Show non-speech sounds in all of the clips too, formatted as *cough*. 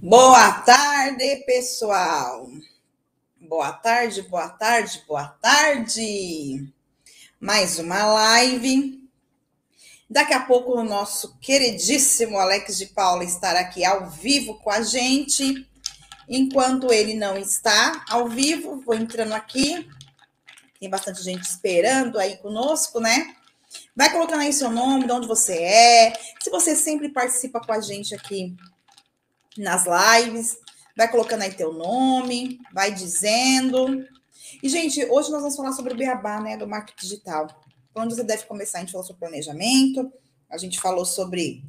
Boa tarde, pessoal. Boa tarde, boa tarde, boa tarde. Mais uma live. Daqui a pouco o nosso queridíssimo Alex de Paula estará aqui ao vivo com a gente. Enquanto ele não está ao vivo, vou entrando aqui. Tem bastante gente esperando aí conosco, né? Vai colocando aí seu nome, de onde você é. Se você sempre participa com a gente aqui nas lives, vai colocando aí teu nome, vai dizendo. E, gente, hoje nós vamos falar sobre o beabá, né, do marketing digital. Onde você deve começar? A gente falou sobre planejamento, a gente falou sobre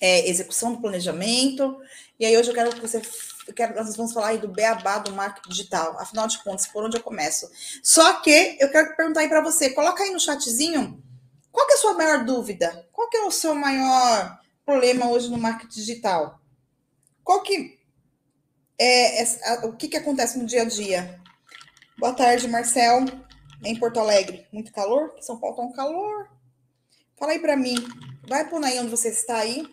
é, execução do planejamento, e aí hoje eu quero que você eu quero, nós vamos falar aí do beabá do marketing digital. Afinal de contas, por onde eu começo? Só que eu quero perguntar aí para você, coloca aí no chatzinho, qual é a sua maior dúvida? Qual é o seu maior problema hoje no marketing digital? Qual que é, é o que, que acontece no dia a dia? Boa tarde, Marcel, em Porto Alegre. Muito calor? São Paulo tá um calor. Fala aí para mim. Vai por aí onde você está aí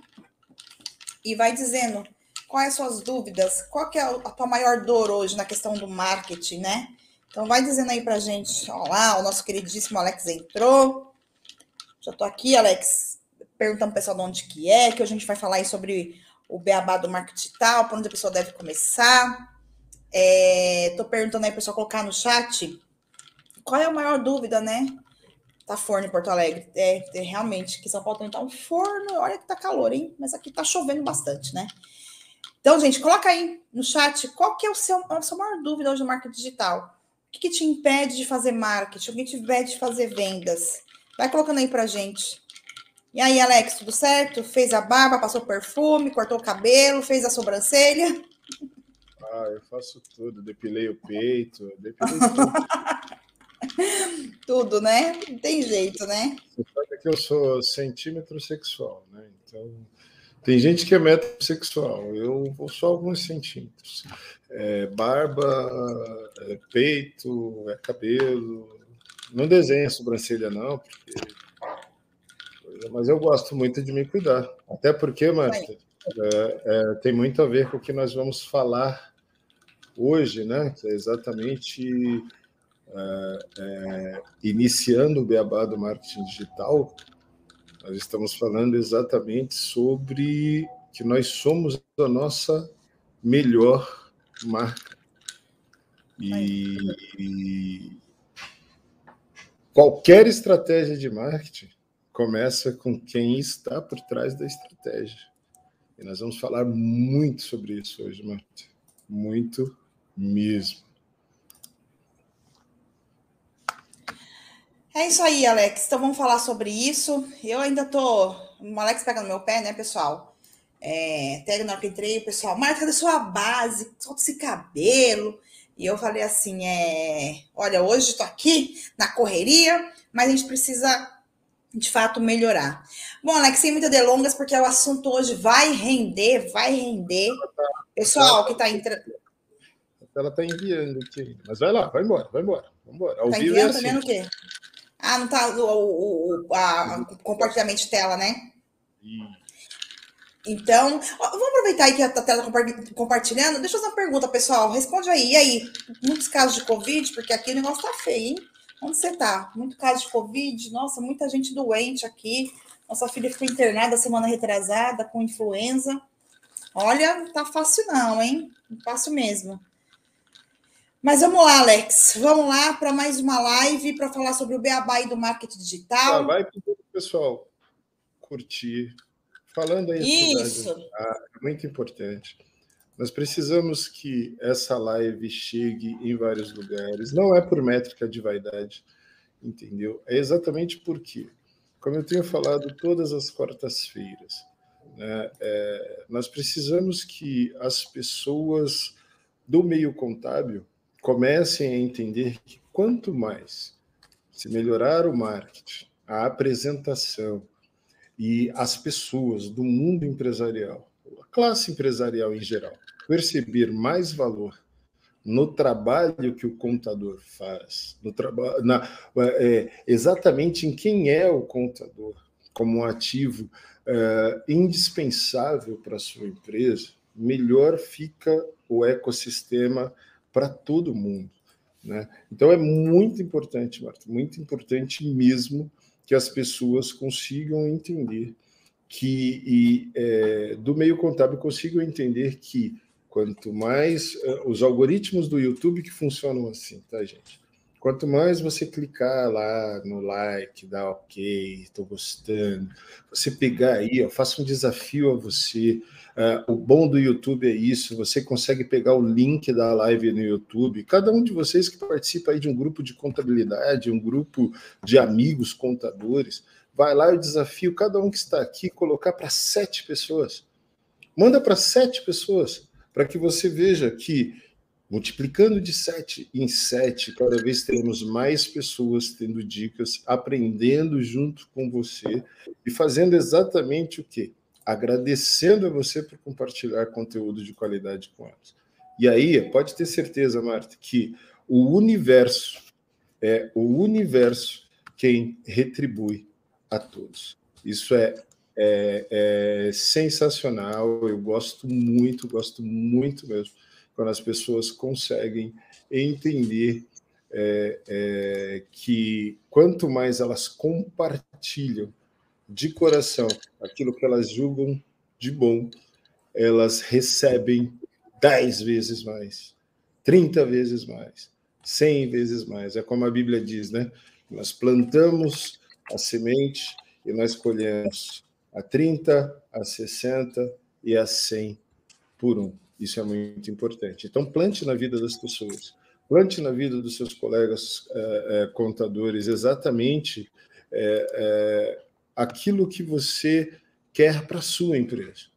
e vai dizendo quais são as dúvidas, qual que é a tua maior dor hoje na questão do marketing, né? Então vai dizendo aí pra gente. Olá, o nosso queridíssimo Alex entrou. Já tô aqui, Alex, perguntando pro pessoal de onde que é, que hoje a gente vai falar aí sobre o beabá do marketing digital, por onde a pessoa deve começar. Estou é, perguntando aí para pessoal colocar no chat qual é a maior dúvida, né? Tá forno em Porto Alegre. É, é realmente, que São Paulo também tá um forno, olha que tá calor, hein? Mas aqui tá chovendo bastante, né? Então, gente, coloca aí no chat qual que é o seu, a sua maior dúvida hoje no marketing digital. O que, que te impede de fazer marketing? O que te impede de fazer vendas? Vai colocando aí pra gente. E aí, Alex, tudo certo? Fez a barba, passou perfume, cortou o cabelo, fez a sobrancelha? Ah, eu faço tudo. Depilei o peito, depilei tudo. *laughs* tudo, né? Não tem jeito, né? Você sabe que eu sou centímetro sexual, né? Então, tem gente que é metrosexual. Eu vou só alguns centímetros. É, barba, é peito, é cabelo. Não desenha a sobrancelha, não, porque mas eu gosto muito de me cuidar. Até porque, Marta, é, é, tem muito a ver com o que nós vamos falar hoje, né? É exatamente é, é, iniciando o beabá do marketing digital. Nós estamos falando exatamente sobre que nós somos a nossa melhor marca. E qualquer estratégia de marketing começa com quem está por trás da estratégia. E nós vamos falar muito sobre isso hoje, Marta. Muito mesmo. É isso aí, Alex. Então vamos falar sobre isso. Eu ainda tô. O Alex pega no meu pé, né, pessoal? É, até na hora que entrei, o pessoal, Marta, cadê sua base? Solta esse cabelo. E eu falei assim: é, olha, hoje estou aqui na correria, mas a gente precisa de fato melhorar. Bom, Alex, sem muitas delongas, porque o assunto hoje vai render, vai render. Pessoal que está entrando. Ela está enviando aqui. Mas vai lá, vai embora, vai embora. Vamos embora. Está enviando, é assim. tá o quê? Ah, não está o, o, o a, compartilhamento de tela, né? Então, vamos aproveitar aí que a tela compartilhando. Deixa eu fazer uma pergunta, pessoal. Responde aí. E aí, muitos casos de Covid, porque aqui o negócio está feio, hein? Onde você está? Muito caso de Covid? Nossa, muita gente doente aqui. Nossa filha ficou internada semana retrasada com influenza. Olha, não tá fácil não, hein? Não fácil mesmo. Mas vamos lá, Alex. Vamos lá para mais uma live para falar sobre o beabá do marketing digital. Ah, vai para o pessoal curtir. Falando aí. Isso. Ah, é muito importante. Nós precisamos que essa live chegue em vários lugares. Não é por métrica de vaidade, entendeu? É exatamente porque, como eu tenho falado todas as quartas-feiras, né, é, nós precisamos que as pessoas do meio contábil comecem a entender que quanto mais se melhorar o marketing, a apresentação e as pessoas do mundo empresarial, a classe empresarial em geral, perceber mais valor no trabalho que o contador faz, no trabalho, é, exatamente em quem é o contador como um ativo é, indispensável para a sua empresa, melhor fica o ecossistema para todo mundo. Né? Então é muito importante, Marta, muito importante mesmo que as pessoas consigam entender que e, é, do meio contábil consigam entender que quanto mais uh, os algoritmos do YouTube que funcionam assim, tá, gente? Quanto mais você clicar lá no like, dar ok, estou gostando, você pegar aí, ó, faça um desafio a você. Uh, o bom do YouTube é isso, você consegue pegar o link da live no YouTube. Cada um de vocês que participa aí de um grupo de contabilidade, um grupo de amigos contadores, vai lá, eu desafio cada um que está aqui colocar para sete pessoas. Manda para sete pessoas, para que você veja que Multiplicando de sete em sete, cada vez teremos mais pessoas tendo dicas, aprendendo junto com você e fazendo exatamente o quê? Agradecendo a você por compartilhar conteúdo de qualidade com elas. E aí, pode ter certeza, Marta, que o universo é o universo quem retribui a todos. Isso é, é, é sensacional, eu gosto muito, gosto muito mesmo quando as pessoas conseguem entender é, é, que quanto mais elas compartilham de coração aquilo que elas julgam de bom, elas recebem dez vezes mais, 30 vezes mais, 100 vezes mais. É como a Bíblia diz, né? Nós plantamos a semente e nós colhemos a 30, a 60 e a 100 por um. Isso é muito importante. Então, plante na vida das pessoas, plante na vida dos seus colegas é, é, contadores exatamente é, aquilo que você quer para a sua empresa.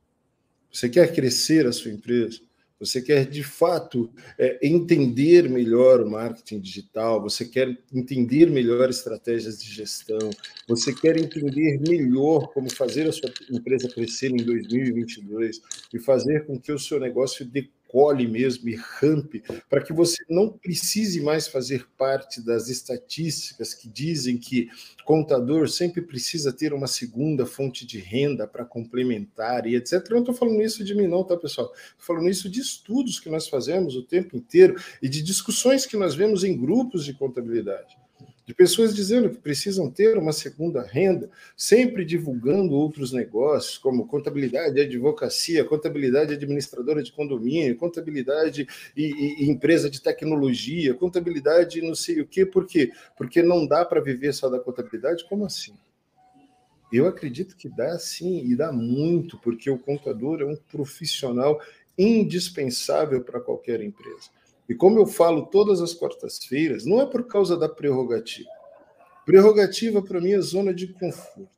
Você quer crescer a sua empresa? Você quer de fato é, entender melhor o marketing digital, você quer entender melhor estratégias de gestão, você quer entender melhor como fazer a sua empresa crescer em 2022 e fazer com que o seu negócio dê decole mesmo e rampe, para que você não precise mais fazer parte das estatísticas que dizem que contador sempre precisa ter uma segunda fonte de renda para complementar e etc. Eu não estou falando isso de mim, não, tá, pessoal? Estou falando isso de estudos que nós fazemos o tempo inteiro e de discussões que nós vemos em grupos de contabilidade de pessoas dizendo que precisam ter uma segunda renda, sempre divulgando outros negócios, como contabilidade advocacia, contabilidade administradora de condomínio, contabilidade e, e, empresa de tecnologia, contabilidade não sei o quê, por quê? Porque não dá para viver só da contabilidade? Como assim? Eu acredito que dá sim, e dá muito, porque o contador é um profissional indispensável para qualquer empresa. E como eu falo todas as quartas-feiras, não é por causa da prerrogativa. Prerrogativa, para mim, é zona de conforto.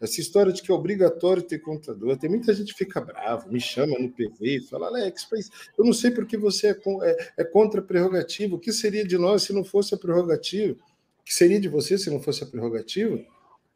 Essa história de que é obrigatório ter contador, tem muita gente que fica bravo, me chama no PV fala, Alex, eu não sei por que você é, é, é contra a prerrogativa. O que seria de nós se não fosse a prerrogativa? O que seria de você se não fosse a prerrogativa?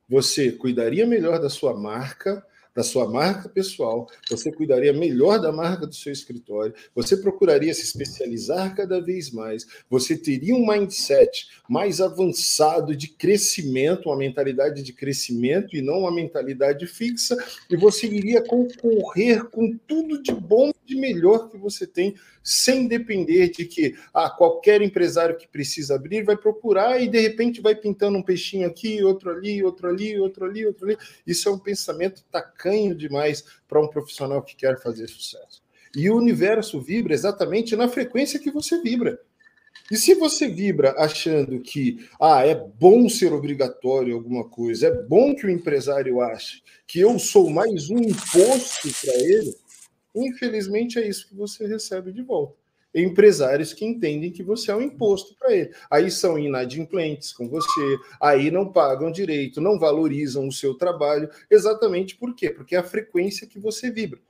Você cuidaria melhor da sua marca, da sua marca pessoal, você cuidaria melhor da marca do seu escritório, você procuraria se especializar cada vez mais, você teria um mindset mais avançado de crescimento, uma mentalidade de crescimento e não uma mentalidade fixa, e você iria concorrer com tudo de bom e de melhor que você tem, sem depender de que ah, qualquer empresário que precisa abrir vai procurar e de repente vai pintando um peixinho aqui, outro ali, outro ali, outro ali, outro ali. Isso é um pensamento tacanho tacanho demais para um profissional que quer fazer sucesso. E o universo vibra exatamente na frequência que você vibra. E se você vibra achando que ah, é bom ser obrigatório alguma coisa, é bom que o empresário ache que eu sou mais um imposto para ele, infelizmente é isso que você recebe de volta empresários que entendem que você é um imposto para ele. Aí são inadimplentes com você, aí não pagam direito, não valorizam o seu trabalho. Exatamente por quê? Porque é a frequência que você vibra.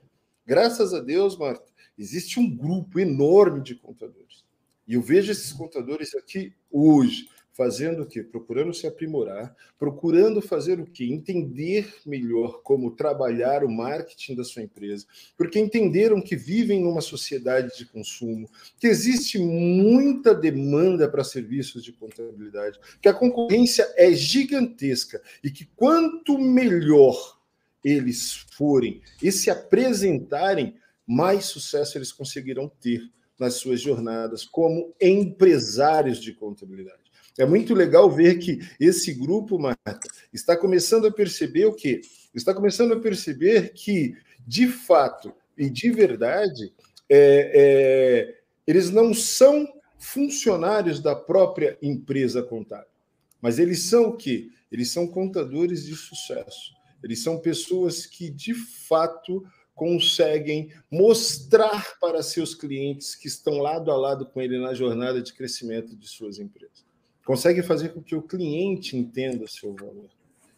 Graças a Deus, Marta, existe um grupo enorme de contadores. E eu vejo esses contadores aqui hoje fazendo o quê? Procurando se aprimorar, procurando fazer o quê? Entender melhor como trabalhar o marketing da sua empresa, porque entenderam que vivem numa sociedade de consumo, que existe muita demanda para serviços de contabilidade, que a concorrência é gigantesca e que quanto melhor eles forem e se apresentarem, mais sucesso eles conseguirão ter nas suas jornadas como empresários de contabilidade. É muito legal ver que esse grupo, Marta, está começando a perceber o quê? Está começando a perceber que, de fato e de verdade, é, é, eles não são funcionários da própria empresa contábil, mas eles são o quê? Eles são contadores de sucesso. Eles são pessoas que, de fato, conseguem mostrar para seus clientes que estão lado a lado com ele na jornada de crescimento de suas empresas. Conseguem fazer com que o cliente entenda seu valor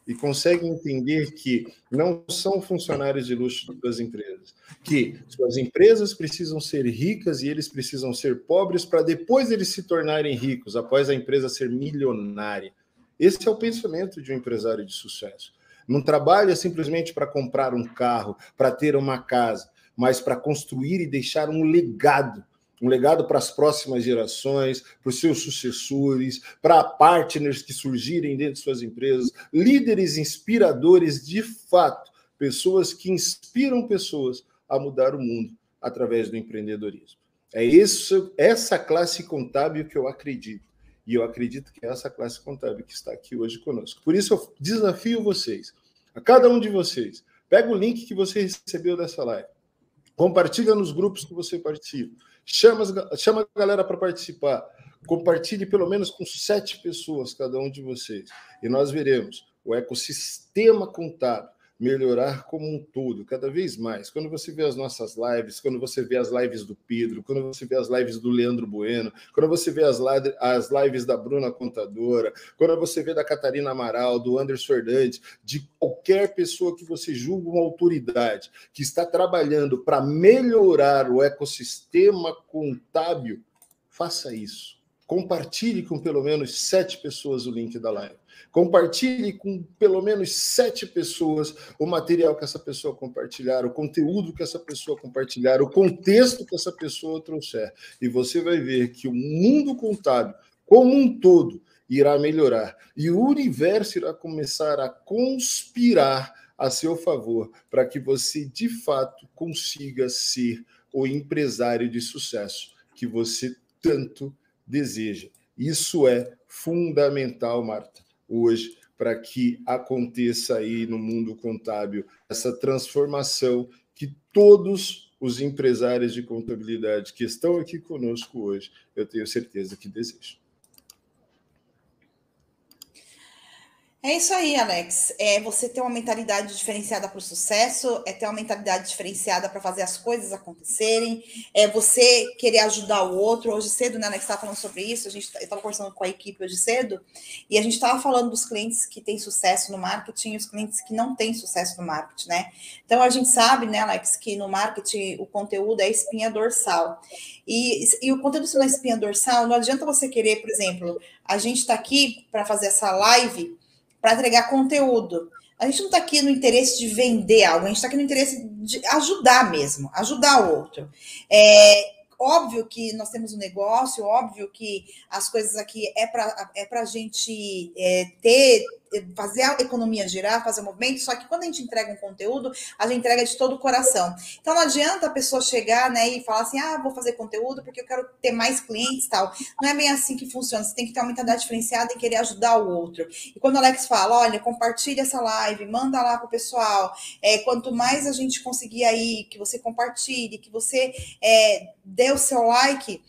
e conseguem entender que não são funcionários de luxo das empresas, que suas empresas precisam ser ricas e eles precisam ser pobres para depois eles se tornarem ricos, após a empresa ser milionária. Esse é o pensamento de um empresário de sucesso. Não trabalha simplesmente para comprar um carro, para ter uma casa, mas para construir e deixar um legado. Um legado para as próximas gerações, para os seus sucessores, para partners que surgirem dentro de suas empresas, líderes inspiradores de fato, pessoas que inspiram pessoas a mudar o mundo através do empreendedorismo. É isso, essa classe contábil que eu acredito. E eu acredito que é essa classe contábil que está aqui hoje conosco. Por isso, eu desafio vocês, a cada um de vocês, pega o link que você recebeu dessa live, compartilha nos grupos que você participa, chama, chama a galera para participar, compartilhe pelo menos com sete pessoas, cada um de vocês, e nós veremos. O ecossistema contábil melhorar como um todo, cada vez mais. Quando você vê as nossas lives, quando você vê as lives do Pedro, quando você vê as lives do Leandro Bueno, quando você vê as, lives da Bruna Contadora, quando você vê da Catarina Amaral, do Anderson Hernandes, de qualquer pessoa que você julga uma autoridade que está trabalhando para melhorar o ecossistema contábil, faça isso. Compartilhe com pelo menos sete pessoas o link da live Compartilhe com pelo menos sete pessoas o material que essa pessoa compartilhar, o conteúdo que essa pessoa compartilhar, o contexto que essa pessoa trouxer. E você vai ver que o mundo contábil, como um todo, irá melhorar. E o universo irá começar a conspirar a seu favor para que você, de fato, consiga ser o empresário de sucesso que você tanto deseja. Isso é fundamental, Marta hoje para que aconteça aí no mundo contábil essa transformação que todos os empresários de contabilidade que estão aqui conosco hoje, eu tenho certeza que desejam. É isso aí, Alex. É você ter uma mentalidade diferenciada para o sucesso, é ter uma mentalidade diferenciada para fazer as coisas acontecerem, é você querer ajudar o outro. Hoje cedo, né, Alex estava falando sobre isso, a gente estava conversando com a equipe hoje cedo, e a gente estava falando dos clientes que têm sucesso no marketing e os clientes que não têm sucesso no marketing, né? Então a gente sabe, né, Alex, que no marketing o conteúdo é espinha dorsal. E, e o conteúdo sendo espinha dorsal, não adianta você querer, por exemplo, a gente está aqui para fazer essa live para entregar conteúdo. A gente não está aqui no interesse de vender algo, a gente está aqui no interesse de ajudar mesmo, ajudar o outro. É, óbvio que nós temos um negócio, óbvio que as coisas aqui é para é a gente é, ter fazer a economia girar, fazer o movimento, só que quando a gente entrega um conteúdo, a gente entrega de todo o coração. Então não adianta a pessoa chegar, né, e falar assim: "Ah, vou fazer conteúdo porque eu quero ter mais clientes", tal. Não é bem assim que funciona. Você tem que ter uma mentalidade diferenciada e querer ajudar o outro. E quando o Alex fala: "Olha, compartilha essa live, manda lá pro pessoal. É, quanto mais a gente conseguir aí que você compartilhe, que você é, dê o seu like,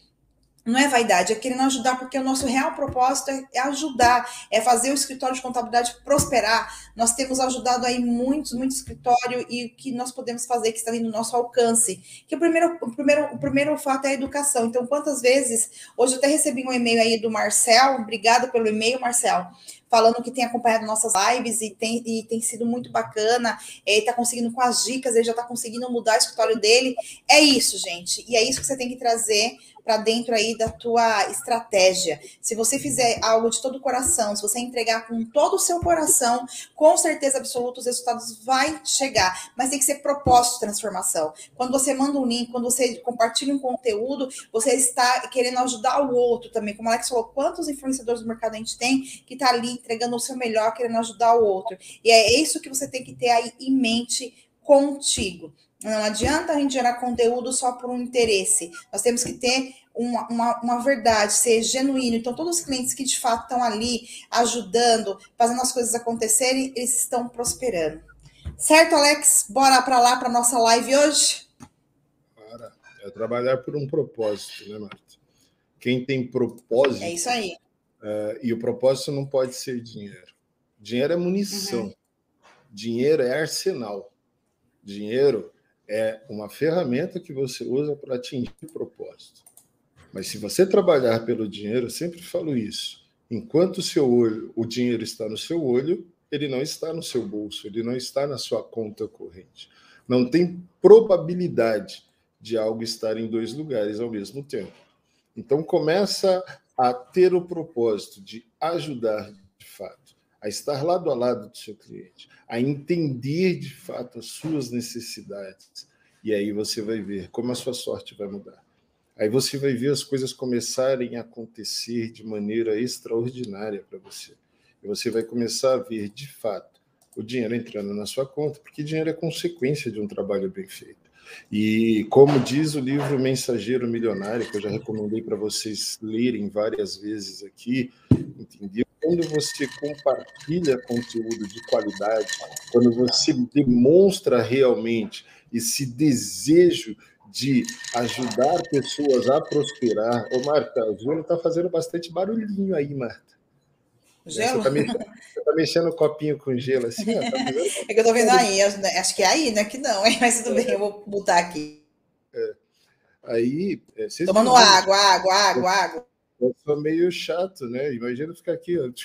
não é vaidade, é querendo ajudar, porque o nosso real propósito é ajudar, é fazer o escritório de contabilidade prosperar. Nós temos ajudado aí muitos, muito escritório e o que nós podemos fazer que está ali no nosso alcance. Que o primeiro, o primeiro, o primeiro fato é a educação. Então, quantas vezes, hoje eu até recebi um e-mail aí do Marcel, obrigada pelo e-mail, Marcel, falando que tem acompanhado nossas lives e tem, e tem sido muito bacana. Ele está conseguindo com as dicas, ele já está conseguindo mudar o escritório dele. É isso, gente. E é isso que você tem que trazer para dentro aí da tua estratégia. Se você fizer algo de todo o coração, se você entregar com todo o seu coração, com certeza absoluta os resultados vai chegar, mas tem que ser propósito de transformação. Quando você manda um link, quando você compartilha um conteúdo, você está querendo ajudar o outro também. Como a Alex falou, quantos influenciadores do mercado a gente tem que está ali entregando o seu melhor, querendo ajudar o outro. E é isso que você tem que ter aí em mente contigo. Não adianta a gente gerar conteúdo só por um interesse. Nós temos que ter uma, uma, uma, verdade, ser genuíno. Então, todos os clientes que de fato estão ali ajudando, fazendo as coisas acontecerem, eles estão prosperando. Certo, Alex? Bora para lá para nossa live hoje? Bora. É trabalhar por um propósito, né, Marta? Quem tem propósito. É isso aí. É, e o propósito não pode ser dinheiro. Dinheiro é munição. Uhum. Dinheiro é arsenal. Dinheiro é uma ferramenta que você usa para atingir o propósito. Mas se você trabalhar pelo dinheiro, eu sempre falo isso. Enquanto o seu olho, o dinheiro está no seu olho, ele não está no seu bolso, ele não está na sua conta corrente. Não tem probabilidade de algo estar em dois lugares ao mesmo tempo. Então começa a ter o propósito de ajudar de fato, a estar lado a lado do seu cliente, a entender de fato as suas necessidades. E aí você vai ver como a sua sorte vai mudar. Aí você vai ver as coisas começarem a acontecer de maneira extraordinária para você. E você vai começar a ver, de fato, o dinheiro entrando na sua conta, porque dinheiro é consequência de um trabalho bem feito. E como diz o livro Mensageiro Milionário, que eu já recomendei para vocês lerem várias vezes aqui, entendeu? Quando você compartilha conteúdo de qualidade, quando você demonstra realmente esse desejo de ajudar pessoas a prosperar. Ô, Marta, o Júnior está fazendo bastante barulhinho aí, Marta. Gelo? Você está mexendo, tá mexendo o copinho com gelo assim? Ó, tá *laughs* é que eu estou vendo aí, acho que é aí, né? Que não, hein? mas tudo bem, eu vou botar aqui. É. Aí. É, Tomando água, água, água, água. Eu sou meio chato, né? Imagina ficar aqui, ó. *laughs*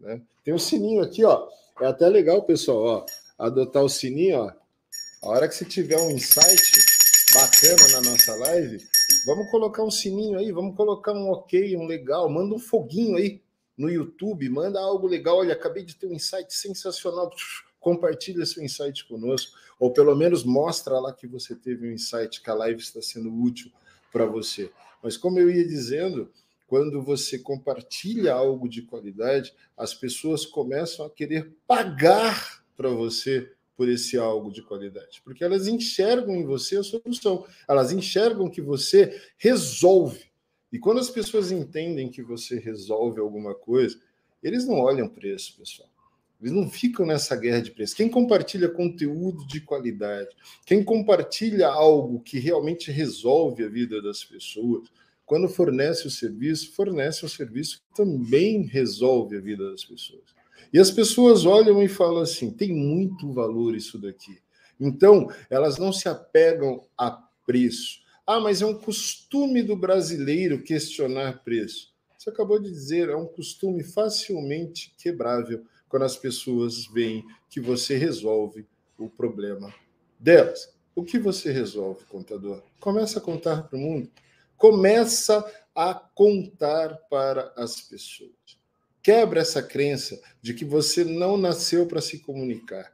Né? Tem um sininho aqui, ó. É até legal, pessoal, ó. Adotar o sininho, ó. A hora que você tiver um insight, bacana na nossa live, vamos colocar um sininho aí, vamos colocar um ok, um legal, manda um foguinho aí no YouTube, manda algo legal. Olha, acabei de ter um insight sensacional. Compartilha seu insight conosco, ou pelo menos mostra lá que você teve um insight, que a live está sendo útil para você. Mas como eu ia dizendo, quando você compartilha algo de qualidade, as pessoas começam a querer pagar para você por esse algo de qualidade, porque elas enxergam em você a solução, elas enxergam que você resolve. E quando as pessoas entendem que você resolve alguma coisa, eles não olham preço, pessoal. Eles não ficam nessa guerra de preço. Quem compartilha conteúdo de qualidade, quem compartilha algo que realmente resolve a vida das pessoas, quando fornece o serviço, fornece um serviço que também resolve a vida das pessoas. E as pessoas olham e falam assim: tem muito valor isso daqui. Então, elas não se apegam a preço. Ah, mas é um costume do brasileiro questionar preço. Você acabou de dizer, é um costume facilmente quebrável quando as pessoas veem que você resolve o problema delas. O que você resolve, contador? Começa a contar para o mundo. Começa a contar para as pessoas. Quebra essa crença de que você não nasceu para se comunicar.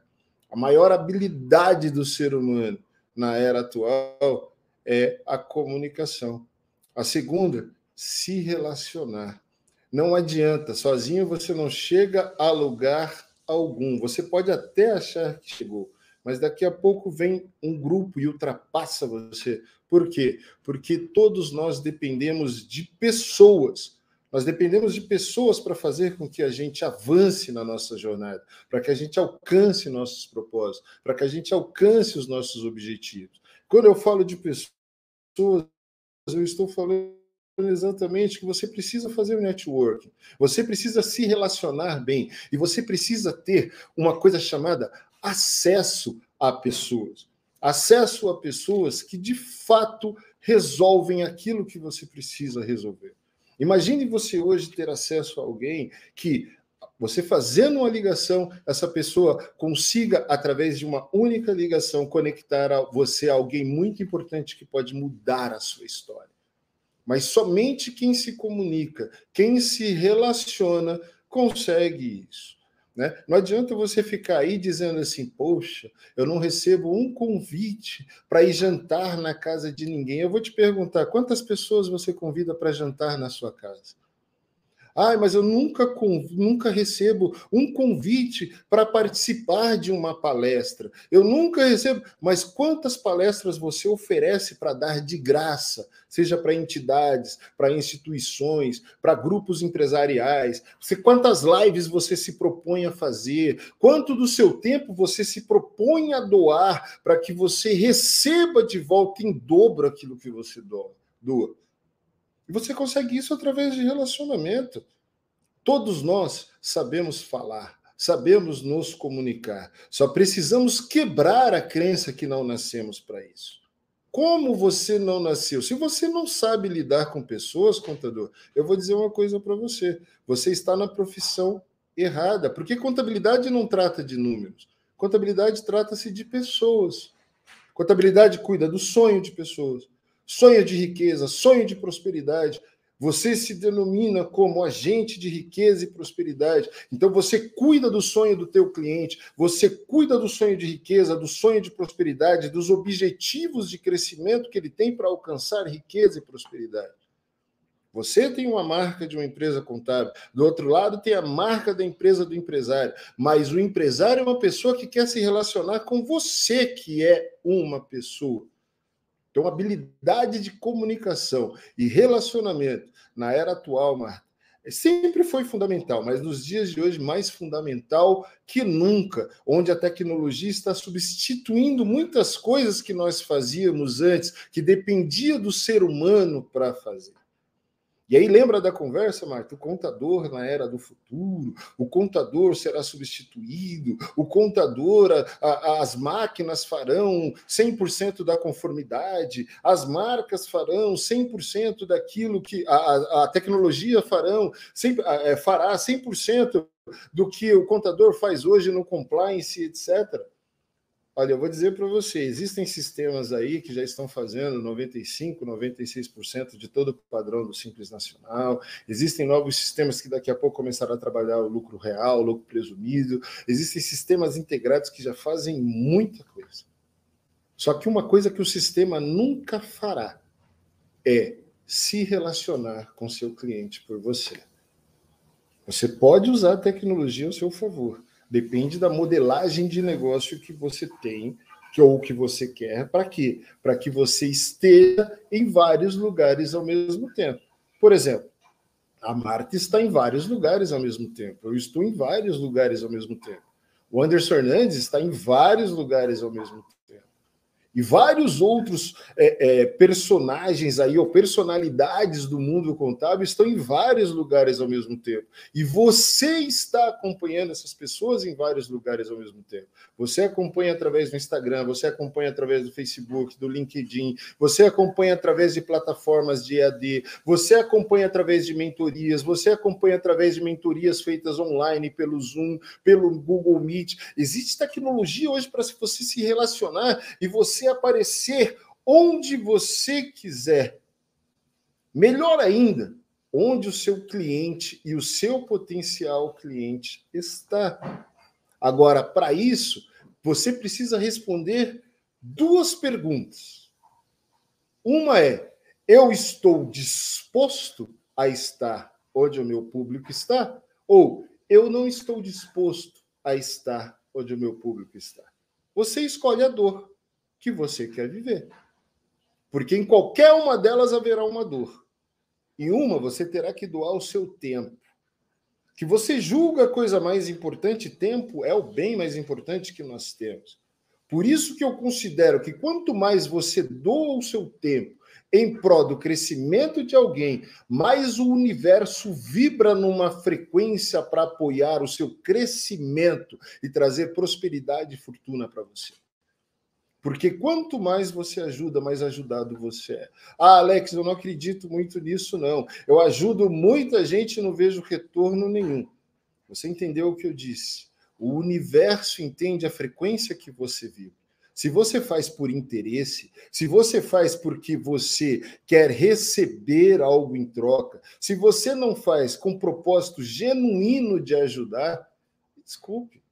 A maior habilidade do ser humano na era atual é a comunicação. A segunda, se relacionar. Não adianta, sozinho você não chega a lugar algum. Você pode até achar que chegou, mas daqui a pouco vem um grupo e ultrapassa você. Por quê? Porque todos nós dependemos de pessoas nós dependemos de pessoas para fazer com que a gente avance na nossa jornada, para que a gente alcance nossos propósitos, para que a gente alcance os nossos objetivos. Quando eu falo de pessoas, eu estou falando exatamente que você precisa fazer o networking, você precisa se relacionar bem e você precisa ter uma coisa chamada acesso a pessoas. Acesso a pessoas que de fato resolvem aquilo que você precisa resolver. Imagine você hoje ter acesso a alguém que você fazendo uma ligação, essa pessoa consiga, através de uma única ligação, conectar a você a alguém muito importante que pode mudar a sua história. Mas somente quem se comunica, quem se relaciona, consegue isso. Né? Não adianta você ficar aí dizendo assim, poxa, eu não recebo um convite para ir jantar na casa de ninguém. Eu vou te perguntar, quantas pessoas você convida para jantar na sua casa? Ah, mas eu nunca, nunca recebo um convite para participar de uma palestra. Eu nunca recebo. Mas quantas palestras você oferece para dar de graça? Seja para entidades, para instituições, para grupos empresariais. Você, quantas lives você se propõe a fazer? Quanto do seu tempo você se propõe a doar para que você receba de volta em dobro aquilo que você doa? E você consegue isso através de relacionamento. Todos nós sabemos falar, sabemos nos comunicar. Só precisamos quebrar a crença que não nascemos para isso. Como você não nasceu? Se você não sabe lidar com pessoas, contador, eu vou dizer uma coisa para você. Você está na profissão errada, porque contabilidade não trata de números. Contabilidade trata-se de pessoas. Contabilidade cuida do sonho de pessoas sonho de riqueza, sonho de prosperidade. Você se denomina como agente de riqueza e prosperidade. Então você cuida do sonho do teu cliente, você cuida do sonho de riqueza, do sonho de prosperidade, dos objetivos de crescimento que ele tem para alcançar riqueza e prosperidade. Você tem uma marca de uma empresa contábil, do outro lado tem a marca da empresa do empresário, mas o empresário é uma pessoa que quer se relacionar com você, que é uma pessoa. Então, habilidade de comunicação e relacionamento na era atual, Marta, sempre foi fundamental, mas nos dias de hoje mais fundamental que nunca, onde a tecnologia está substituindo muitas coisas que nós fazíamos antes, que dependia do ser humano para fazer. E aí lembra da conversa, Marta? O contador na era do futuro, o contador será substituído, o contador, a, a, as máquinas farão 100% da conformidade, as marcas farão 100% daquilo que a, a tecnologia farão, 100, é, fará 100% do que o contador faz hoje no compliance, etc. Olha, eu vou dizer para você, existem sistemas aí que já estão fazendo 95, 96% de todo o padrão do Simples Nacional. Existem novos sistemas que daqui a pouco começarão a trabalhar o lucro real, o lucro presumido. Existem sistemas integrados que já fazem muita coisa. Só que uma coisa que o sistema nunca fará é se relacionar com seu cliente por você. Você pode usar a tecnologia ao seu favor, Depende da modelagem de negócio que você tem, que ou que você quer, para quê? Para que você esteja em vários lugares ao mesmo tempo. Por exemplo, a Marta está em vários lugares ao mesmo tempo. Eu estou em vários lugares ao mesmo tempo. O Anderson Fernandes está em vários lugares ao mesmo tempo e vários outros é, é, personagens aí, ou personalidades do mundo contábil, estão em vários lugares ao mesmo tempo. E você está acompanhando essas pessoas em vários lugares ao mesmo tempo. Você acompanha através do Instagram, você acompanha através do Facebook, do LinkedIn, você acompanha através de plataformas de EAD, você acompanha através de mentorias, você acompanha através de mentorias feitas online, pelo Zoom, pelo Google Meet. Existe tecnologia hoje para você se relacionar e você aparecer onde você quiser. Melhor ainda, onde o seu cliente e o seu potencial cliente está. Agora, para isso, você precisa responder duas perguntas. Uma é: eu estou disposto a estar onde o meu público está? Ou eu não estou disposto a estar onde o meu público está? Você escolhe a dor que você quer viver. Porque em qualquer uma delas haverá uma dor. Em uma você terá que doar o seu tempo. Que você julga a coisa mais importante, tempo é o bem mais importante que nós temos. Por isso que eu considero que quanto mais você doa o seu tempo em prol do crescimento de alguém, mais o universo vibra numa frequência para apoiar o seu crescimento e trazer prosperidade e fortuna para você. Porque quanto mais você ajuda, mais ajudado você é. Ah, Alex, eu não acredito muito nisso, não. Eu ajudo muita gente e não vejo retorno nenhum. Você entendeu o que eu disse? O universo entende a frequência que você vive. Se você faz por interesse, se você faz porque você quer receber algo em troca, se você não faz com propósito genuíno de ajudar, desculpe,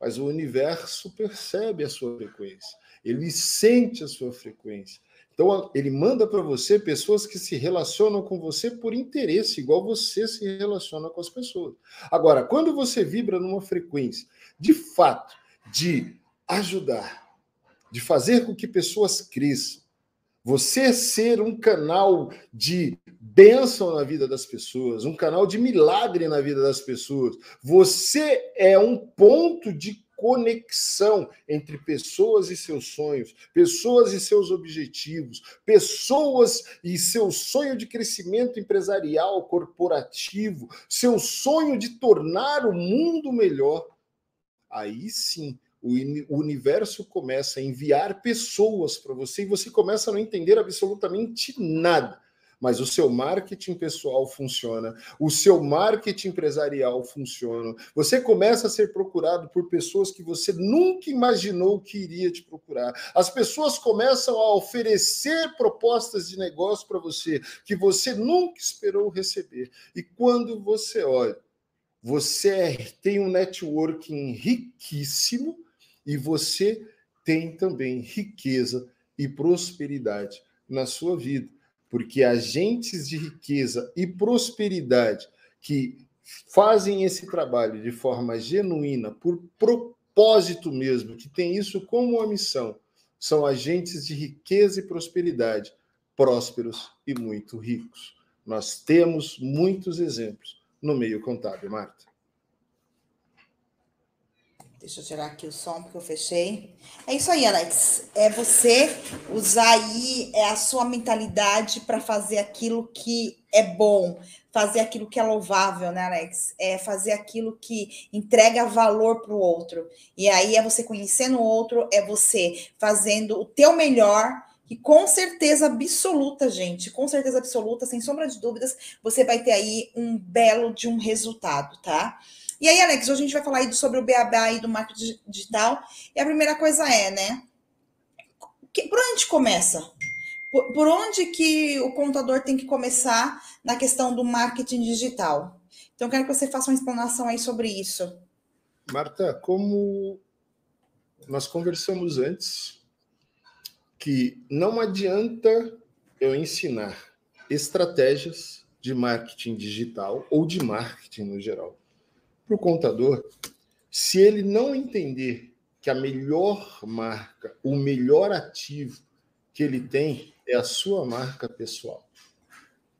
mas o universo percebe a sua frequência. Ele sente a sua frequência. Então, ele manda para você pessoas que se relacionam com você por interesse, igual você se relaciona com as pessoas. Agora, quando você vibra numa frequência, de fato, de ajudar, de fazer com que pessoas cresçam, você ser um canal de bênção na vida das pessoas, um canal de milagre na vida das pessoas, você é um ponto de conexão entre pessoas e seus sonhos, pessoas e seus objetivos, pessoas e seu sonho de crescimento empresarial, corporativo, seu sonho de tornar o mundo melhor, aí sim o universo começa a enviar pessoas para você e você começa a não entender absolutamente nada mas o seu marketing pessoal funciona, o seu marketing empresarial funciona. Você começa a ser procurado por pessoas que você nunca imaginou que iria te procurar. As pessoas começam a oferecer propostas de negócio para você que você nunca esperou receber. E quando você olha, você é, tem um networking riquíssimo e você tem também riqueza e prosperidade na sua vida porque agentes de riqueza e prosperidade que fazem esse trabalho de forma genuína, por propósito mesmo, que tem isso como uma missão, são agentes de riqueza e prosperidade, prósperos e muito ricos. Nós temos muitos exemplos no meio contábil, Marta. Deixa eu tirar aqui o som porque eu fechei. É isso aí, Alex. É você usar aí é a sua mentalidade para fazer aquilo que é bom, fazer aquilo que é louvável, né, Alex? É fazer aquilo que entrega valor para o outro. E aí é você conhecendo o outro, é você fazendo o teu melhor e com certeza absoluta, gente, com certeza absoluta, sem sombra de dúvidas, você vai ter aí um belo de um resultado, tá? E aí, Alex, hoje a gente vai falar aí sobre o BABA e do marketing digital. E a primeira coisa é, né? Por onde começa? Por, por onde que o contador tem que começar na questão do marketing digital? Então, eu quero que você faça uma explanação aí sobre isso. Marta, como nós conversamos antes, que não adianta eu ensinar estratégias de marketing digital ou de marketing no geral para o contador, se ele não entender que a melhor marca, o melhor ativo que ele tem é a sua marca pessoal.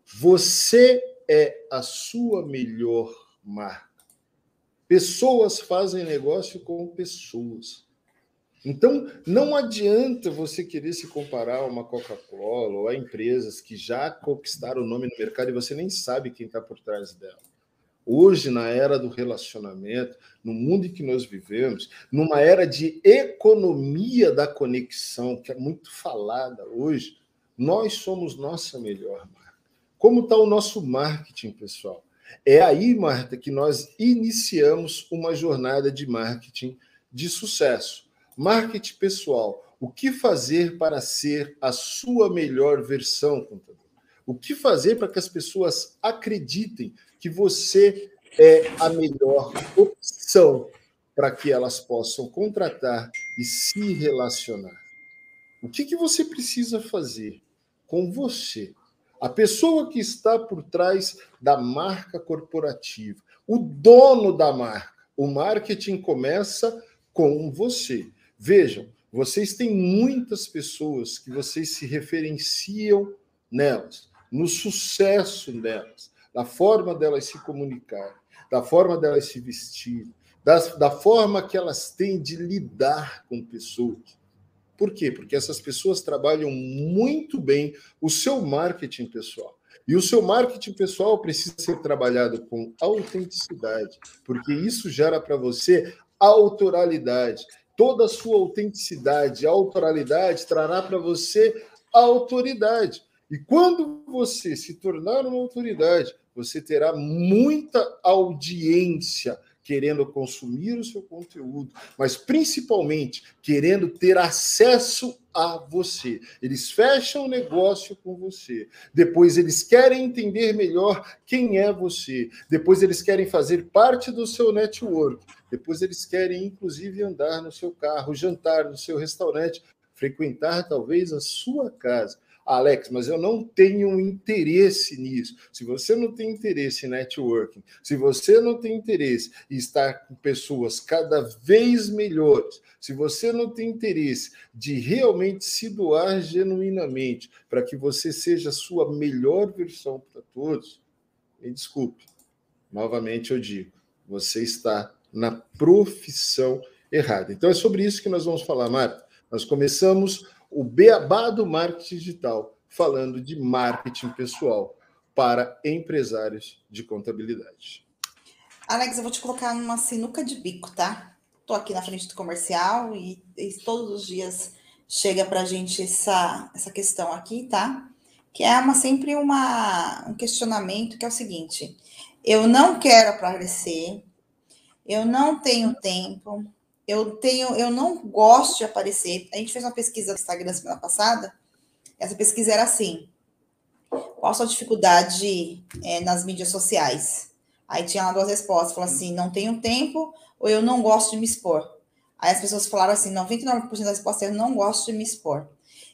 Você é a sua melhor marca. Pessoas fazem negócio com pessoas. Então, não adianta você querer se comparar a uma Coca-Cola ou a empresas que já conquistaram o nome no mercado e você nem sabe quem está por trás dela. Hoje, na era do relacionamento, no mundo em que nós vivemos, numa era de economia da conexão, que é muito falada hoje, nós somos nossa melhor marca. Como está o nosso marketing, pessoal? É aí, Marta, que nós iniciamos uma jornada de marketing de sucesso. Marketing pessoal. O que fazer para ser a sua melhor versão, contador? O que fazer para que as pessoas acreditem que você é a melhor opção para que elas possam contratar e se relacionar. O que, que você precisa fazer com você? A pessoa que está por trás da marca corporativa, o dono da marca. O marketing começa com você. Vejam, vocês têm muitas pessoas que vocês se referenciam nelas, no sucesso delas da forma delas se comunicar, da forma delas se vestir, das, da forma que elas têm de lidar com pessoas. Por quê? Porque essas pessoas trabalham muito bem o seu marketing pessoal. E o seu marketing pessoal precisa ser trabalhado com autenticidade, porque isso gera para você autoralidade. Toda a sua autenticidade, autoralidade trará para você autoridade. E quando você se tornar uma autoridade, você terá muita audiência querendo consumir o seu conteúdo, mas principalmente querendo ter acesso a você. Eles fecham o negócio com você. Depois eles querem entender melhor quem é você. Depois eles querem fazer parte do seu network. Depois eles querem inclusive andar no seu carro, jantar no seu restaurante, frequentar talvez a sua casa. Alex, mas eu não tenho interesse nisso. Se você não tem interesse em networking, se você não tem interesse em estar com pessoas cada vez melhores, se você não tem interesse de realmente se doar genuinamente para que você seja a sua melhor versão para todos, me desculpe. Novamente eu digo, você está na profissão errada. Então é sobre isso que nós vamos falar, Marta. Nós começamos o beabá do marketing digital, falando de marketing pessoal para empresários de contabilidade. Alex, eu vou te colocar numa sinuca de bico, tá? Estou aqui na frente do comercial e, e todos os dias chega para a gente essa, essa questão aqui, tá? Que é uma, sempre uma, um questionamento que é o seguinte: eu não quero aparecer, eu não tenho tempo, eu tenho, eu não gosto de aparecer. A gente fez uma pesquisa no Instagram semana passada. Essa pesquisa era assim: qual a sua dificuldade é, nas mídias sociais? Aí tinha lá duas respostas, falou assim: não tenho tempo ou eu não gosto de me expor. Aí as pessoas falaram assim: 99% da resposta é eu não gosto de me expor.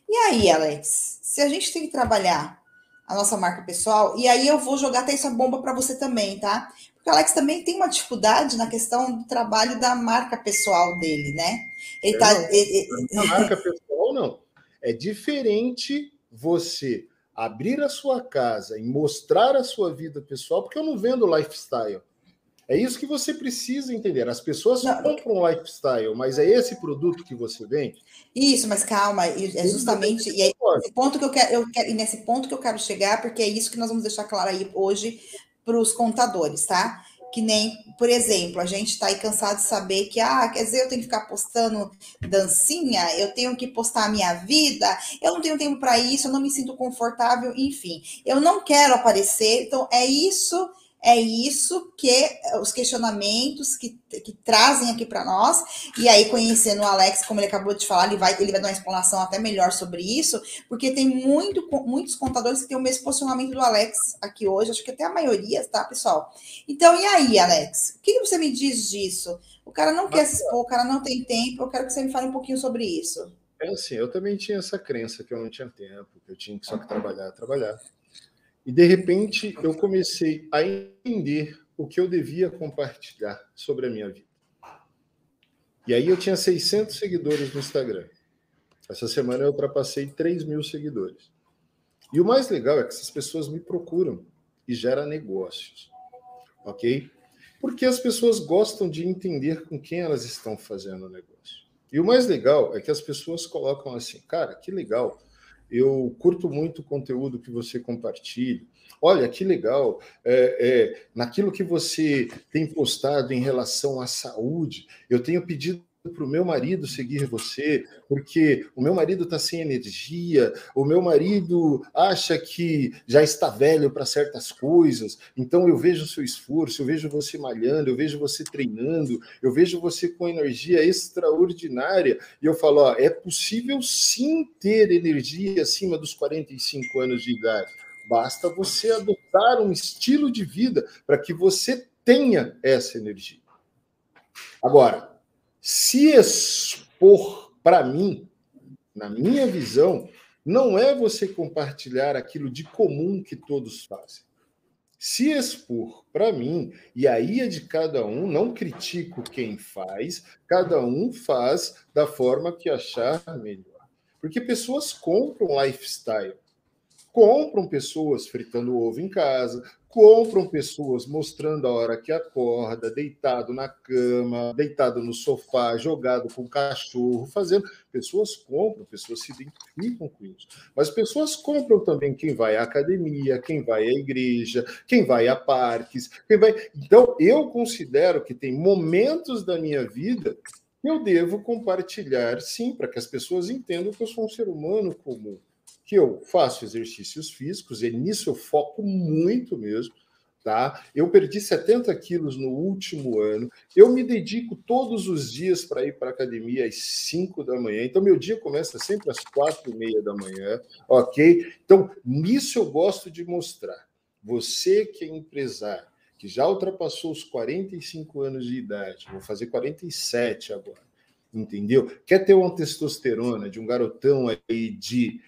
E aí, Alex, se a gente tem que trabalhar a nossa marca pessoal, e aí eu vou jogar até essa bomba para você também, tá? O Alex também tem uma dificuldade na questão do trabalho da marca pessoal dele, né? Ele tá. Ele, ele... marca pessoal, não. É diferente você abrir a sua casa e mostrar a sua vida pessoal, porque eu não vendo lifestyle. É isso que você precisa entender. As pessoas não, compram lifestyle, mas é esse produto que você vende? Isso, mas calma, é justamente e é esse ponto que eu quero, eu quero, e nesse ponto que eu quero chegar, porque é isso que nós vamos deixar claro aí hoje para os contadores, tá? Que nem, por exemplo, a gente está aí cansado de saber que, ah, quer dizer, eu tenho que ficar postando dancinha, eu tenho que postar a minha vida, eu não tenho tempo para isso, eu não me sinto confortável, enfim, eu não quero aparecer. Então, é isso é isso que os questionamentos que, que trazem aqui para nós. E aí, conhecendo o Alex, como ele acabou de falar, ele vai, ele vai dar uma explanação até melhor sobre isso, porque tem muito, muitos contadores que têm o mesmo posicionamento do Alex aqui hoje, acho que até a maioria, tá, pessoal? Então, e aí, Alex? O que você me diz disso? O cara não quer se expor, o cara não tem tempo, eu quero que você me fale um pouquinho sobre isso. É assim, eu também tinha essa crença que eu não tinha tempo, que eu tinha que só que trabalhar, trabalhar. E de repente eu comecei a entender o que eu devia compartilhar sobre a minha vida. E aí eu tinha 600 seguidores no Instagram. Essa semana eu ultrapassei 3 mil seguidores. E o mais legal é que essas pessoas me procuram e gera negócios, ok? Porque as pessoas gostam de entender com quem elas estão fazendo o negócio. E o mais legal é que as pessoas colocam assim, cara, que legal, eu curto muito o conteúdo que você compartilha. Olha que legal, é, é, naquilo que você tem postado em relação à saúde, eu tenho pedido para o meu marido seguir você, porque o meu marido está sem energia, o meu marido acha que já está velho para certas coisas, então eu vejo o seu esforço, eu vejo você malhando, eu vejo você treinando, eu vejo você com energia extraordinária, e eu falo: ó, é possível sim ter energia acima dos 45 anos de idade. Basta você adotar um estilo de vida para que você tenha essa energia. Agora, se expor para mim, na minha visão, não é você compartilhar aquilo de comum que todos fazem. Se expor para mim, e aí é de cada um, não critico quem faz, cada um faz da forma que achar melhor. Porque pessoas compram lifestyle, compram pessoas fritando ovo em casa, compram pessoas mostrando a hora que acorda, deitado na cama, deitado no sofá, jogado com o cachorro, fazendo. Pessoas compram, pessoas se identificam com isso. Mas pessoas compram também quem vai à academia, quem vai à igreja, quem vai a parques, quem vai. Então, eu considero que tem momentos da minha vida que eu devo compartilhar, sim, para que as pessoas entendam que eu sou um ser humano comum que eu faço exercícios físicos, e nisso eu foco muito mesmo. Tá? Eu perdi 70 quilos no último ano. Eu me dedico todos os dias para ir para a academia às 5 da manhã. Então, meu dia começa sempre às 4 e meia da manhã, ok? Então, nisso eu gosto de mostrar. Você que é empresário, que já ultrapassou os 45 anos de idade, vou fazer 47 agora entendeu? Quer ter uma testosterona de um garotão aí de,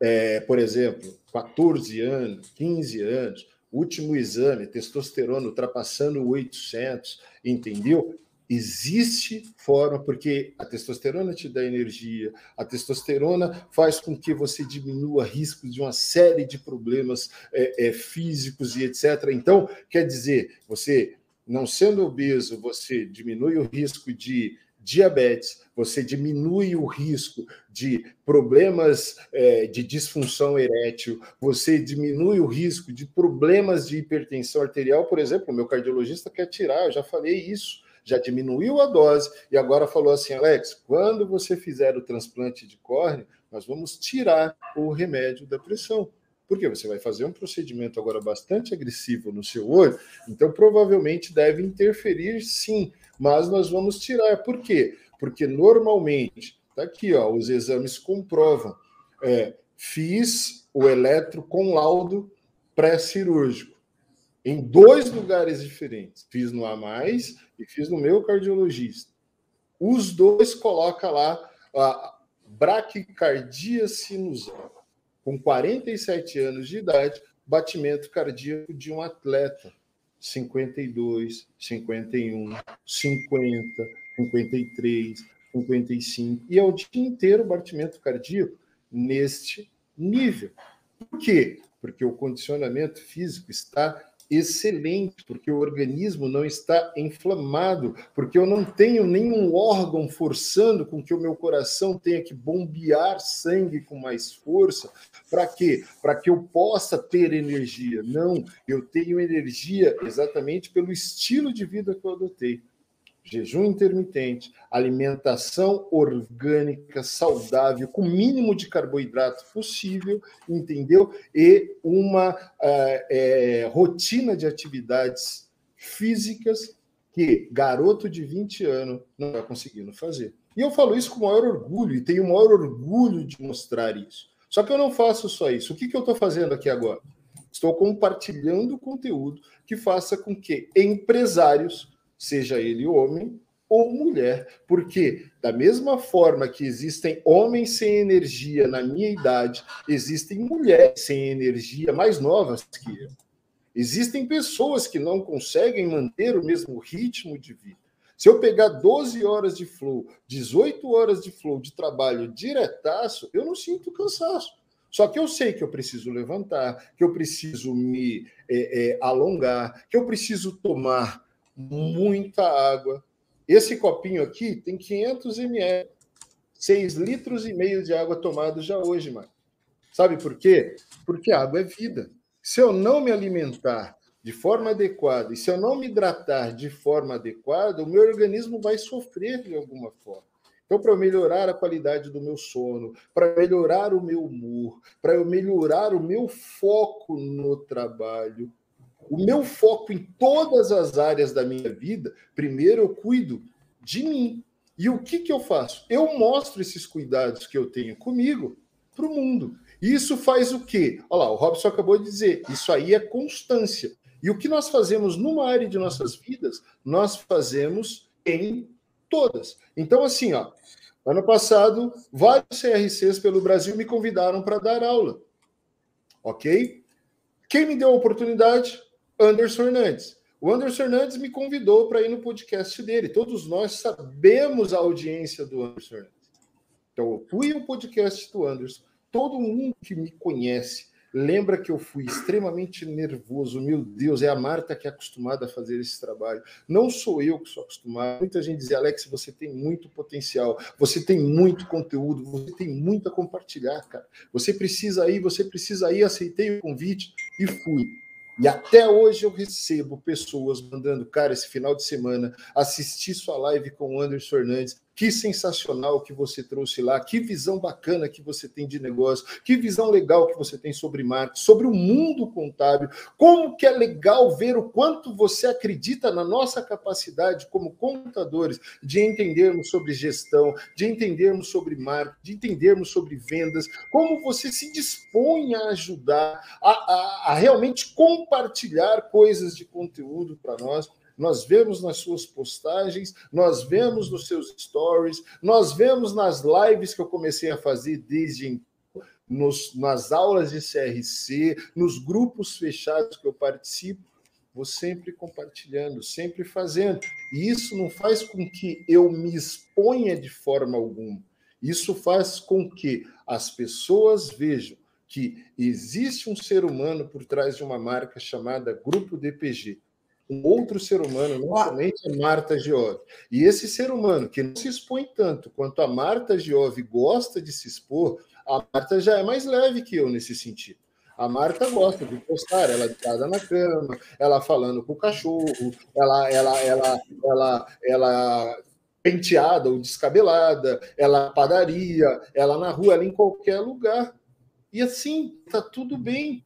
é, por exemplo, 14 anos, 15 anos, último exame, testosterona ultrapassando 800, entendeu? Existe forma, porque a testosterona te dá energia, a testosterona faz com que você diminua riscos de uma série de problemas é, é, físicos e etc. Então, quer dizer, você não sendo obeso, você diminui o risco de diabetes, você diminui o risco de problemas é, de disfunção erétil, você diminui o risco de problemas de hipertensão arterial, por exemplo, o meu cardiologista quer tirar, eu já falei isso, já diminuiu a dose e agora falou assim, Alex, quando você fizer o transplante de córnea, nós vamos tirar o remédio da pressão. Porque você vai fazer um procedimento agora bastante agressivo no seu olho, então provavelmente deve interferir sim mas nós vamos tirar. Por quê? Porque normalmente, tá aqui, ó, os exames comprovam. É, fiz o eletro com laudo pré-cirúrgico em dois lugares diferentes. Fiz no A mais e fiz no meu cardiologista. Os dois coloca lá a braquicardia sinusal. Com 47 anos de idade, batimento cardíaco de um atleta 52, 51, 50, 53, 55. E é o dia inteiro o batimento cardíaco neste nível. Por quê? Porque o condicionamento físico está excelente, porque o organismo não está inflamado, porque eu não tenho nenhum órgão forçando com que o meu coração tenha que bombear sangue com mais força. Para quê? Para que eu possa ter energia. Não, eu tenho energia exatamente pelo estilo de vida que eu adotei jejum intermitente, alimentação orgânica saudável, com o mínimo de carboidrato possível, entendeu? E uma uh, é, rotina de atividades físicas que garoto de 20 anos não está conseguindo fazer. E eu falo isso com o maior orgulho, e tenho o maior orgulho de mostrar isso. Só que eu não faço só isso. O que, que eu estou fazendo aqui agora? Estou compartilhando conteúdo que faça com que empresários seja ele homem ou mulher, porque da mesma forma que existem homens sem energia na minha idade, existem mulheres sem energia mais novas que eu. Existem pessoas que não conseguem manter o mesmo ritmo de vida. Se eu pegar 12 horas de flow, 18 horas de flow de trabalho diretaço, eu não sinto cansaço. Só que eu sei que eu preciso levantar, que eu preciso me é, é, alongar, que eu preciso tomar muita água. Esse copinho aqui tem 500 ml, 6 litros e meio de água tomada já hoje, mano. Sabe por quê? Porque água é vida. Se eu não me alimentar de forma adequada e se eu não me hidratar de forma adequada, o meu organismo vai sofrer de alguma forma. Então, para eu melhorar a qualidade do meu sono, para melhorar o meu humor, para eu melhorar o meu foco no trabalho, o meu foco em todas as áreas da minha vida, primeiro eu cuido de mim. E o que, que eu faço? Eu mostro esses cuidados que eu tenho comigo para o mundo. Isso faz o quê? Olha lá, o Robson acabou de dizer, isso aí é constância. E o que nós fazemos numa área de nossas vidas, nós fazemos em todas. Então, assim, ó, ano passado, vários CRCs pelo Brasil me convidaram para dar aula. Ok? Quem me deu a oportunidade? Anderson Hernandes. O Anderson Hernandes me convidou para ir no podcast dele. Todos nós sabemos a audiência do Anderson Hernandes. Então, eu fui ao podcast do Anderson. Todo mundo que me conhece lembra que eu fui extremamente nervoso. Meu Deus, é a Marta que é acostumada a fazer esse trabalho. Não sou eu que sou acostumado. Muita gente diz, Alex, você tem muito potencial, você tem muito conteúdo, você tem muito a compartilhar, cara. Você precisa ir, você precisa ir. Aceitei o convite e fui. E até hoje eu recebo pessoas mandando, cara, esse final de semana, assisti sua live com o Anderson Fernandes, que sensacional que você trouxe lá, que visão bacana que você tem de negócio, que visão legal que você tem sobre marketing, sobre o mundo contábil, como que é legal ver o quanto você acredita na nossa capacidade como contadores de entendermos sobre gestão, de entendermos sobre marketing, de entendermos sobre vendas, como você se dispõe a ajudar, a, a, a realmente compartilhar coisas de conteúdo para nós. Nós vemos nas suas postagens, nós vemos nos seus stories, nós vemos nas lives que eu comecei a fazer desde nos, nas aulas de CRC, nos grupos fechados que eu participo, vou sempre compartilhando, sempre fazendo. E isso não faz com que eu me exponha de forma alguma. Isso faz com que as pessoas vejam que existe um ser humano por trás de uma marca chamada Grupo DPG. Um outro ser humano, não somente a Marta Giove. E esse ser humano, que não se expõe tanto quanto a Marta Giove gosta de se expor, a Marta já é mais leve que eu nesse sentido. A Marta gosta de postar, ela deitada na cama, ela falando com o cachorro, ela, ela, ela, ela, ela penteada ou descabelada, ela padaria, ela na rua, ela em qualquer lugar. E assim, tá tudo bem.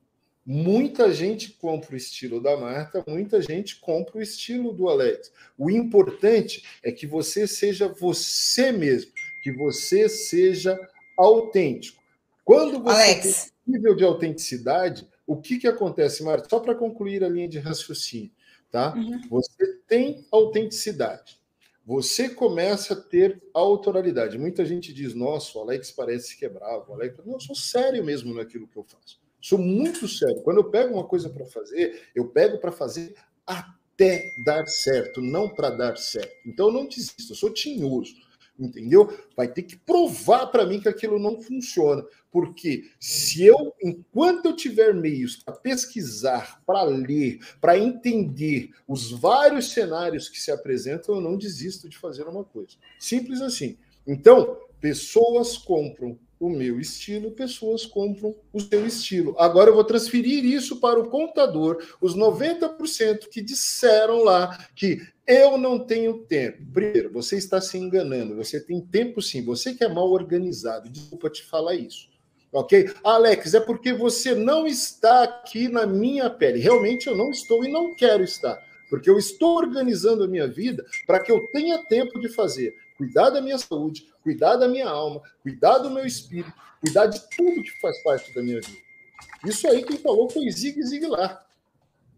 Muita gente compra o estilo da Marta, muita gente compra o estilo do Alex. O importante é que você seja você mesmo, que você seja autêntico. Quando você Alex. tem nível de autenticidade, o que, que acontece, Marta? Só para concluir a linha de raciocínio, tá? Uhum. Você tem autenticidade. Você começa a ter autoralidade. Muita gente diz: Nossa, o Alex parece que é bravo. Alex... Não, eu sou sério mesmo naquilo que eu faço. Sou muito sério. Quando eu pego uma coisa para fazer, eu pego para fazer até dar certo, não para dar certo. Então eu não desisto, eu sou tinhoso entendeu? Vai ter que provar para mim que aquilo não funciona. Porque se eu, enquanto eu tiver meios para pesquisar, para ler, para entender os vários cenários que se apresentam, eu não desisto de fazer uma coisa. Simples assim. Então, pessoas compram o meu estilo, pessoas compram o seu estilo. Agora eu vou transferir isso para o contador, os 90% que disseram lá que eu não tenho tempo. Primeiro, você está se enganando. Você tem tempo sim. Você que é mal organizado. Desculpa te falar isso. Ok? Alex, é porque você não está aqui na minha pele. Realmente eu não estou e não quero estar. Porque eu estou organizando a minha vida para que eu tenha tempo de fazer. Cuidar da minha saúde, cuidar da minha alma, cuidar do meu espírito, cuidar de tudo que faz parte da minha vida. Isso aí quem falou foi Zig Ziglar.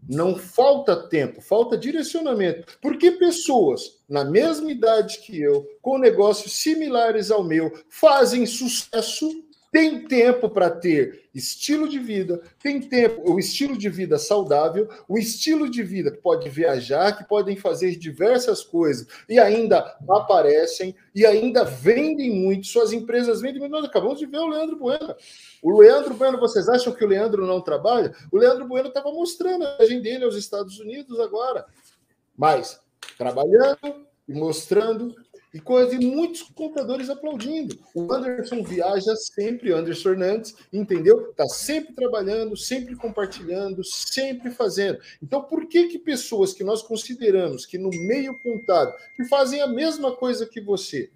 Não falta tempo, falta direcionamento. Porque pessoas na mesma idade que eu, com negócios similares ao meu, fazem sucesso tem tempo para ter estilo de vida, tem tempo, o estilo de vida saudável, o estilo de vida que pode viajar, que podem fazer diversas coisas e ainda aparecem e ainda vendem muito. Suas empresas vendem muito. Nós acabamos de ver o Leandro Bueno. O Leandro Bueno, vocês acham que o Leandro não trabalha? O Leandro Bueno estava mostrando a imagem dele aos Estados Unidos agora. Mas trabalhando e mostrando e coisa, e muitos contadores aplaudindo. O Anderson viaja sempre, Anderson Hernandes, entendeu? Está sempre trabalhando, sempre compartilhando, sempre fazendo. Então, por que que pessoas que nós consideramos que no meio contábil, que fazem a mesma coisa que você,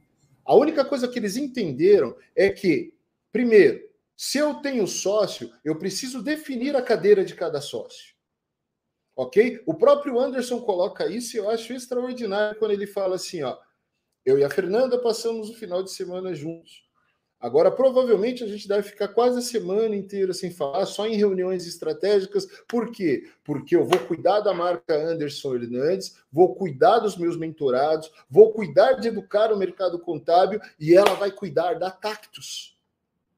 a única coisa que eles entenderam é que, primeiro, se eu tenho sócio, eu preciso definir a cadeira de cada sócio. Ok? O próprio Anderson coloca isso e eu acho extraordinário quando ele fala assim: ó, eu e a Fernanda passamos o final de semana juntos. Agora, provavelmente, a gente deve ficar quase a semana inteira sem falar, só em reuniões estratégicas. Por quê? Porque eu vou cuidar da marca Anderson Hernandes, vou cuidar dos meus mentorados, vou cuidar de educar o mercado contábil e ela vai cuidar da Cactus.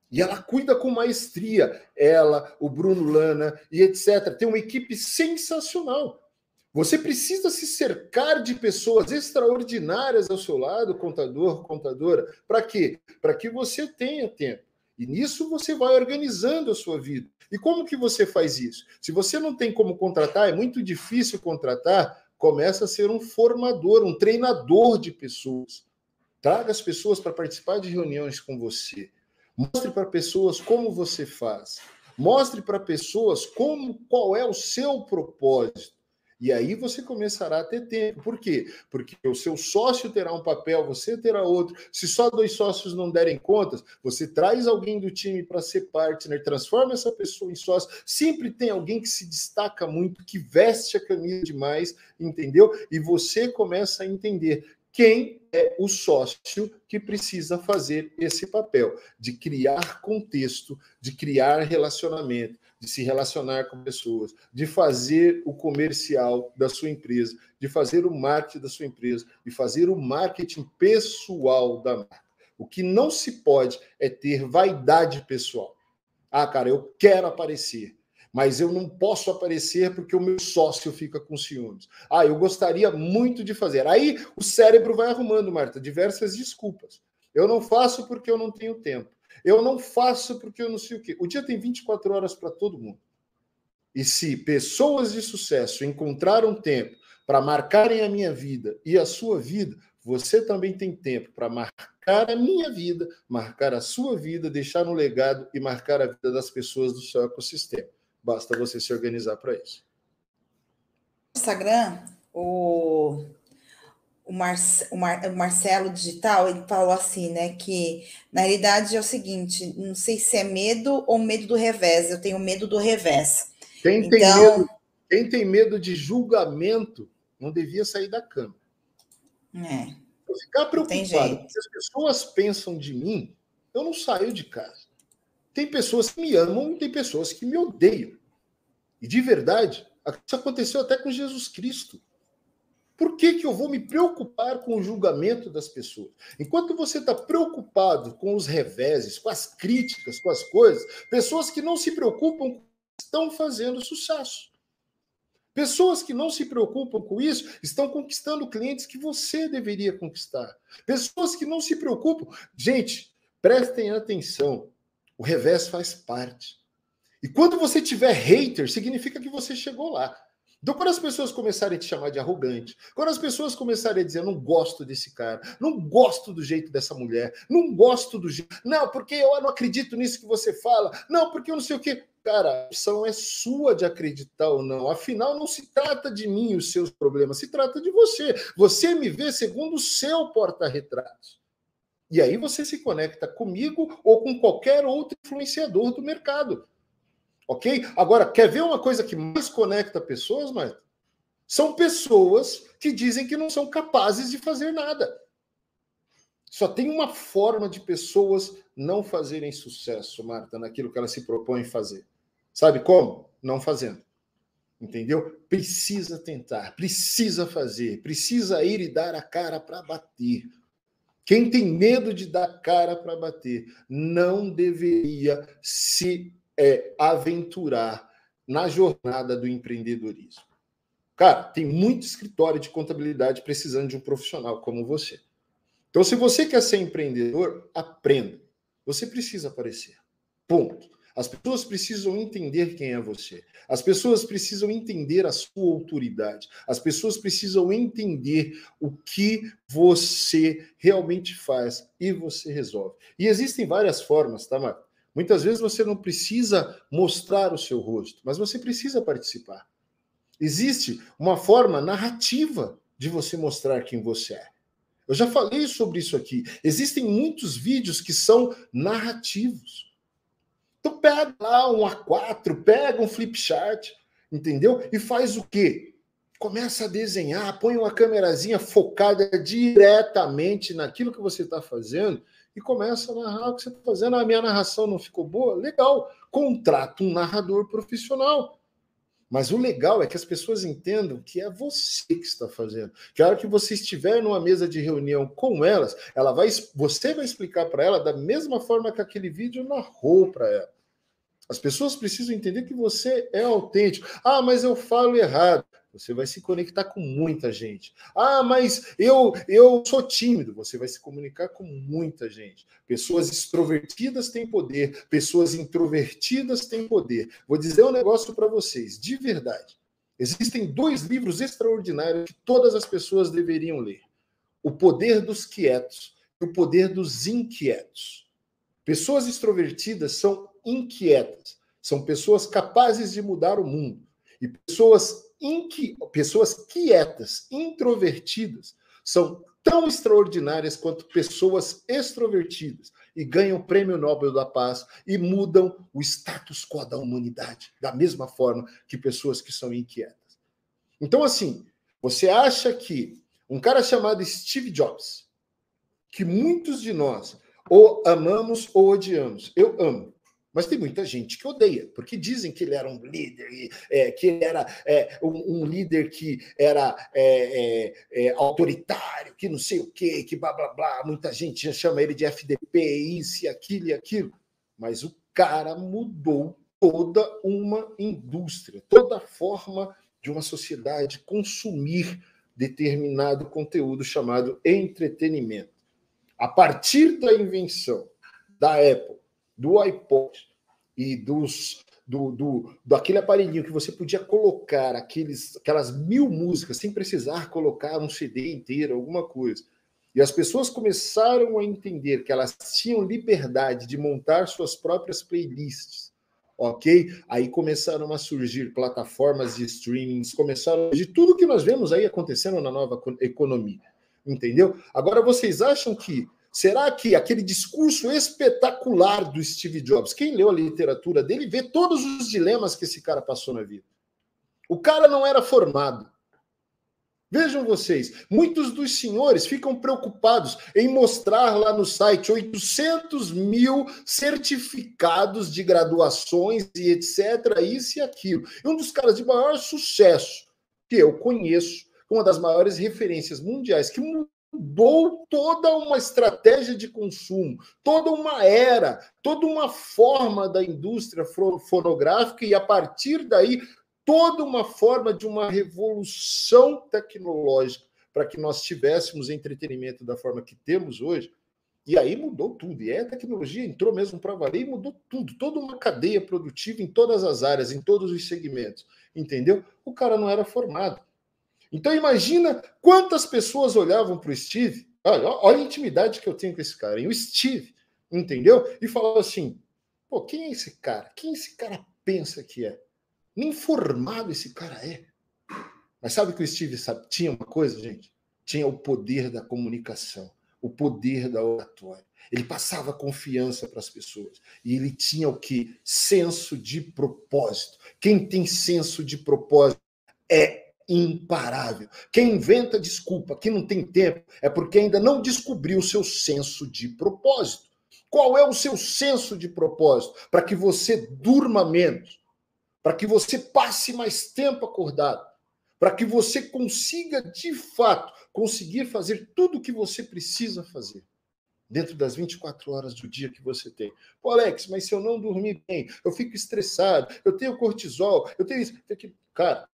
E ela cuida com maestria, ela, o Bruno Lana e etc. Tem uma equipe sensacional. Você precisa se cercar de pessoas extraordinárias ao seu lado, contador, contadora. Para quê? Para que você tenha tempo. E nisso você vai organizando a sua vida. E como que você faz isso? Se você não tem como contratar, é muito difícil contratar, começa a ser um formador, um treinador de pessoas. Traga as pessoas para participar de reuniões com você. Mostre para pessoas como você faz. Mostre para pessoas como qual é o seu propósito. E aí você começará a ter tempo. Por quê? Porque o seu sócio terá um papel, você terá outro. Se só dois sócios não derem contas, você traz alguém do time para ser partner, transforma essa pessoa em sócio. Sempre tem alguém que se destaca muito, que veste a camisa demais, entendeu? E você começa a entender quem é o sócio que precisa fazer esse papel de criar contexto, de criar relacionamento, de se relacionar com pessoas, de fazer o comercial da sua empresa, de fazer o marketing da sua empresa, de fazer o marketing pessoal da marca. O que não se pode é ter vaidade pessoal. Ah, cara, eu quero aparecer, mas eu não posso aparecer porque o meu sócio fica com ciúmes. Ah, eu gostaria muito de fazer. Aí o cérebro vai arrumando, Marta, diversas desculpas. Eu não faço porque eu não tenho tempo. Eu não faço porque eu não sei o quê. O dia tem 24 horas para todo mundo. E se pessoas de sucesso encontraram tempo para marcarem a minha vida e a sua vida, você também tem tempo para marcar a minha vida, marcar a sua vida, deixar um legado e marcar a vida das pessoas do seu ecossistema. Basta você se organizar para isso. Instagram, o Mar, o, Mar, o, Marcelo Digital, ele falou assim, né, que na realidade é o seguinte, não sei se é medo ou medo do revés, eu tenho medo do revés. Quem, então, tem, medo, quem tem medo de julgamento não devia sair da cama. É. Eu ficar preocupado, se as pessoas pensam de mim, eu não saio de casa. Tem pessoas que me amam e tem pessoas que me odeiam. E de verdade, isso aconteceu até com Jesus Cristo. Por que, que eu vou me preocupar com o julgamento das pessoas? Enquanto você está preocupado com os reveses, com as críticas, com as coisas, pessoas que não se preocupam estão fazendo sucesso. Pessoas que não se preocupam com isso estão conquistando clientes que você deveria conquistar. Pessoas que não se preocupam. Gente, prestem atenção. O revés faz parte. E quando você tiver hater, significa que você chegou lá. Então, quando as pessoas começarem a te chamar de arrogante, quando as pessoas começarem a dizer, não gosto desse cara, não gosto do jeito dessa mulher, não gosto do jeito. Não, porque eu não acredito nisso que você fala, não, porque eu não sei o quê. Cara, a opção é sua de acreditar ou não. Afinal, não se trata de mim e os seus problemas, se trata de você. Você me vê segundo o seu porta-retratos. E aí você se conecta comigo ou com qualquer outro influenciador do mercado. Ok? Agora, quer ver uma coisa que mais conecta pessoas, Marta? São pessoas que dizem que não são capazes de fazer nada. Só tem uma forma de pessoas não fazerem sucesso, Marta, naquilo que elas se propõem fazer. Sabe como? Não fazendo. Entendeu? Precisa tentar, precisa fazer, precisa ir e dar a cara para bater. Quem tem medo de dar cara para bater não deveria se é aventurar na jornada do empreendedorismo. Cara, tem muito escritório de contabilidade precisando de um profissional como você. Então, se você quer ser empreendedor, aprenda. Você precisa aparecer. Ponto. As pessoas precisam entender quem é você. As pessoas precisam entender a sua autoridade. As pessoas precisam entender o que você realmente faz e você resolve. E existem várias formas, tá, Marco? Muitas vezes você não precisa mostrar o seu rosto, mas você precisa participar. Existe uma forma narrativa de você mostrar quem você é. Eu já falei sobre isso aqui. Existem muitos vídeos que são narrativos. Então pega lá um A4, pega um flip chart, entendeu? E faz o quê? Começa a desenhar, põe uma câmerazinha focada diretamente naquilo que você está fazendo e começa a narrar o que você está fazendo. A minha narração não ficou boa? Legal, contrata um narrador profissional. Mas o legal é que as pessoas entendam que é você que está fazendo. Que a hora que você estiver numa mesa de reunião com elas, ela vai, você vai explicar para ela da mesma forma que aquele vídeo narrou para ela. As pessoas precisam entender que você é autêntico. Ah, mas eu falo errado. Você vai se conectar com muita gente. Ah, mas eu eu sou tímido. Você vai se comunicar com muita gente. Pessoas extrovertidas têm poder, pessoas introvertidas têm poder. Vou dizer um negócio para vocês, de verdade. Existem dois livros extraordinários que todas as pessoas deveriam ler: O Poder dos Quietos e O Poder dos Inquietos. Pessoas extrovertidas são inquietas, são pessoas capazes de mudar o mundo. E pessoas inqui... pessoas quietas, introvertidas, são tão extraordinárias quanto pessoas extrovertidas e ganham o Prêmio Nobel da Paz e mudam o status quo da humanidade, da mesma forma que pessoas que são inquietas. Então, assim, você acha que um cara chamado Steve Jobs, que muitos de nós ou amamos ou odiamos. Eu amo. Mas tem muita gente que odeia, porque dizem que ele era um líder, é, que ele era é, um, um, líder que era é, é, é, autoritário, que não sei o quê, que blá blá blá. Muita gente chama ele de FDP, isso e aquilo e aquilo. Mas o cara mudou toda uma indústria, toda a forma de uma sociedade consumir determinado conteúdo chamado entretenimento. A partir da invenção da Apple, do iPod e dos do, do, daquele aparelhinho que você podia colocar aqueles, aquelas mil músicas sem precisar colocar um CD inteiro, alguma coisa. E as pessoas começaram a entender que elas tinham liberdade de montar suas próprias playlists, ok? Aí começaram a surgir plataformas de streamings, começaram de tudo que nós vemos aí acontecendo na nova economia, entendeu? Agora vocês acham que Será que aquele discurso espetacular do Steve Jobs, quem leu a literatura dele vê todos os dilemas que esse cara passou na vida? O cara não era formado. Vejam vocês, muitos dos senhores ficam preocupados em mostrar lá no site 800 mil certificados de graduações e etc. Isso e aquilo. E um dos caras de maior sucesso que eu conheço, uma das maiores referências mundiais que mudou toda uma estratégia de consumo, toda uma era, toda uma forma da indústria fonográfica e a partir daí toda uma forma de uma revolução tecnológica para que nós tivéssemos entretenimento da forma que temos hoje. E aí mudou tudo. E a tecnologia entrou mesmo para valer e mudou tudo. Toda uma cadeia produtiva em todas as áreas, em todos os segmentos. Entendeu? O cara não era formado. Então imagina quantas pessoas olhavam para o Steve. Olha, olha a intimidade que eu tenho com esse cara, hein? o Steve, entendeu? E falava assim: pô, quem é esse cara? Quem esse cara pensa que é? Nem formado esse cara é. Mas sabe que o Steve sabe? tinha uma coisa, gente? Tinha o poder da comunicação, o poder da oratória. Ele passava confiança para as pessoas. E ele tinha o que? Senso de propósito. Quem tem senso de propósito é imparável. Quem inventa desculpa que não tem tempo é porque ainda não descobriu o seu senso de propósito. Qual é o seu senso de propósito? Para que você durma menos, para que você passe mais tempo acordado, para que você consiga de fato conseguir fazer tudo o que você precisa fazer dentro das 24 horas do dia que você tem. Pô, Alex, mas se eu não dormir bem, eu fico estressado, eu tenho cortisol, eu tenho isso, tenho. Cara,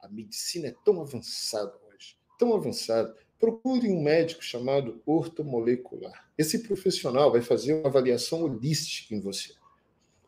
a medicina é tão avançada hoje, tão avançada. Procure um médico chamado ortomolecular. Esse profissional vai fazer uma avaliação holística em você.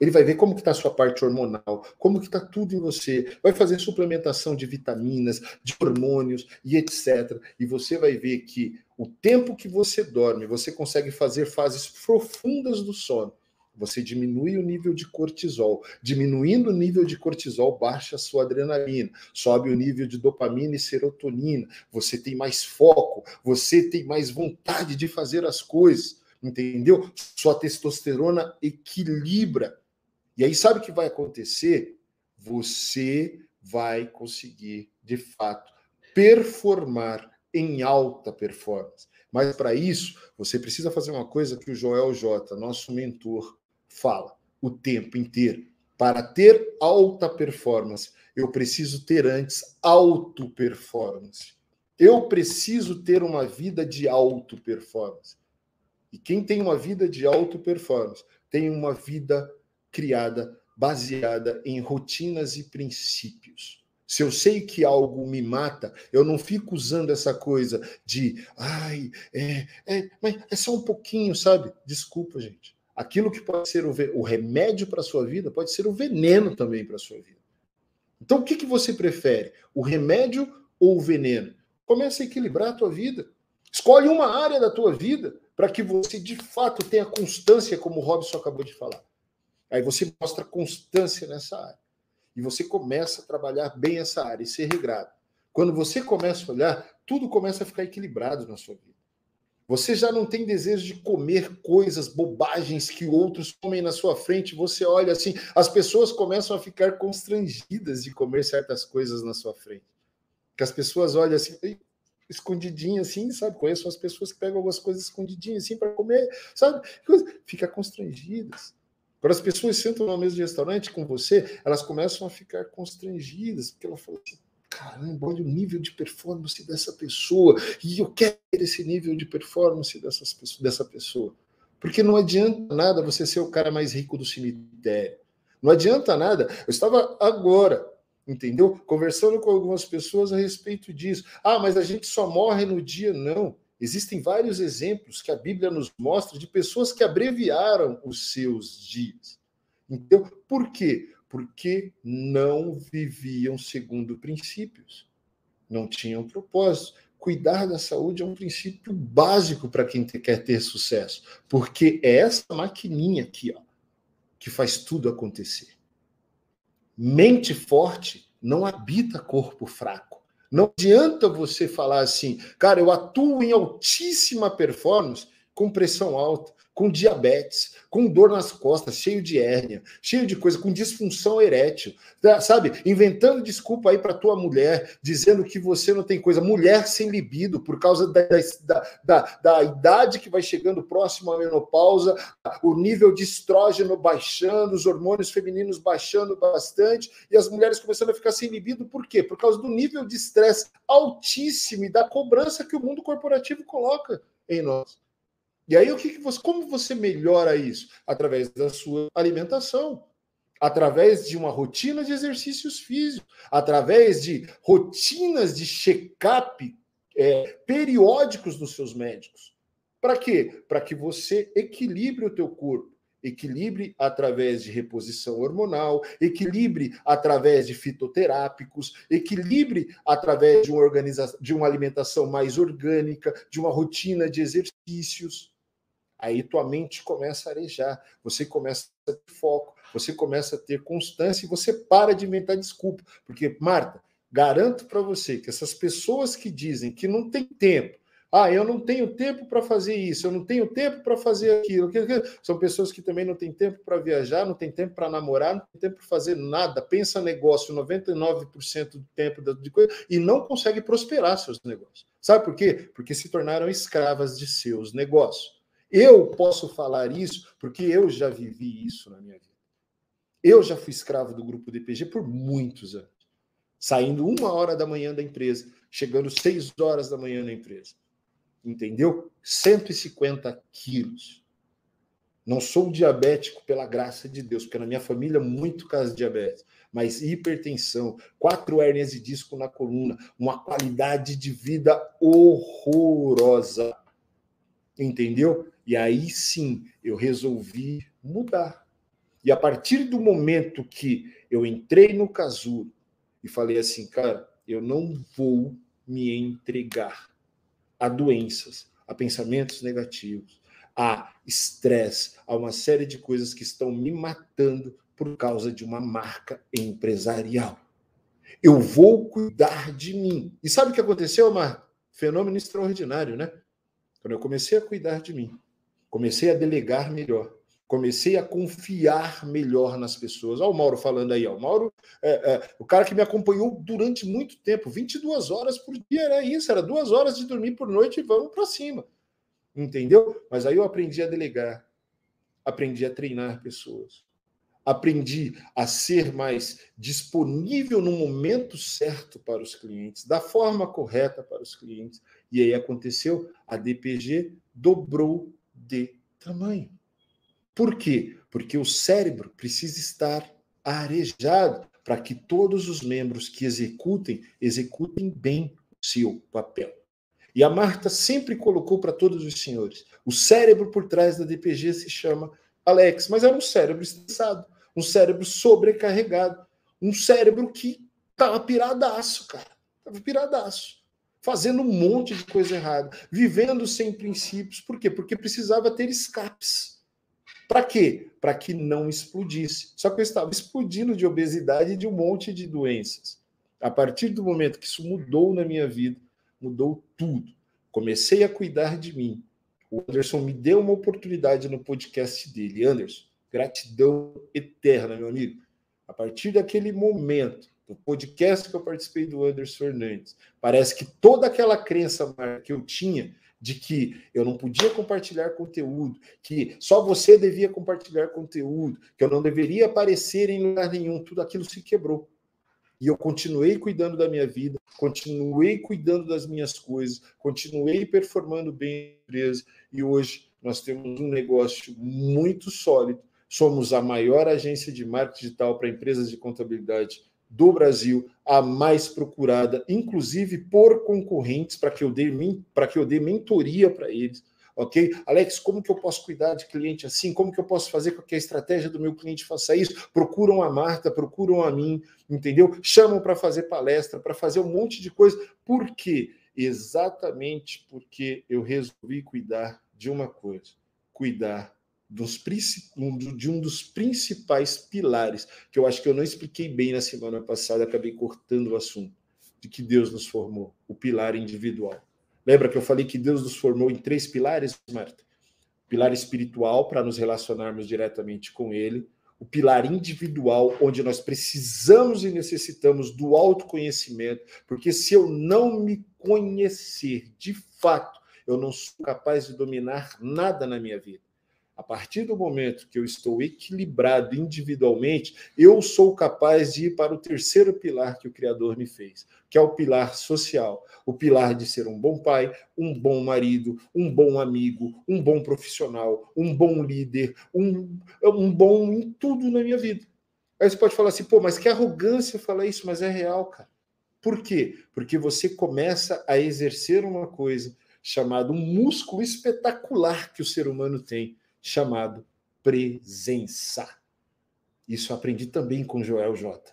Ele vai ver como está a sua parte hormonal, como está tudo em você, vai fazer suplementação de vitaminas, de hormônios e etc. E você vai ver que o tempo que você dorme, você consegue fazer fases profundas do sono você diminui o nível de cortisol. Diminuindo o nível de cortisol, baixa a sua adrenalina, sobe o nível de dopamina e serotonina. Você tem mais foco, você tem mais vontade de fazer as coisas, entendeu? Sua testosterona equilibra. E aí, sabe o que vai acontecer? Você vai conseguir, de fato, performar em alta performance. Mas para isso, você precisa fazer uma coisa que o Joel J, nosso mentor, fala o tempo inteiro. Para ter alta performance, eu preciso ter antes auto performance. Eu preciso ter uma vida de alto performance. E quem tem uma vida de alto performance tem uma vida criada baseada em rotinas e princípios. Se eu sei que algo me mata, eu não fico usando essa coisa de, ai, é, é, mas é só um pouquinho, sabe? Desculpa, gente. Aquilo que pode ser o, o remédio para a sua vida pode ser o veneno também para a sua vida. Então, o que, que você prefere? O remédio ou o veneno? Comece a equilibrar a tua vida. Escolhe uma área da tua vida para que você, de fato, tenha constância, como o Robson acabou de falar. Aí você mostra constância nessa área. E você começa a trabalhar bem essa área e ser regrado. Quando você começa a olhar, tudo começa a ficar equilibrado na sua vida. Você já não tem desejo de comer coisas, bobagens que outros comem na sua frente. Você olha assim, as pessoas começam a ficar constrangidas de comer certas coisas na sua frente. Que as pessoas olham assim, escondidinho assim, sabe? Conheço as pessoas que pegam algumas coisas escondidinhas assim para comer, sabe? Fica constrangidas. Quando as pessoas sentam na mesa de restaurante com você, elas começam a ficar constrangidas, porque ela fala assim: caramba, olha o nível de performance dessa pessoa, e eu quero esse nível de performance dessas, dessa pessoa. Porque não adianta nada você ser o cara mais rico do cemitério. Não adianta nada. Eu estava agora, entendeu? Conversando com algumas pessoas a respeito disso. Ah, mas a gente só morre no dia. Não. Existem vários exemplos que a Bíblia nos mostra de pessoas que abreviaram os seus dias. Então, por quê? Porque não viviam segundo princípios, não tinham propósito. Cuidar da saúde é um princípio básico para quem quer ter sucesso, porque é essa maquininha aqui, ó, que faz tudo acontecer. Mente forte não habita corpo fraco. Não adianta você falar assim, cara, eu atuo em altíssima performance com pressão alta com diabetes, com dor nas costas, cheio de hérnia, cheio de coisa, com disfunção erétil, tá, sabe? Inventando desculpa aí para tua mulher, dizendo que você não tem coisa. Mulher sem libido, por causa da, da, da, da idade que vai chegando próximo à menopausa, o nível de estrógeno baixando, os hormônios femininos baixando bastante, e as mulheres começando a ficar sem libido, por quê? Por causa do nível de estresse altíssimo e da cobrança que o mundo corporativo coloca em nós. E aí, o que, que você, como você melhora isso? Através da sua alimentação, através de uma rotina de exercícios físicos, através de rotinas de check-up é, periódicos dos seus médicos. Para quê? Para que você equilibre o teu corpo. Equilibre através de reposição hormonal, equilibre através de fitoterápicos, equilibre através de uma, organização, de uma alimentação mais orgânica, de uma rotina de exercícios. Aí tua mente começa a arejar, você começa a ter foco, você começa a ter constância e você para de inventar desculpa. Porque, Marta, garanto para você que essas pessoas que dizem que não tem tempo, ah, eu não tenho tempo para fazer isso, eu não tenho tempo para fazer aquilo, são pessoas que também não têm tempo para viajar, não têm tempo para namorar, não têm tempo para fazer nada, pensa negócio 99% do tempo de coisa e não consegue prosperar seus negócios. Sabe por quê? Porque se tornaram escravas de seus negócios. Eu posso falar isso porque eu já vivi isso na minha vida. Eu já fui escravo do grupo DPG por muitos anos. Saindo uma hora da manhã da empresa, chegando seis horas da manhã na empresa. Entendeu? 150 quilos. Não sou diabético pela graça de Deus, porque na minha família muito caso de diabetes, mas hipertensão, quatro hérnias de disco na coluna, uma qualidade de vida horrorosa. Entendeu? E aí sim eu resolvi mudar. E a partir do momento que eu entrei no casulo e falei assim, cara, eu não vou me entregar a doenças, a pensamentos negativos, a estresse, a uma série de coisas que estão me matando por causa de uma marca empresarial. Eu vou cuidar de mim. E sabe o que aconteceu, Marco? Fenômeno extraordinário, né? Quando eu comecei a cuidar de mim, Comecei a delegar melhor. Comecei a confiar melhor nas pessoas. Olha o Mauro falando aí. Ó. O Mauro, é, é, o cara que me acompanhou durante muito tempo, 22 horas por dia era isso, era duas horas de dormir por noite e vamos para cima. Entendeu? Mas aí eu aprendi a delegar, aprendi a treinar pessoas, aprendi a ser mais disponível no momento certo para os clientes, da forma correta para os clientes. E aí aconteceu, a DPG dobrou de tamanho. Por quê? Porque o cérebro precisa estar arejado para que todos os membros que executem, executem bem o seu papel. E a Marta sempre colocou para todos os senhores: o cérebro por trás da DPG se chama Alex, mas era um cérebro estressado, um cérebro sobrecarregado, um cérebro que estava piradaço, cara. Estava piradaço fazendo um monte de coisa errada, vivendo sem princípios. Por quê? Porque precisava ter escapes. Para quê? Para que não explodisse. Só que eu estava explodindo de obesidade e de um monte de doenças. A partir do momento que isso mudou na minha vida, mudou tudo. Comecei a cuidar de mim. O Anderson me deu uma oportunidade no podcast dele. Anderson, gratidão eterna, meu amigo. A partir daquele momento do podcast que eu participei do Anderson Fernandes. Parece que toda aquela crença que eu tinha de que eu não podia compartilhar conteúdo, que só você devia compartilhar conteúdo, que eu não deveria aparecer em lugar nenhum, tudo aquilo se quebrou. E eu continuei cuidando da minha vida, continuei cuidando das minhas coisas, continuei performando bem a empresa e hoje nós temos um negócio muito sólido. Somos a maior agência de marketing digital para empresas de contabilidade do Brasil, a mais procurada, inclusive por concorrentes, para que eu dê para que eu dê mentoria para eles. Ok? Alex, como que eu posso cuidar de cliente assim? Como que eu posso fazer com que a estratégia do meu cliente faça isso? Procuram a Marta, procuram a mim, entendeu? Chamam para fazer palestra, para fazer um monte de coisa. Por quê? Exatamente porque eu resolvi cuidar de uma coisa: cuidar dos, de um dos principais pilares, que eu acho que eu não expliquei bem na semana passada, acabei cortando o assunto, de que Deus nos formou, o pilar individual. Lembra que eu falei que Deus nos formou em três pilares, Marta? pilar espiritual, para nos relacionarmos diretamente com Ele, o pilar individual, onde nós precisamos e necessitamos do autoconhecimento, porque se eu não me conhecer de fato, eu não sou capaz de dominar nada na minha vida. A partir do momento que eu estou equilibrado individualmente, eu sou capaz de ir para o terceiro pilar que o Criador me fez, que é o pilar social, o pilar de ser um bom pai, um bom marido, um bom amigo, um bom profissional, um bom líder, um, um bom em tudo na minha vida. Aí você pode falar assim, pô, mas que arrogância falar isso, mas é real, cara. Por quê? Porque você começa a exercer uma coisa chamada um músculo espetacular que o ser humano tem, chamado presença. Isso aprendi também com Joel J.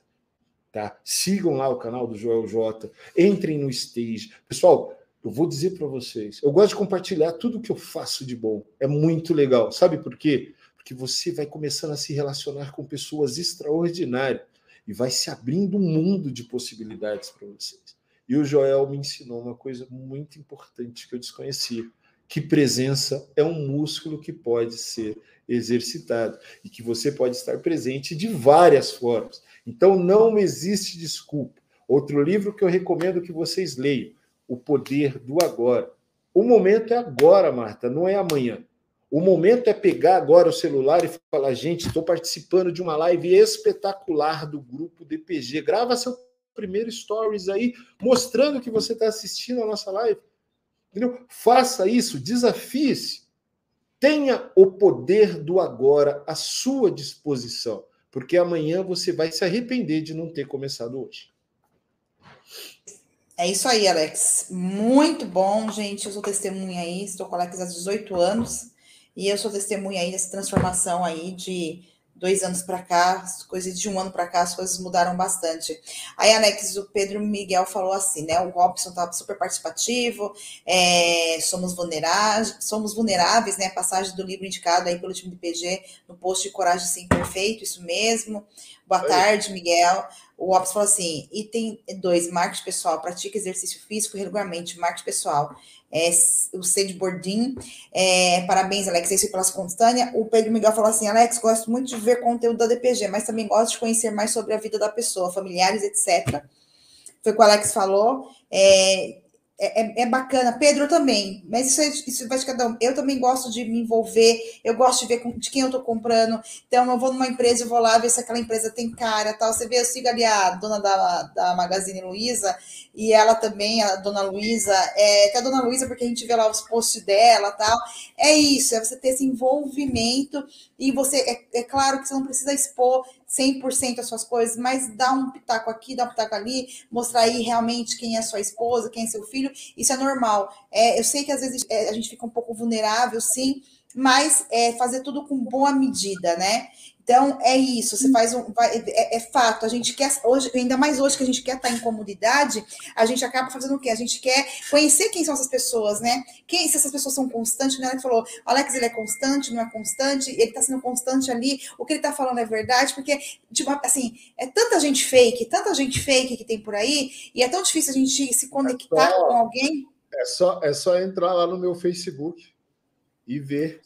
Tá? Sigam lá o canal do Joel J. Entrem no stage. Pessoal, eu vou dizer para vocês, eu gosto de compartilhar tudo que eu faço de bom. É muito legal. Sabe por quê? Porque você vai começando a se relacionar com pessoas extraordinárias e vai se abrindo um mundo de possibilidades para vocês. E o Joel me ensinou uma coisa muito importante que eu desconhecia que presença é um músculo que pode ser exercitado e que você pode estar presente de várias formas. Então não existe desculpa. Outro livro que eu recomendo que vocês leiam, O Poder do Agora. O momento é agora, Marta, não é amanhã. O momento é pegar agora o celular e falar: gente, estou participando de uma live espetacular do grupo DPG. Grava seu primeiro stories aí, mostrando que você está assistindo a nossa live. Entendeu? Faça isso, desafie-se. Tenha o poder do agora à sua disposição, porque amanhã você vai se arrepender de não ter começado hoje. É isso aí, Alex. Muito bom, gente. Eu sou testemunha aí, estou com a Alex há 18 anos, e eu sou testemunha aí dessa transformação aí de dois anos para cá, coisas de um ano para cá, as coisas mudaram bastante. Aí, Alex, o Pedro Miguel falou assim, né? O Robson estava super participativo, é, somos vulneráveis, somos vulneráveis, né? A passagem do livro indicado aí pelo time do PG no post de Coragem Sim Perfeito, isso mesmo. Boa Oi. tarde, Miguel. O Ops falou assim: item 2, marketing pessoal, pratica exercício físico regularmente, marketing pessoal é, o C de Bordim. É, parabéns, Alex, isso pela constância. O Pedro Miguel falou assim: Alex, gosto muito de ver conteúdo da DPG, mas também gosto de conhecer mais sobre a vida da pessoa, familiares, etc. Foi o que o Alex falou. É, é, é, bacana. Pedro também, mas isso, é, isso vai de cada um. Eu também gosto de me envolver, eu gosto de ver com, de quem eu estou comprando. Então, eu vou numa empresa, eu vou lá ver se aquela empresa tem cara tal. Você vê, eu sigo ali a dona da, da Magazine Luiza, e ela também, a dona Luiza, é, até a dona Luiza, porque a gente vê lá os posts dela tal. É isso, é você ter esse envolvimento, e você, é, é claro que você não precisa expor 100% as suas coisas, mas dá um pitaco aqui, dá um pitaco ali, mostrar aí realmente quem é sua esposa, quem é seu filho, isso é normal. É, eu sei que às vezes é, a gente fica um pouco vulnerável, sim, mas é, fazer tudo com boa medida, né? Então, é isso, você faz um. Vai, é, é, fato, a gente quer, hoje, ainda mais hoje que a gente quer estar em comunidade, a gente acaba fazendo o quê? A gente quer conhecer quem são essas pessoas, né? Quem, se essas pessoas são constantes, né? Ele falou, o Alex, ele é constante, não é constante, ele está sendo constante ali, o que ele está falando é verdade, porque, tipo, assim, é tanta gente fake, tanta gente fake que tem por aí, e é tão difícil a gente se conectar é só, com alguém. É só, é só entrar lá no meu Facebook e ver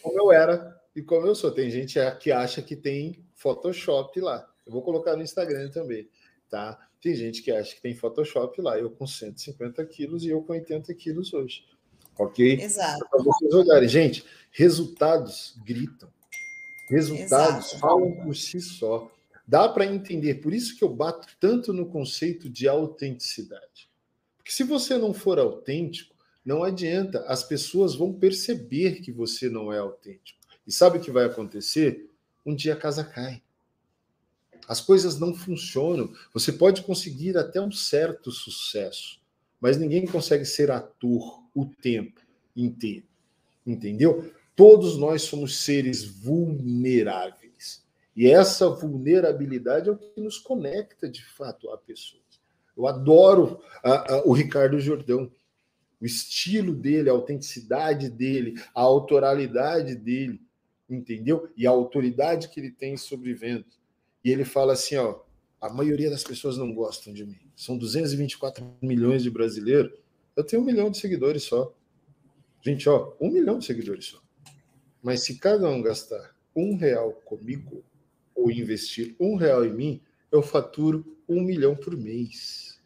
como eu era e como eu sou. Tem gente que acha que tem Photoshop lá. Eu vou colocar no Instagram também. tá? Tem gente que acha que tem Photoshop lá, eu com 150 quilos e eu com 80 quilos hoje. Ok? Exato. Para vocês olharem. Gente, resultados gritam. Resultados Exato. falam por si só. Dá para entender. Por isso que eu bato tanto no conceito de autenticidade. Porque se você não for autêntico, não adianta. As pessoas vão perceber que você não é autêntico. E sabe o que vai acontecer? Um dia a casa cai. As coisas não funcionam. Você pode conseguir até um certo sucesso, mas ninguém consegue ser ator o tempo inteiro. Entendeu? Todos nós somos seres vulneráveis. E essa vulnerabilidade é o que nos conecta de fato a pessoas. Eu adoro a, a, o Ricardo Jordão, o estilo dele, a autenticidade dele, a autoralidade dele, entendeu? E a autoridade que ele tem sobre vendas. E ele fala assim, ó, a maioria das pessoas não gostam de mim. São 224 milhões de brasileiros. Eu tenho um milhão de seguidores só. Gente, ó, um milhão de seguidores só. Mas se cada um gastar um real comigo ou investir um real em mim, eu faturo um milhão por mês.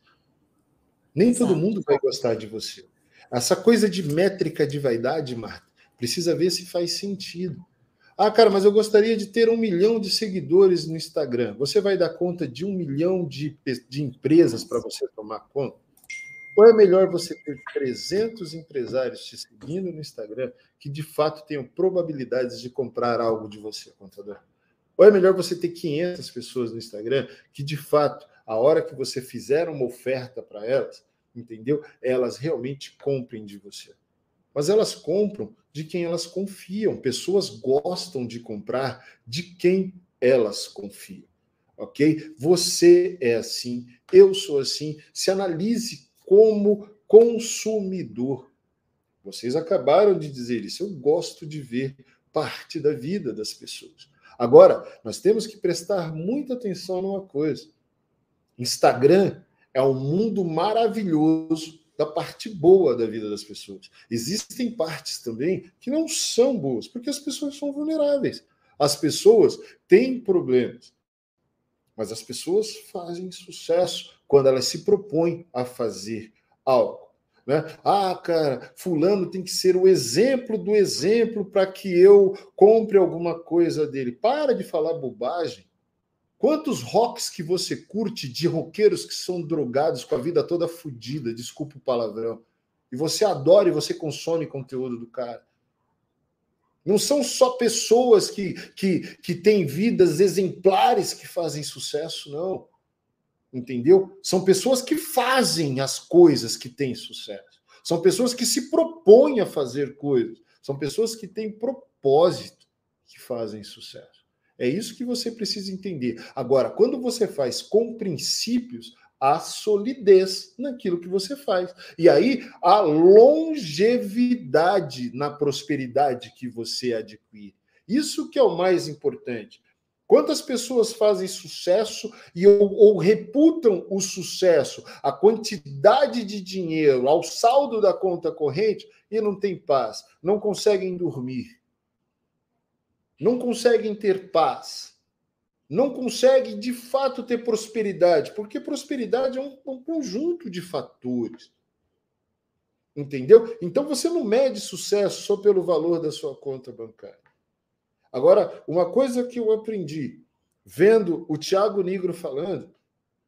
Nem Exato. todo mundo vai gostar de você. Essa coisa de métrica de vaidade, Marta, precisa ver se faz sentido. Ah, cara, mas eu gostaria de ter um milhão de seguidores no Instagram. Você vai dar conta de um milhão de, de empresas para você tomar conta? Ou é melhor você ter 300 empresários te seguindo no Instagram que de fato tenham probabilidades de comprar algo de você, contador? Ou é melhor você ter 500 pessoas no Instagram que de fato, a hora que você fizer uma oferta para elas, entendeu? Elas realmente comprem de você. Mas elas compram de quem elas confiam. Pessoas gostam de comprar de quem elas confiam. Ok? Você é assim, eu sou assim. Se analise como consumidor. Vocês acabaram de dizer isso. Eu gosto de ver parte da vida das pessoas. Agora, nós temos que prestar muita atenção numa coisa. Instagram é um mundo maravilhoso da parte boa da vida das pessoas. Existem partes também que não são boas, porque as pessoas são vulneráveis. As pessoas têm problemas. Mas as pessoas fazem sucesso quando elas se propõem a fazer algo. Né? Ah, cara, fulano tem que ser o exemplo do exemplo para que eu compre alguma coisa dele. Para de falar bobagem. Quantos rocks que você curte de roqueiros que são drogados com a vida toda fodida, desculpa o palavrão, e você adora e você consome conteúdo do cara? Não são só pessoas que, que, que têm vidas exemplares que fazem sucesso, não. Entendeu? São pessoas que fazem as coisas que têm sucesso. São pessoas que se propõem a fazer coisas. São pessoas que têm propósito que fazem sucesso. É isso que você precisa entender. Agora, quando você faz com princípios, há solidez naquilo que você faz. E aí, a longevidade na prosperidade que você adquire. Isso que é o mais importante. Quantas pessoas fazem sucesso e ou, ou, reputam o sucesso, a quantidade de dinheiro, ao saldo da conta corrente e não tem paz, não conseguem dormir, não conseguem ter paz, não conseguem de fato ter prosperidade, porque prosperidade é um, um conjunto de fatores. Entendeu? Então você não mede sucesso só pelo valor da sua conta bancária. Agora, uma coisa que eu aprendi vendo o Tiago Negro falando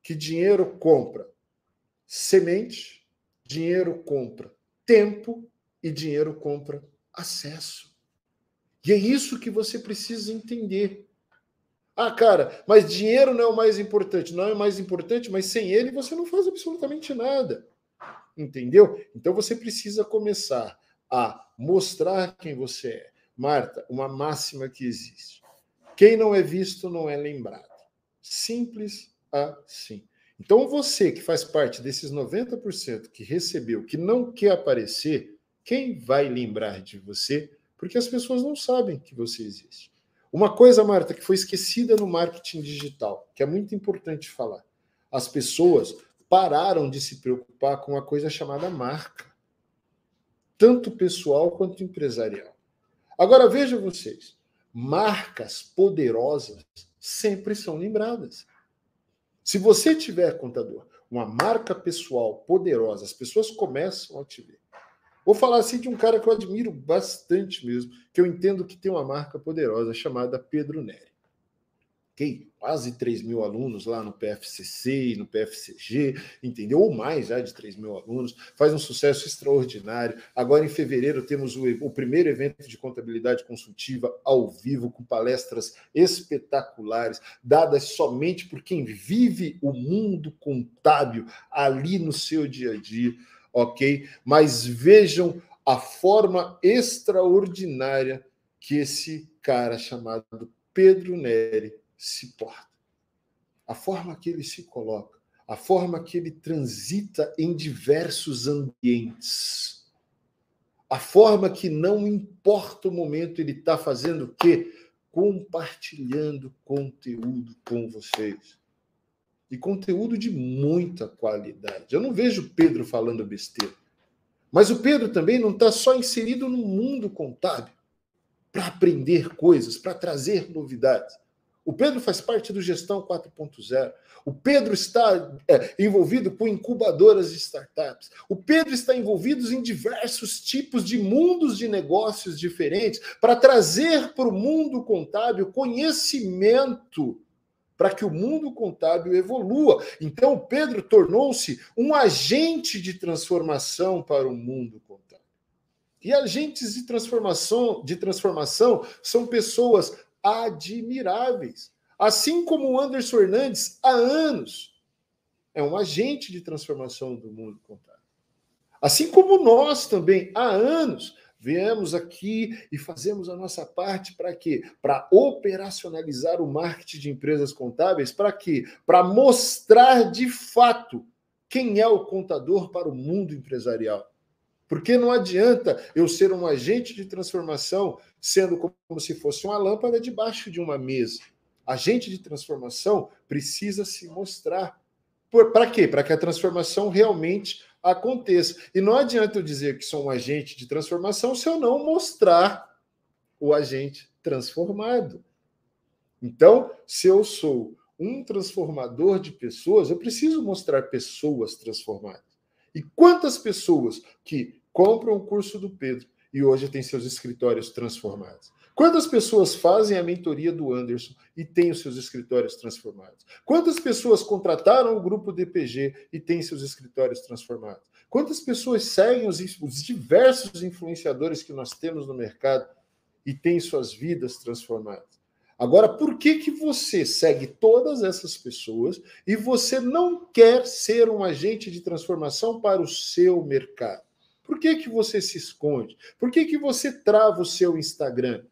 que dinheiro compra semente, dinheiro compra tempo e dinheiro compra acesso. E é isso que você precisa entender. Ah, cara, mas dinheiro não é o mais importante. Não é o mais importante, mas sem ele você não faz absolutamente nada. Entendeu? Então você precisa começar a mostrar quem você é. Marta, uma máxima que existe. Quem não é visto não é lembrado. Simples assim. Então você que faz parte desses 90% que recebeu, que não quer aparecer, quem vai lembrar de você porque as pessoas não sabem que você existe. Uma coisa, Marta, que foi esquecida no marketing digital, que é muito importante falar. As pessoas pararam de se preocupar com uma coisa chamada marca, tanto pessoal quanto empresarial. Agora veja vocês, marcas poderosas sempre são lembradas. Se você tiver, contador, uma marca pessoal poderosa, as pessoas começam a te ver. Vou falar assim de um cara que eu admiro bastante mesmo, que eu entendo que tem uma marca poderosa chamada Pedro Neri okay? quase 3 mil alunos lá no PFCC e no PFCG, entendeu? Ou mais já de 3 mil alunos, faz um sucesso extraordinário. Agora, em fevereiro, temos o, o primeiro evento de contabilidade consultiva ao vivo, com palestras espetaculares, dadas somente por quem vive o mundo contábil ali no seu dia a dia, ok? Mas vejam a forma extraordinária que esse cara chamado Pedro Neri se porta, a forma que ele se coloca, a forma que ele transita em diversos ambientes, a forma que não importa o momento, ele está fazendo o quê? Compartilhando conteúdo com vocês. E conteúdo de muita qualidade. Eu não vejo Pedro falando besteira. Mas o Pedro também não está só inserido no mundo contábil para aprender coisas, para trazer novidades. O Pedro faz parte do Gestão 4.0. O Pedro está é, envolvido com incubadoras de startups. O Pedro está envolvido em diversos tipos de mundos de negócios diferentes para trazer para o mundo contábil conhecimento para que o mundo contábil evolua. Então, Pedro tornou-se um agente de transformação para o mundo contábil. E agentes de transformação, de transformação são pessoas admiráveis. Assim como o Anderson Hernandes, há anos, é um agente de transformação do mundo contábil. Assim como nós também, há anos, viemos aqui e fazemos a nossa parte para quê? Para operacionalizar o marketing de empresas contábeis, para quê? Para mostrar de fato quem é o contador para o mundo empresarial. Porque não adianta eu ser um agente de transformação sendo como se fosse uma lâmpada debaixo de uma mesa. Agente de transformação precisa se mostrar. Para quê? Para que a transformação realmente aconteça. E não adianta eu dizer que sou um agente de transformação se eu não mostrar o agente transformado. Então, se eu sou um transformador de pessoas, eu preciso mostrar pessoas transformadas. E quantas pessoas que compram o curso do Pedro e hoje tem seus escritórios transformados? Quantas pessoas fazem a mentoria do Anderson e têm os seus escritórios transformados? Quantas pessoas contrataram o grupo DPG e têm seus escritórios transformados? Quantas pessoas seguem os, os diversos influenciadores que nós temos no mercado e têm suas vidas transformadas? Agora, por que que você segue todas essas pessoas e você não quer ser um agente de transformação para o seu mercado? Por que, que você se esconde? Por que, que você trava o seu Instagram?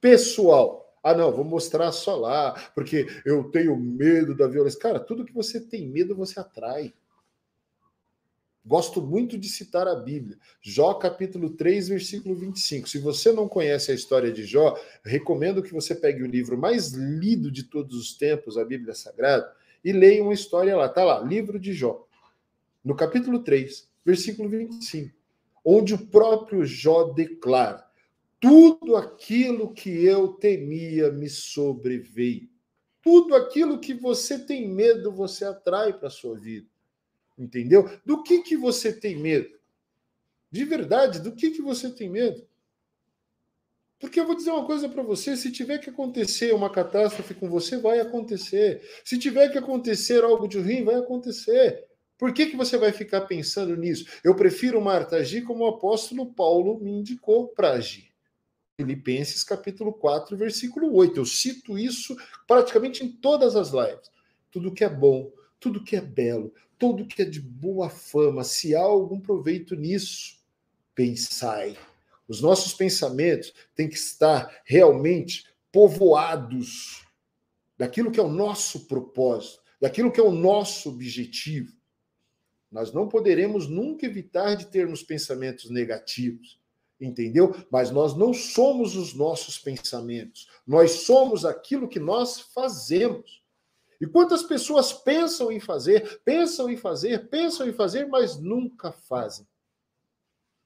Pessoal, ah, não, vou mostrar só lá, porque eu tenho medo da violência. Cara, tudo que você tem medo, você atrai. Gosto muito de citar a Bíblia. Jó, capítulo 3, versículo 25. Se você não conhece a história de Jó, recomendo que você pegue o livro mais lido de todos os tempos, a Bíblia Sagrada, e leia uma história lá. Tá lá, livro de Jó. No capítulo 3, versículo 25, onde o próprio Jó declara: tudo aquilo que eu temia me sobreveio. Tudo aquilo que você tem medo, você atrai para a sua vida. Entendeu? Do que, que você tem medo? De verdade, do que, que você tem medo? Porque eu vou dizer uma coisa para você: se tiver que acontecer uma catástrofe com você, vai acontecer. Se tiver que acontecer algo de ruim, vai acontecer. Por que, que você vai ficar pensando nisso? Eu prefiro, Marta, agir como o apóstolo Paulo me indicou para agir. Filipenses capítulo 4, versículo 8. Eu cito isso praticamente em todas as lives. Tudo que é bom, tudo que é belo, tudo que é de boa fama, se há algum proveito nisso, pensai. Os nossos pensamentos têm que estar realmente povoados daquilo que é o nosso propósito, daquilo que é o nosso objetivo. Nós não poderemos nunca evitar de termos pensamentos negativos, entendeu? Mas nós não somos os nossos pensamentos, nós somos aquilo que nós fazemos. E quantas pessoas pensam em fazer, pensam em fazer, pensam em fazer, mas nunca fazem?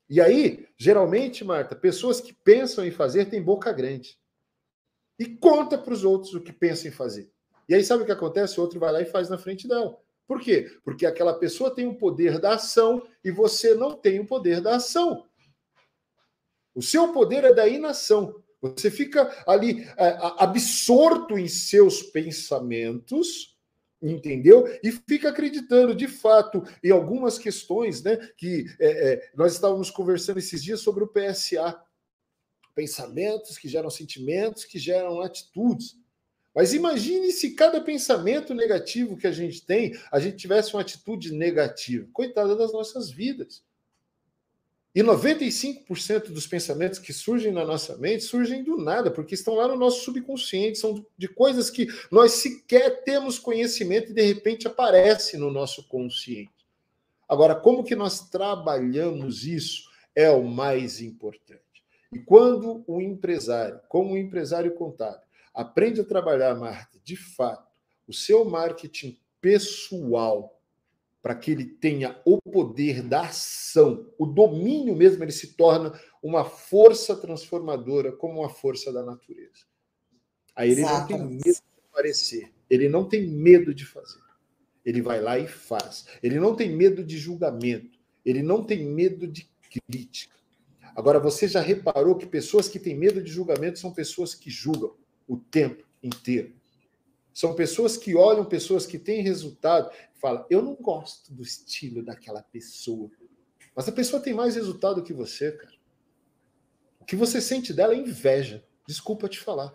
E aí, geralmente, Marta, pessoas que pensam em fazer têm boca grande. E conta para os outros o que pensam em fazer. E aí sabe o que acontece? O outro vai lá e faz na frente dela. Por quê? Porque aquela pessoa tem o poder da ação e você não tem o poder da ação. O seu poder é da inação. Você fica ali é, absorto em seus pensamentos, entendeu? E fica acreditando, de fato, em algumas questões, né? Que é, é, nós estávamos conversando esses dias sobre o PSA. Pensamentos que geram sentimentos, que geram atitudes. Mas imagine se cada pensamento negativo que a gente tem, a gente tivesse uma atitude negativa. Coitada das nossas vidas. E 95% dos pensamentos que surgem na nossa mente surgem do nada, porque estão lá no nosso subconsciente, são de coisas que nós sequer temos conhecimento e de repente aparece no nosso consciente. Agora, como que nós trabalhamos isso é o mais importante. E quando o empresário, como o empresário contábil, Aprende a trabalhar, Marta, de fato, o seu marketing pessoal para que ele tenha o poder da ação, o domínio mesmo, ele se torna uma força transformadora como uma força da natureza. Aí ele Exato. não tem medo de aparecer, ele não tem medo de fazer. Ele vai lá e faz. Ele não tem medo de julgamento, ele não tem medo de crítica. Agora, você já reparou que pessoas que têm medo de julgamento são pessoas que julgam o tempo inteiro. São pessoas que olham pessoas que têm resultado e falam: Eu não gosto do estilo daquela pessoa. Mas a pessoa tem mais resultado que você, cara. O que você sente dela é inveja. Desculpa te falar.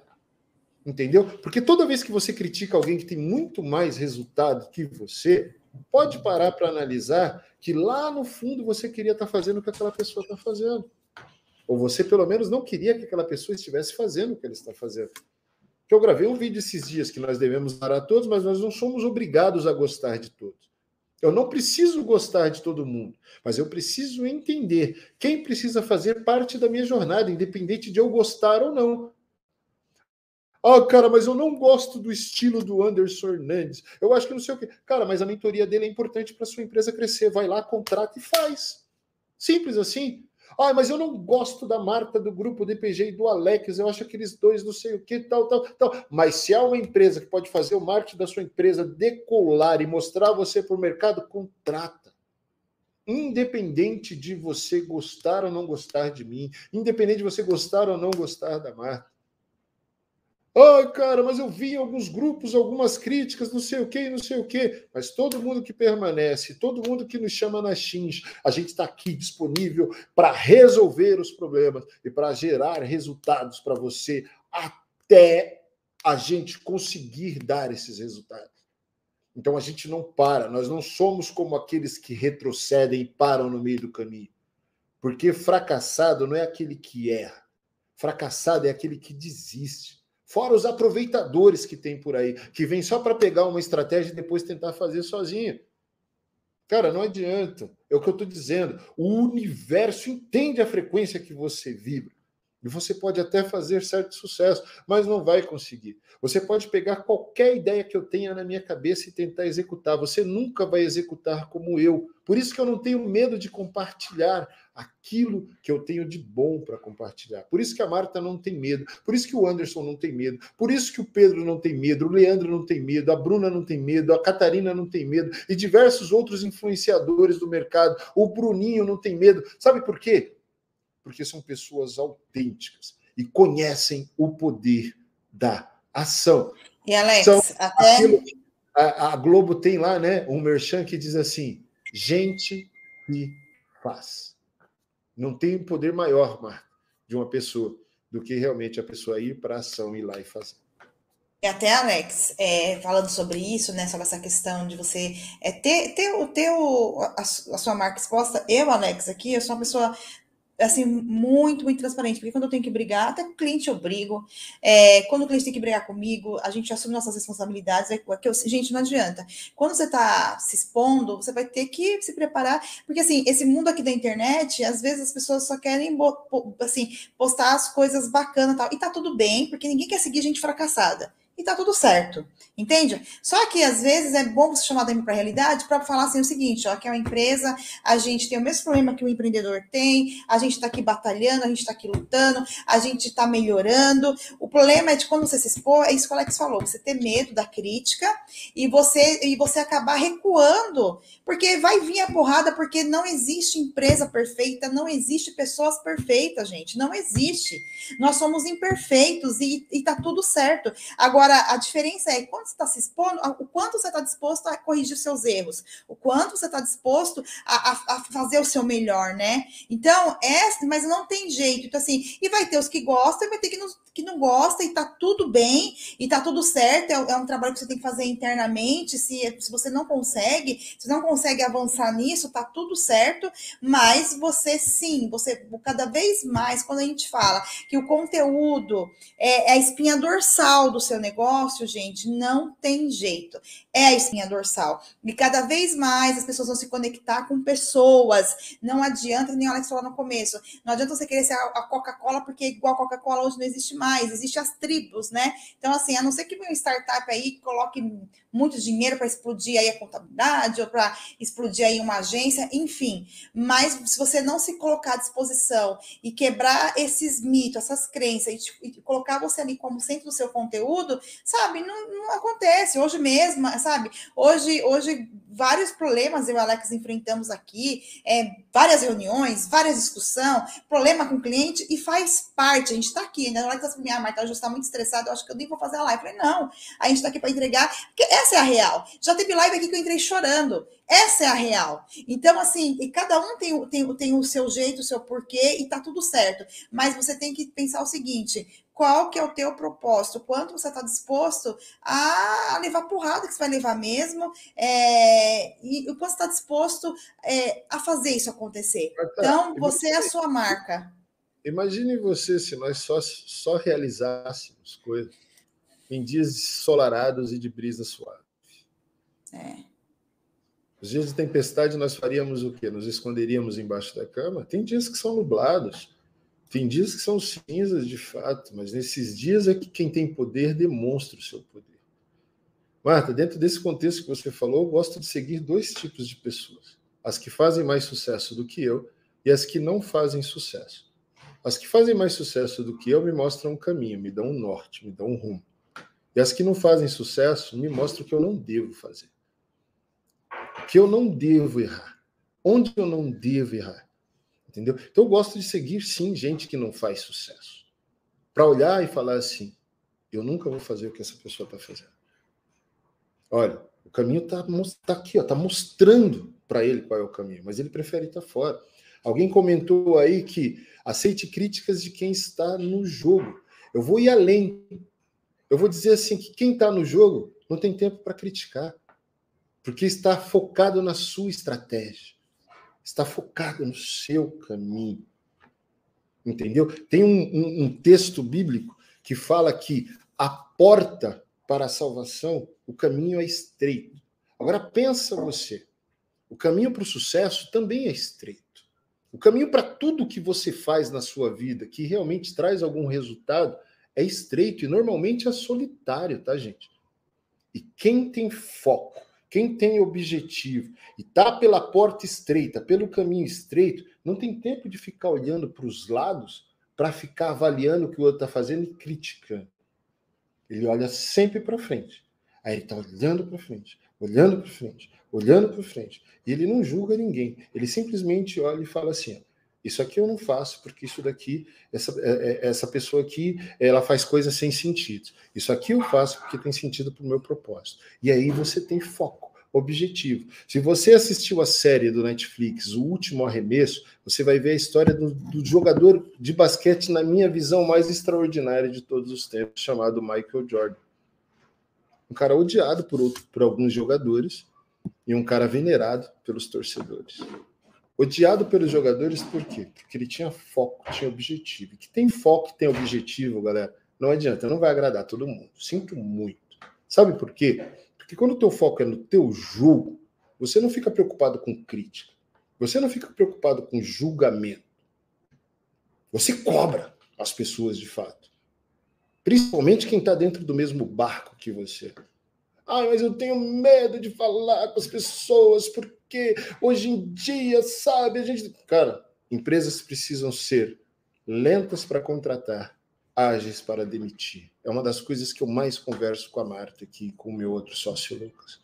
Entendeu? Porque toda vez que você critica alguém que tem muito mais resultado que você, pode parar para analisar que lá no fundo você queria estar tá fazendo o que aquela pessoa está fazendo. Ou você, pelo menos, não queria que aquela pessoa estivesse fazendo o que ela está fazendo que eu gravei um vídeo esses dias que nós devemos dar a todos, mas nós não somos obrigados a gostar de todos. Eu não preciso gostar de todo mundo, mas eu preciso entender quem precisa fazer parte da minha jornada, independente de eu gostar ou não. Ah, cara, mas eu não gosto do estilo do Anderson Hernandes. Eu acho que não sei o quê. Cara, mas a mentoria dele é importante para sua empresa crescer. Vai lá, contrata e faz. Simples assim. Ah, mas eu não gosto da marca do grupo DPG e do Alex, eu acho aqueles dois não sei o que, tal, tal, tal. Mas se há uma empresa que pode fazer o marketing da sua empresa decolar e mostrar você para o mercado, contrata. Independente de você gostar ou não gostar de mim, independente de você gostar ou não gostar da marca. Ai, cara, mas eu vi em alguns grupos algumas críticas, não sei o que, não sei o que. Mas todo mundo que permanece, todo mundo que nos chama na Xins, a gente está aqui disponível para resolver os problemas e para gerar resultados para você até a gente conseguir dar esses resultados. Então a gente não para, nós não somos como aqueles que retrocedem e param no meio do caminho. Porque fracassado não é aquele que erra, fracassado é aquele que desiste. Fora os aproveitadores que tem por aí, que vem só para pegar uma estratégia e depois tentar fazer sozinho. Cara, não adianta. É o que eu estou dizendo. O universo entende a frequência que você vibra. E você pode até fazer certo sucesso, mas não vai conseguir. Você pode pegar qualquer ideia que eu tenha na minha cabeça e tentar executar. Você nunca vai executar como eu. Por isso que eu não tenho medo de compartilhar aquilo que eu tenho de bom para compartilhar. Por isso que a Marta não tem medo. Por isso que o Anderson não tem medo. Por isso que o Pedro não tem medo. O Leandro não tem medo. A Bruna não tem medo. A Catarina não tem medo. E diversos outros influenciadores do mercado. O Bruninho não tem medo. Sabe por quê? Porque são pessoas autênticas e conhecem o poder da ação. E Alex, são até aquilo, a, a, Globo tem lá, né, um merchan que diz assim: gente que faz. Não tem poder maior, Marta, de uma pessoa do que realmente a pessoa ir para a ação, ir lá e fazer. E até, Alex, é, falando sobre isso, né, sobre essa questão de você é, ter, ter, ter, ter o, a, a, sua marca exposta, eu, Alex, aqui, eu sou uma pessoa assim, muito, muito transparente, porque quando eu tenho que brigar, até com o cliente eu brigo, é, quando o cliente tem que brigar comigo, a gente assume nossas responsabilidades, é, que eu, gente, não adianta. Quando você está se expondo, você vai ter que se preparar, porque assim, esse mundo aqui da internet, às vezes as pessoas só querem, assim, postar as coisas bacanas e tal, e tá tudo bem, porque ninguém quer seguir gente fracassada, e tá tudo certo. Entende? Só que às vezes é bom você chamar para a realidade para falar assim o seguinte: ó, que é uma empresa, a gente tem o mesmo problema que o empreendedor tem, a gente está aqui batalhando, a gente está aqui lutando, a gente está melhorando. O problema é de quando você se expor, é isso que o Alex falou, você ter medo da crítica e você e você acabar recuando, porque vai vir a porrada, porque não existe empresa perfeita, não existe pessoas perfeitas, gente, não existe. Nós somos imperfeitos e, e tá tudo certo. Agora, a diferença é quando você está se expondo, o quanto você está disposto a corrigir seus erros, o quanto você está disposto a, a, a, fazer o seu melhor, né? Então, é, mas não tem jeito. Então, assim, e vai ter os que gostam e vai ter que, nos, que não gosta e tá tudo bem e tá tudo certo. É, é, um trabalho que você tem que fazer internamente. Se, se você não consegue, se não consegue avançar nisso, tá tudo certo. Mas você sim, você cada vez mais, quando a gente fala que o conteúdo é, é a espinha dorsal do seu negócio, gente, não tem jeito. É a espinha dorsal. E cada vez mais as pessoas vão se conectar com pessoas. Não adianta, nem o Alex falou no começo, não adianta você querer ser a Coca-Cola, porque igual a Coca-Cola hoje não existe mais, existe as tribos, né? Então, assim, a não ser que uma startup aí coloque muito dinheiro para explodir aí a contabilidade ou para explodir aí uma agência, enfim. Mas se você não se colocar à disposição e quebrar esses mitos, essas crenças e, e colocar você ali como centro do seu conteúdo, sabe, não, não acontece. Hoje mesmo, sabe? Hoje, hoje vários problemas eu e o Alex enfrentamos aqui, é, várias reuniões, várias discussões, problema com o cliente, e faz parte, a gente está aqui, né? O Alex assim, minha Marta já está muito estressada, eu acho que eu nem vou fazer a live. Eu falei, não, a gente está aqui para entregar, porque essa é a real. Já teve live aqui que eu entrei chorando. Essa é a real. Então, assim, e cada um tem, tem, tem o seu jeito, o seu porquê, e tá tudo certo. Mas você tem que pensar o seguinte: qual que é o teu propósito, quanto você está disposto a levar porrada que você vai levar mesmo, é, e o quanto você está disposto é, a fazer isso acontecer. Tá, então, você é a sua marca. Imagine você se nós só, só realizássemos coisas em dias ensolarados e de brisa suave. É. Os dias de tempestade nós faríamos o quê? Nos esconderíamos embaixo da cama? Tem dias que são nublados. Tem dias que são cinzas de fato, mas nesses dias é que quem tem poder demonstra o seu poder. Marta, dentro desse contexto que você falou, eu gosto de seguir dois tipos de pessoas: as que fazem mais sucesso do que eu e as que não fazem sucesso. As que fazem mais sucesso do que eu me mostram um caminho, me dão um norte, me dão um rumo. E as que não fazem sucesso me mostram que eu não devo fazer. Que eu não devo errar. Onde eu não devo errar entendeu? Então eu gosto de seguir sim gente que não faz sucesso, para olhar e falar assim: eu nunca vou fazer o que essa pessoa está fazendo. Olha, o caminho está tá aqui, está mostrando para ele qual é o caminho, mas ele prefere estar tá fora. Alguém comentou aí que aceite críticas de quem está no jogo. Eu vou ir além. Eu vou dizer assim que quem está no jogo não tem tempo para criticar, porque está focado na sua estratégia está focado no seu caminho. Entendeu? Tem um, um, um texto bíblico que fala que a porta para a salvação, o caminho é estreito. Agora pensa você, o caminho para o sucesso também é estreito. O caminho para tudo que você faz na sua vida que realmente traz algum resultado é estreito e normalmente é solitário, tá, gente? E quem tem foco, quem tem objetivo e está pela porta estreita, pelo caminho estreito, não tem tempo de ficar olhando para os lados para ficar avaliando o que o outro está fazendo e criticando. Ele olha sempre para frente. Aí ele está olhando para frente, olhando para frente, olhando para frente. E ele não julga ninguém. Ele simplesmente olha e fala assim: isso aqui eu não faço porque isso daqui, essa, é, é, essa pessoa aqui, ela faz coisas sem sentido. Isso aqui eu faço porque tem sentido para o meu propósito. E aí você tem foco, objetivo. Se você assistiu a série do Netflix, O Último Arremesso, você vai ver a história do, do jogador de basquete, na minha visão, mais extraordinária de todos os tempos, chamado Michael Jordan. Um cara odiado por, outro, por alguns jogadores e um cara venerado pelos torcedores. Odiado pelos jogadores por quê? Porque ele tinha foco, tinha objetivo. E que tem foco, tem objetivo, galera, não adianta, não vai agradar todo mundo. Sinto muito. Sabe por quê? Porque quando o teu foco é no teu jogo, você não fica preocupado com crítica. Você não fica preocupado com julgamento. Você cobra as pessoas de fato. Principalmente quem está dentro do mesmo barco que você. Ah, mas eu tenho medo de falar com as pessoas, porque hoje em dia, sabe, a gente. Cara, empresas precisam ser lentas para contratar, ágeis para demitir. É uma das coisas que eu mais converso com a Marta aqui, com o meu outro sócio Lucas.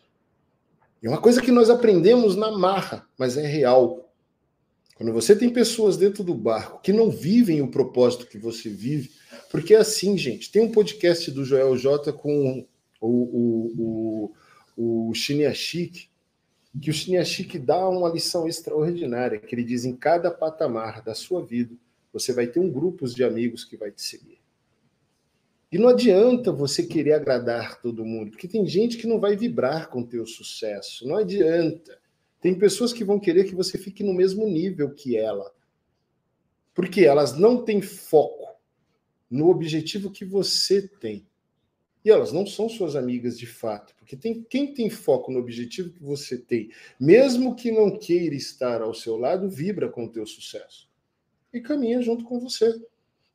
É uma coisa que nós aprendemos na marra, mas é real. Quando você tem pessoas dentro do barco que não vivem o propósito que você vive, porque é assim, gente. Tem um podcast do Joel J com o, o, o, o Chineachik, que o Chineachik dá uma lição extraordinária, que ele diz em cada patamar da sua vida, você vai ter um grupo de amigos que vai te seguir. E não adianta você querer agradar todo mundo, porque tem gente que não vai vibrar com o teu sucesso. Não adianta. Tem pessoas que vão querer que você fique no mesmo nível que ela. Porque elas não têm foco no objetivo que você tem. E elas não são suas amigas de fato, porque tem, quem tem foco no objetivo que você tem, mesmo que não queira estar ao seu lado, vibra com o teu sucesso e caminha junto com você.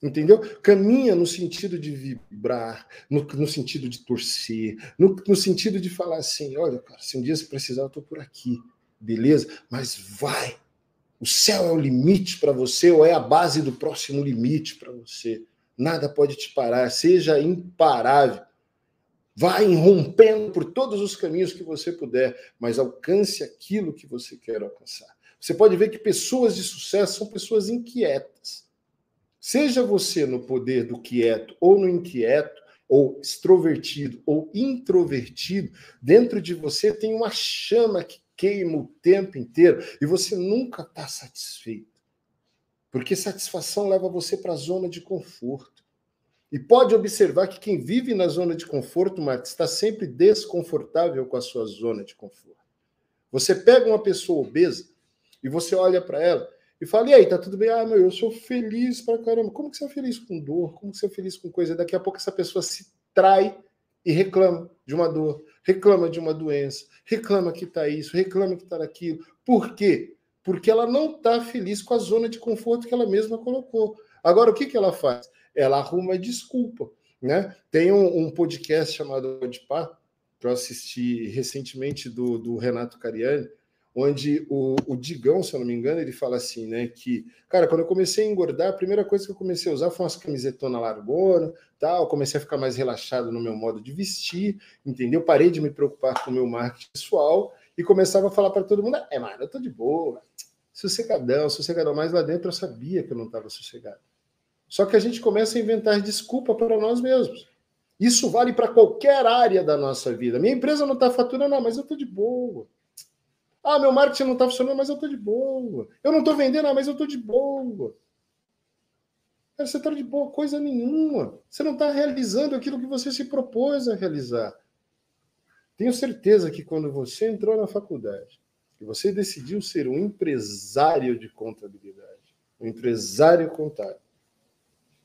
Entendeu? Caminha no sentido de vibrar, no, no sentido de torcer, no, no, sentido de falar assim: olha, cara, se um dia você precisar, eu estou por aqui, beleza? Mas vai. O céu é o limite para você, ou é a base do próximo limite para você. Nada pode te parar, seja imparável. Vai rompendo por todos os caminhos que você puder, mas alcance aquilo que você quer alcançar. Você pode ver que pessoas de sucesso são pessoas inquietas Seja você no poder do quieto ou no inquieto, ou extrovertido ou introvertido, dentro de você tem uma chama que queima o tempo inteiro e você nunca está satisfeito. Porque satisfação leva você para a zona de conforto. E pode observar que quem vive na zona de conforto, Marcos, está sempre desconfortável com a sua zona de conforto. Você pega uma pessoa obesa e você olha para ela e fala, e aí, tá tudo bem? Ah, meu, eu sou feliz pra caramba. Como que você é feliz com dor? Como que você é feliz com coisa? Daqui a pouco essa pessoa se trai e reclama de uma dor, reclama de uma doença, reclama que tá isso, reclama que tá aquilo. Por quê? Porque ela não tá feliz com a zona de conforto que ela mesma colocou. Agora, o que, que ela faz? Ela arruma desculpa. Né? Tem um, um podcast chamado Pá, que eu assisti recentemente do, do Renato Cariani, onde o, o, Digão, se eu não me engano, ele fala assim, né, que, cara, quando eu comecei a engordar, a primeira coisa que eu comecei a usar foi umas camisetonas largona, tal, comecei a ficar mais relaxado no meu modo de vestir, entendeu? Parei de me preocupar com o meu marketing pessoal e começava a falar para todo mundo, é, mano, eu tô de boa, sossegadão, sossegadão, mas lá dentro eu sabia que eu não estava sossegado. Só que a gente começa a inventar desculpa para nós mesmos. Isso vale para qualquer área da nossa vida. Minha empresa não está faturando, não, mas eu tô de boa. Ah, meu marketing não está funcionando, mas eu estou de boa. Eu não estou vendendo, mas eu estou de boa. Você está de boa coisa nenhuma. Você não está realizando aquilo que você se propôs a realizar. Tenho certeza que quando você entrou na faculdade, que você decidiu ser um empresário de contabilidade, um empresário contábil,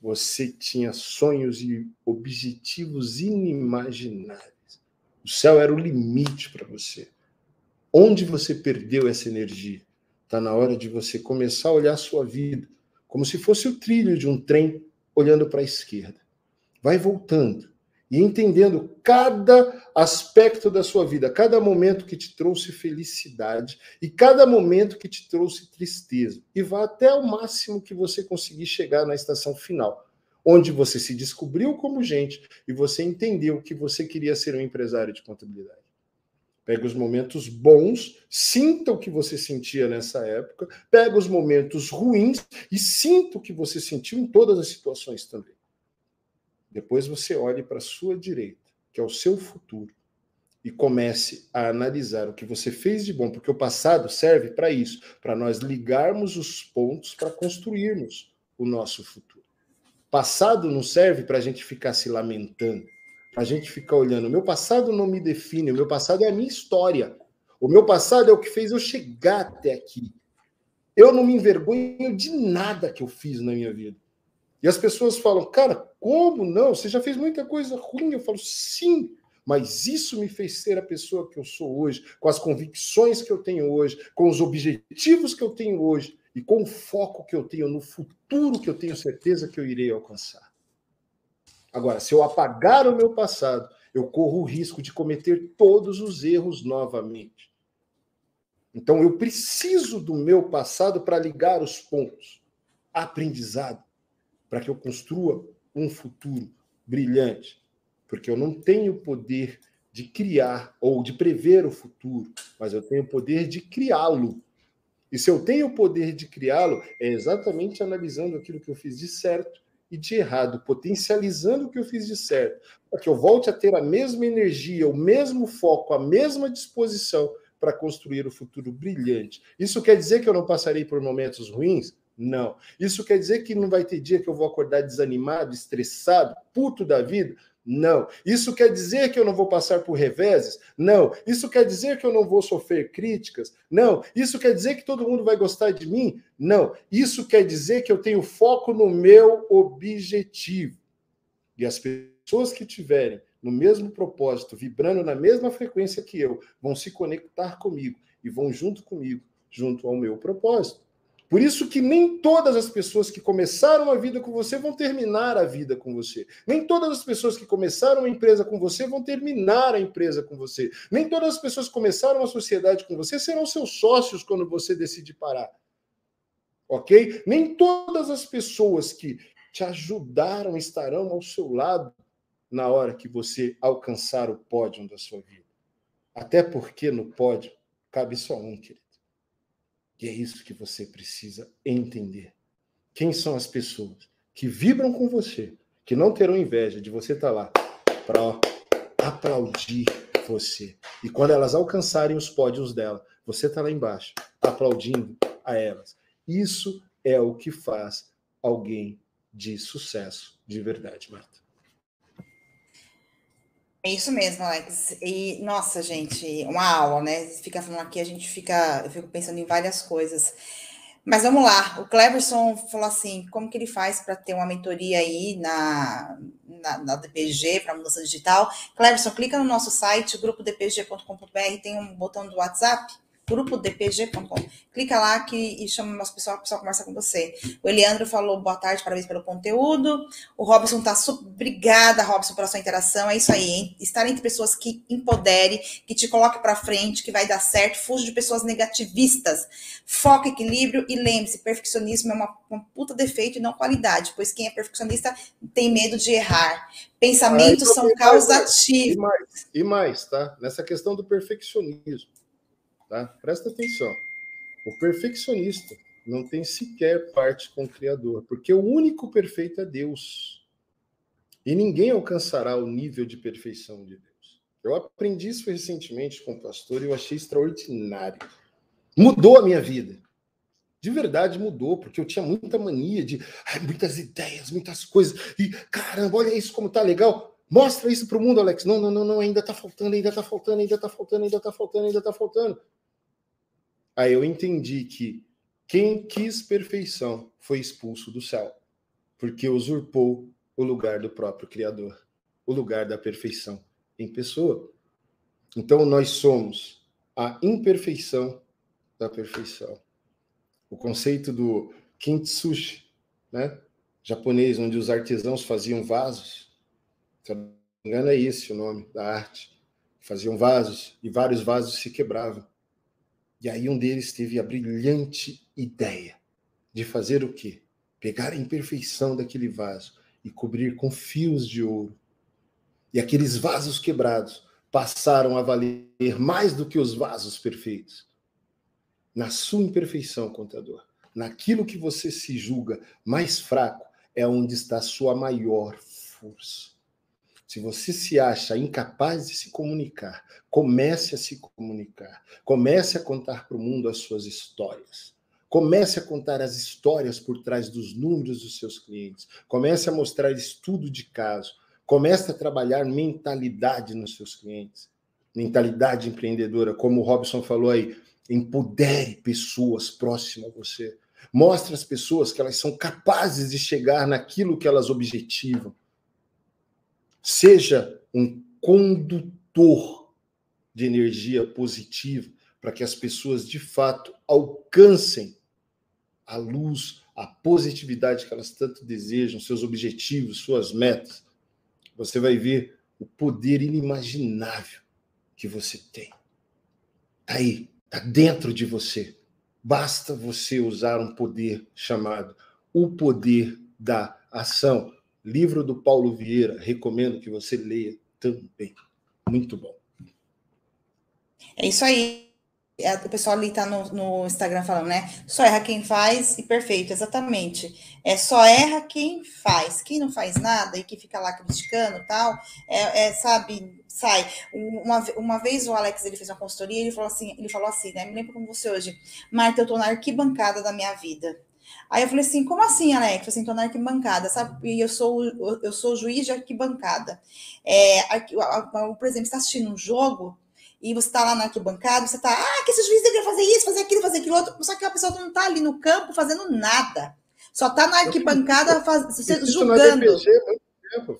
você tinha sonhos e objetivos inimagináveis. O céu era o limite para você. Onde você perdeu essa energia? Está na hora de você começar a olhar a sua vida como se fosse o trilho de um trem olhando para a esquerda. Vai voltando e entendendo cada aspecto da sua vida, cada momento que te trouxe felicidade e cada momento que te trouxe tristeza. E vá até o máximo que você conseguir chegar na estação final, onde você se descobriu como gente e você entendeu que você queria ser um empresário de contabilidade. Pega os momentos bons, sinta o que você sentia nessa época, pega os momentos ruins e sinta o que você sentiu em todas as situações também. Depois você olhe para a sua direita, que é o seu futuro, e comece a analisar o que você fez de bom, porque o passado serve para isso, para nós ligarmos os pontos para construirmos o nosso futuro. Passado não serve para a gente ficar se lamentando a gente fica olhando. O meu passado não me define, o meu passado é a minha história. O meu passado é o que fez eu chegar até aqui. Eu não me envergonho de nada que eu fiz na minha vida. E as pessoas falam, cara, como não? Você já fez muita coisa ruim. Eu falo, sim, mas isso me fez ser a pessoa que eu sou hoje, com as convicções que eu tenho hoje, com os objetivos que eu tenho hoje e com o foco que eu tenho no futuro que eu tenho certeza que eu irei alcançar. Agora, se eu apagar o meu passado, eu corro o risco de cometer todos os erros novamente. Então, eu preciso do meu passado para ligar os pontos. Aprendizado, para que eu construa um futuro brilhante. Porque eu não tenho poder de criar ou de prever o futuro, mas eu tenho o poder de criá-lo. E se eu tenho o poder de criá-lo, é exatamente analisando aquilo que eu fiz de certo e de errado, potencializando o que eu fiz de certo, para que eu volte a ter a mesma energia, o mesmo foco, a mesma disposição para construir o futuro brilhante. Isso quer dizer que eu não passarei por momentos ruins? Não. Isso quer dizer que não vai ter dia que eu vou acordar desanimado, estressado, puto da vida? Não. Isso quer dizer que eu não vou passar por reveses? Não. Isso quer dizer que eu não vou sofrer críticas? Não. Isso quer dizer que todo mundo vai gostar de mim? Não. Isso quer dizer que eu tenho foco no meu objetivo. E as pessoas que tiverem no mesmo propósito, vibrando na mesma frequência que eu, vão se conectar comigo e vão junto comigo, junto ao meu propósito. Por isso que nem todas as pessoas que começaram a vida com você vão terminar a vida com você. Nem todas as pessoas que começaram a empresa com você vão terminar a empresa com você. Nem todas as pessoas que começaram a sociedade com você serão seus sócios quando você decide parar. Ok? Nem todas as pessoas que te ajudaram estarão ao seu lado na hora que você alcançar o pódio da sua vida. Até porque no pódio cabe só um, querido. E é isso que você precisa entender. Quem são as pessoas que vibram com você, que não terão inveja de você estar tá lá para aplaudir você. E quando elas alcançarem os pódios dela, você está lá embaixo, aplaudindo a elas. Isso é o que faz alguém de sucesso de verdade, Marta. É isso mesmo, Alex. E, nossa, gente, uma aula, né? Fica falando aqui, a gente fica, eu fico pensando em várias coisas. Mas vamos lá, o Cleverson falou assim: como que ele faz para ter uma mentoria aí na, na, na DPG para mudança digital? Cleverson, clica no nosso site, grupodpg.com.br, tem um botão do WhatsApp grupo dpg.com. Clica lá que, e chama o pessoal, o pessoal conversa com você. O Eliandro falou boa tarde, parabéns pelo conteúdo. O Robson tá super. Obrigada, Robson, pela sua interação. É isso aí, hein? Estar entre pessoas que empodere, que te coloque para frente, que vai dar certo. Fuja de pessoas negativistas. Foco, equilíbrio e lembre-se: perfeccionismo é uma, uma puta defeito e não qualidade, pois quem é perfeccionista tem medo de errar. Pensamentos ah, são causativos. E mais, e mais, tá? Nessa questão do perfeccionismo Tá? Presta atenção. O perfeccionista não tem sequer parte com o Criador, porque o único perfeito é Deus. E ninguém alcançará o nível de perfeição de Deus. Eu aprendi isso recentemente com o pastor e eu achei extraordinário. Mudou a minha vida. De verdade mudou, porque eu tinha muita mania de ai, muitas ideias, muitas coisas. E caramba, olha isso como tá legal. Mostra isso para o mundo, Alex. Não, não, não, não, ainda está faltando, ainda está faltando, ainda está faltando, ainda está faltando, ainda está faltando. Aí eu entendi que quem quis perfeição foi expulso do céu, porque usurpou o lugar do próprio Criador, o lugar da perfeição em pessoa. Então nós somos a imperfeição da perfeição. O conceito do kintsugi, né? japonês, onde os artesãos faziam vasos, se não me engano é esse o nome da arte, faziam vasos e vários vasos se quebravam. E aí um deles teve a brilhante ideia de fazer o quê? Pegar a imperfeição daquele vaso e cobrir com fios de ouro. E aqueles vasos quebrados passaram a valer mais do que os vasos perfeitos. Na sua imperfeição, contador, naquilo que você se julga mais fraco, é onde está a sua maior força. Se você se acha incapaz de se comunicar, comece a se comunicar. Comece a contar para o mundo as suas histórias. Comece a contar as histórias por trás dos números dos seus clientes. Comece a mostrar estudo de caso. Comece a trabalhar mentalidade nos seus clientes. Mentalidade empreendedora, como o Robson falou aí, empodere pessoas próximas a você. Mostre às pessoas que elas são capazes de chegar naquilo que elas objetivam. Seja um condutor de energia positiva para que as pessoas de fato alcancem a luz, a positividade que elas tanto desejam, seus objetivos, suas metas. você vai ver o poder inimaginável que você tem. Está aí, está dentro de você. Basta você usar um poder chamado o poder da ação. Livro do Paulo Vieira, recomendo que você leia também. Muito bom. É isso aí. É, o pessoal ali tá no, no, Instagram falando, né? Só erra quem faz e perfeito, exatamente. É só erra quem faz. Quem não faz nada e que fica lá criticando tal, é, é sabe, sai. Uma, uma vez o Alex ele fez uma consultoria, ele falou assim, ele falou assim, né? Me lembro como você hoje, Marta, eu tô na arquibancada da minha vida. Aí eu falei assim, como assim, Alex? Eu falei assim, tô na arquibancada, sabe? E eu sou, eu sou juiz de arquibancada. É, arqui, por exemplo, está assistindo um jogo e você está lá na arquibancada, você está, ah, que esse juiz deveria fazer isso, fazer aquilo, fazer aquilo outro, só que a pessoa não está ali no campo fazendo nada. Só está na arquibancada faz, julgando.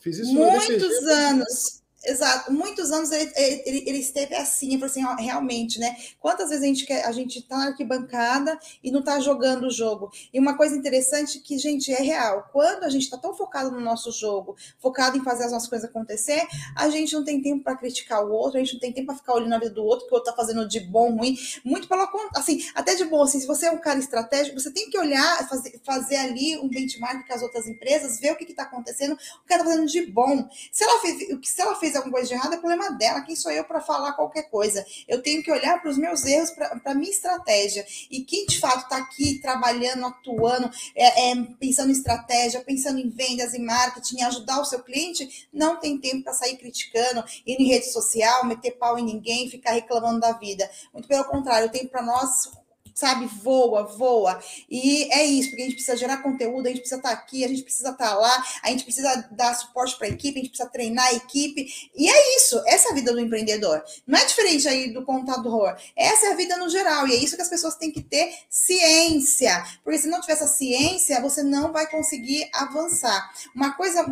Fiz isso Muitos anos. Exato, muitos anos ele, ele, ele esteve assim, falou assim, ó, realmente, né? Quantas vezes a gente quer, a gente tá na arquibancada e não tá jogando o jogo? E uma coisa interessante que, gente, é real. Quando a gente tá tão focado no nosso jogo, focado em fazer as nossas coisas acontecer, a gente não tem tempo para criticar o outro, a gente não tem tempo para ficar olhando a vida do outro, que o outro tá fazendo de bom, ruim. Muito pelo assim, até de bom, assim, se você é um cara estratégico, você tem que olhar, fazer, fazer ali um benchmark com as outras empresas, ver o que que tá acontecendo, o cara tá fazendo de bom. Se ela fez, se ela fez fez alguma coisa de errado, é problema dela. Quem sou eu para falar qualquer coisa? Eu tenho que olhar para os meus erros, para a minha estratégia. E quem de fato está aqui trabalhando, atuando, é, é, pensando em estratégia, pensando em vendas, em marketing, em ajudar o seu cliente, não tem tempo para sair criticando, ir em rede social, meter pau em ninguém, ficar reclamando da vida. Muito pelo contrário, eu tenho para nós sabe, voa, voa. E é isso, porque a gente precisa gerar conteúdo, a gente precisa estar aqui, a gente precisa estar lá, a gente precisa dar suporte para a equipe, a gente precisa treinar a equipe. E é isso, essa é a vida do empreendedor. Não é diferente aí do contador. Essa é a vida no geral, e é isso que as pessoas têm que ter ciência. Porque se não tiver essa ciência, você não vai conseguir avançar. Uma coisa,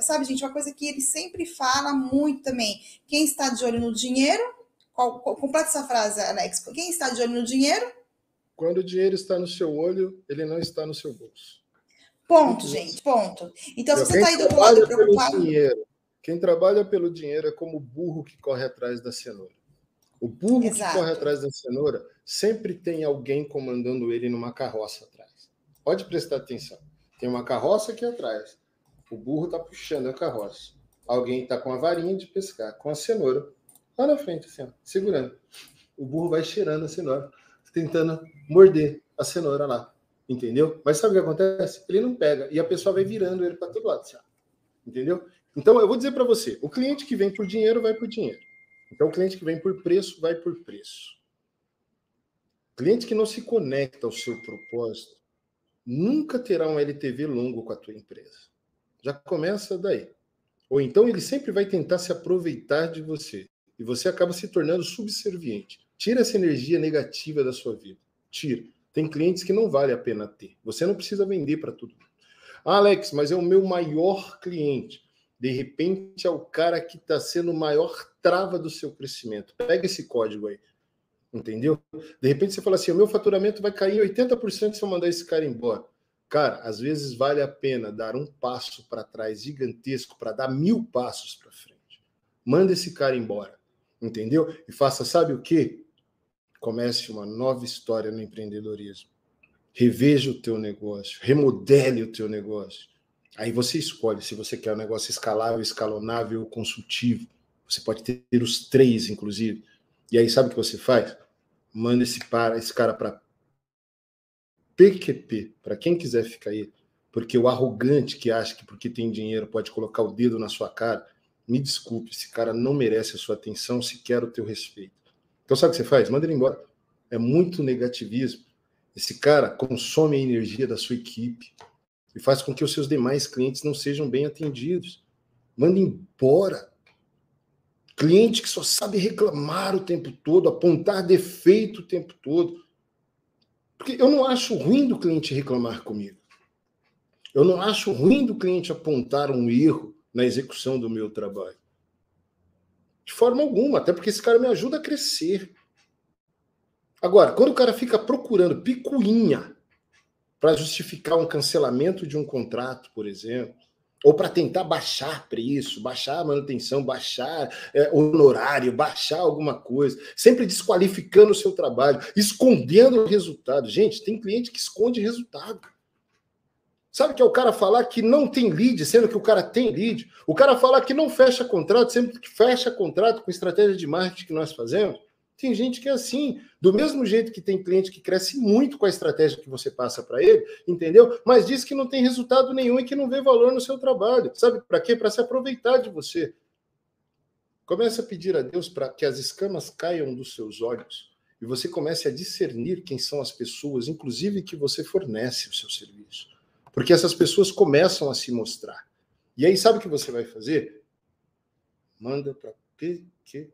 sabe, gente, uma coisa que ele sempre fala muito também. Quem está de olho no dinheiro, completa essa frase, Alex. Quem está de olho no dinheiro quando o dinheiro está no seu olho, ele não está no seu bolso. Ponto, gente, ponto. Então, se você está aí do outro lado preocupado. Dinheiro, quem trabalha pelo dinheiro é como o burro que corre atrás da cenoura. O burro Exato. que corre atrás da cenoura sempre tem alguém comandando ele numa carroça atrás. Pode prestar atenção. Tem uma carroça aqui atrás. O burro está puxando a carroça. Alguém está com a varinha de pescar, com a cenoura, lá na frente, assim, ó, segurando. O burro vai cheirando a cenoura tentando morder a cenoura lá. Entendeu? Mas sabe o que acontece? Ele não pega e a pessoa vai virando ele para todo lado. Assim, entendeu? Então eu vou dizer para você: o cliente que vem por dinheiro vai por dinheiro. Então o cliente que vem por preço vai por preço. Cliente que não se conecta ao seu propósito nunca terá um LTV longo com a tua empresa. Já começa daí. Ou então ele sempre vai tentar se aproveitar de você e você acaba se tornando subserviente. Tira essa energia negativa da sua vida. Tira. Tem clientes que não vale a pena ter. Você não precisa vender para mundo. Ah, Alex, mas é o meu maior cliente. De repente é o cara que está sendo o maior trava do seu crescimento. Pega esse código aí. Entendeu? De repente você fala assim: o meu faturamento vai cair 80% se eu mandar esse cara embora. Cara, às vezes vale a pena dar um passo para trás gigantesco para dar mil passos para frente. Manda esse cara embora. Entendeu? E faça, sabe o quê? Comece uma nova história no empreendedorismo. Reveja o teu negócio, remodele o teu negócio. Aí você escolhe se você quer um negócio escalável, escalonável ou consultivo. Você pode ter os três, inclusive. E aí sabe o que você faz? Manda esse, para, esse cara para PQP, para quem quiser ficar aí. Porque o arrogante que acha que porque tem dinheiro pode colocar o dedo na sua cara, me desculpe, esse cara não merece a sua atenção, sequer o teu respeito. Então, sabe o que você faz? Manda ele embora. É muito negativismo. Esse cara consome a energia da sua equipe e faz com que os seus demais clientes não sejam bem atendidos. Manda embora. Cliente que só sabe reclamar o tempo todo, apontar defeito o tempo todo. Porque eu não acho ruim do cliente reclamar comigo. Eu não acho ruim do cliente apontar um erro na execução do meu trabalho. De forma alguma, até porque esse cara me ajuda a crescer. Agora, quando o cara fica procurando picuinha para justificar um cancelamento de um contrato, por exemplo, ou para tentar baixar preço, baixar manutenção, baixar é, honorário, baixar alguma coisa, sempre desqualificando o seu trabalho, escondendo o resultado. Gente, tem cliente que esconde resultado. Sabe que é o cara falar que não tem lead, sendo que o cara tem lead? O cara falar que não fecha contrato, sendo que fecha contrato com estratégia de marketing que nós fazemos? Tem gente que é assim, do mesmo jeito que tem cliente que cresce muito com a estratégia que você passa para ele, entendeu? Mas diz que não tem resultado nenhum e que não vê valor no seu trabalho. Sabe para quê? Para se aproveitar de você. Comece a pedir a Deus para que as escamas caiam dos seus olhos e você comece a discernir quem são as pessoas, inclusive que você fornece o seu serviço. Porque essas pessoas começam a se mostrar. E aí, sabe o que você vai fazer? Manda para PQ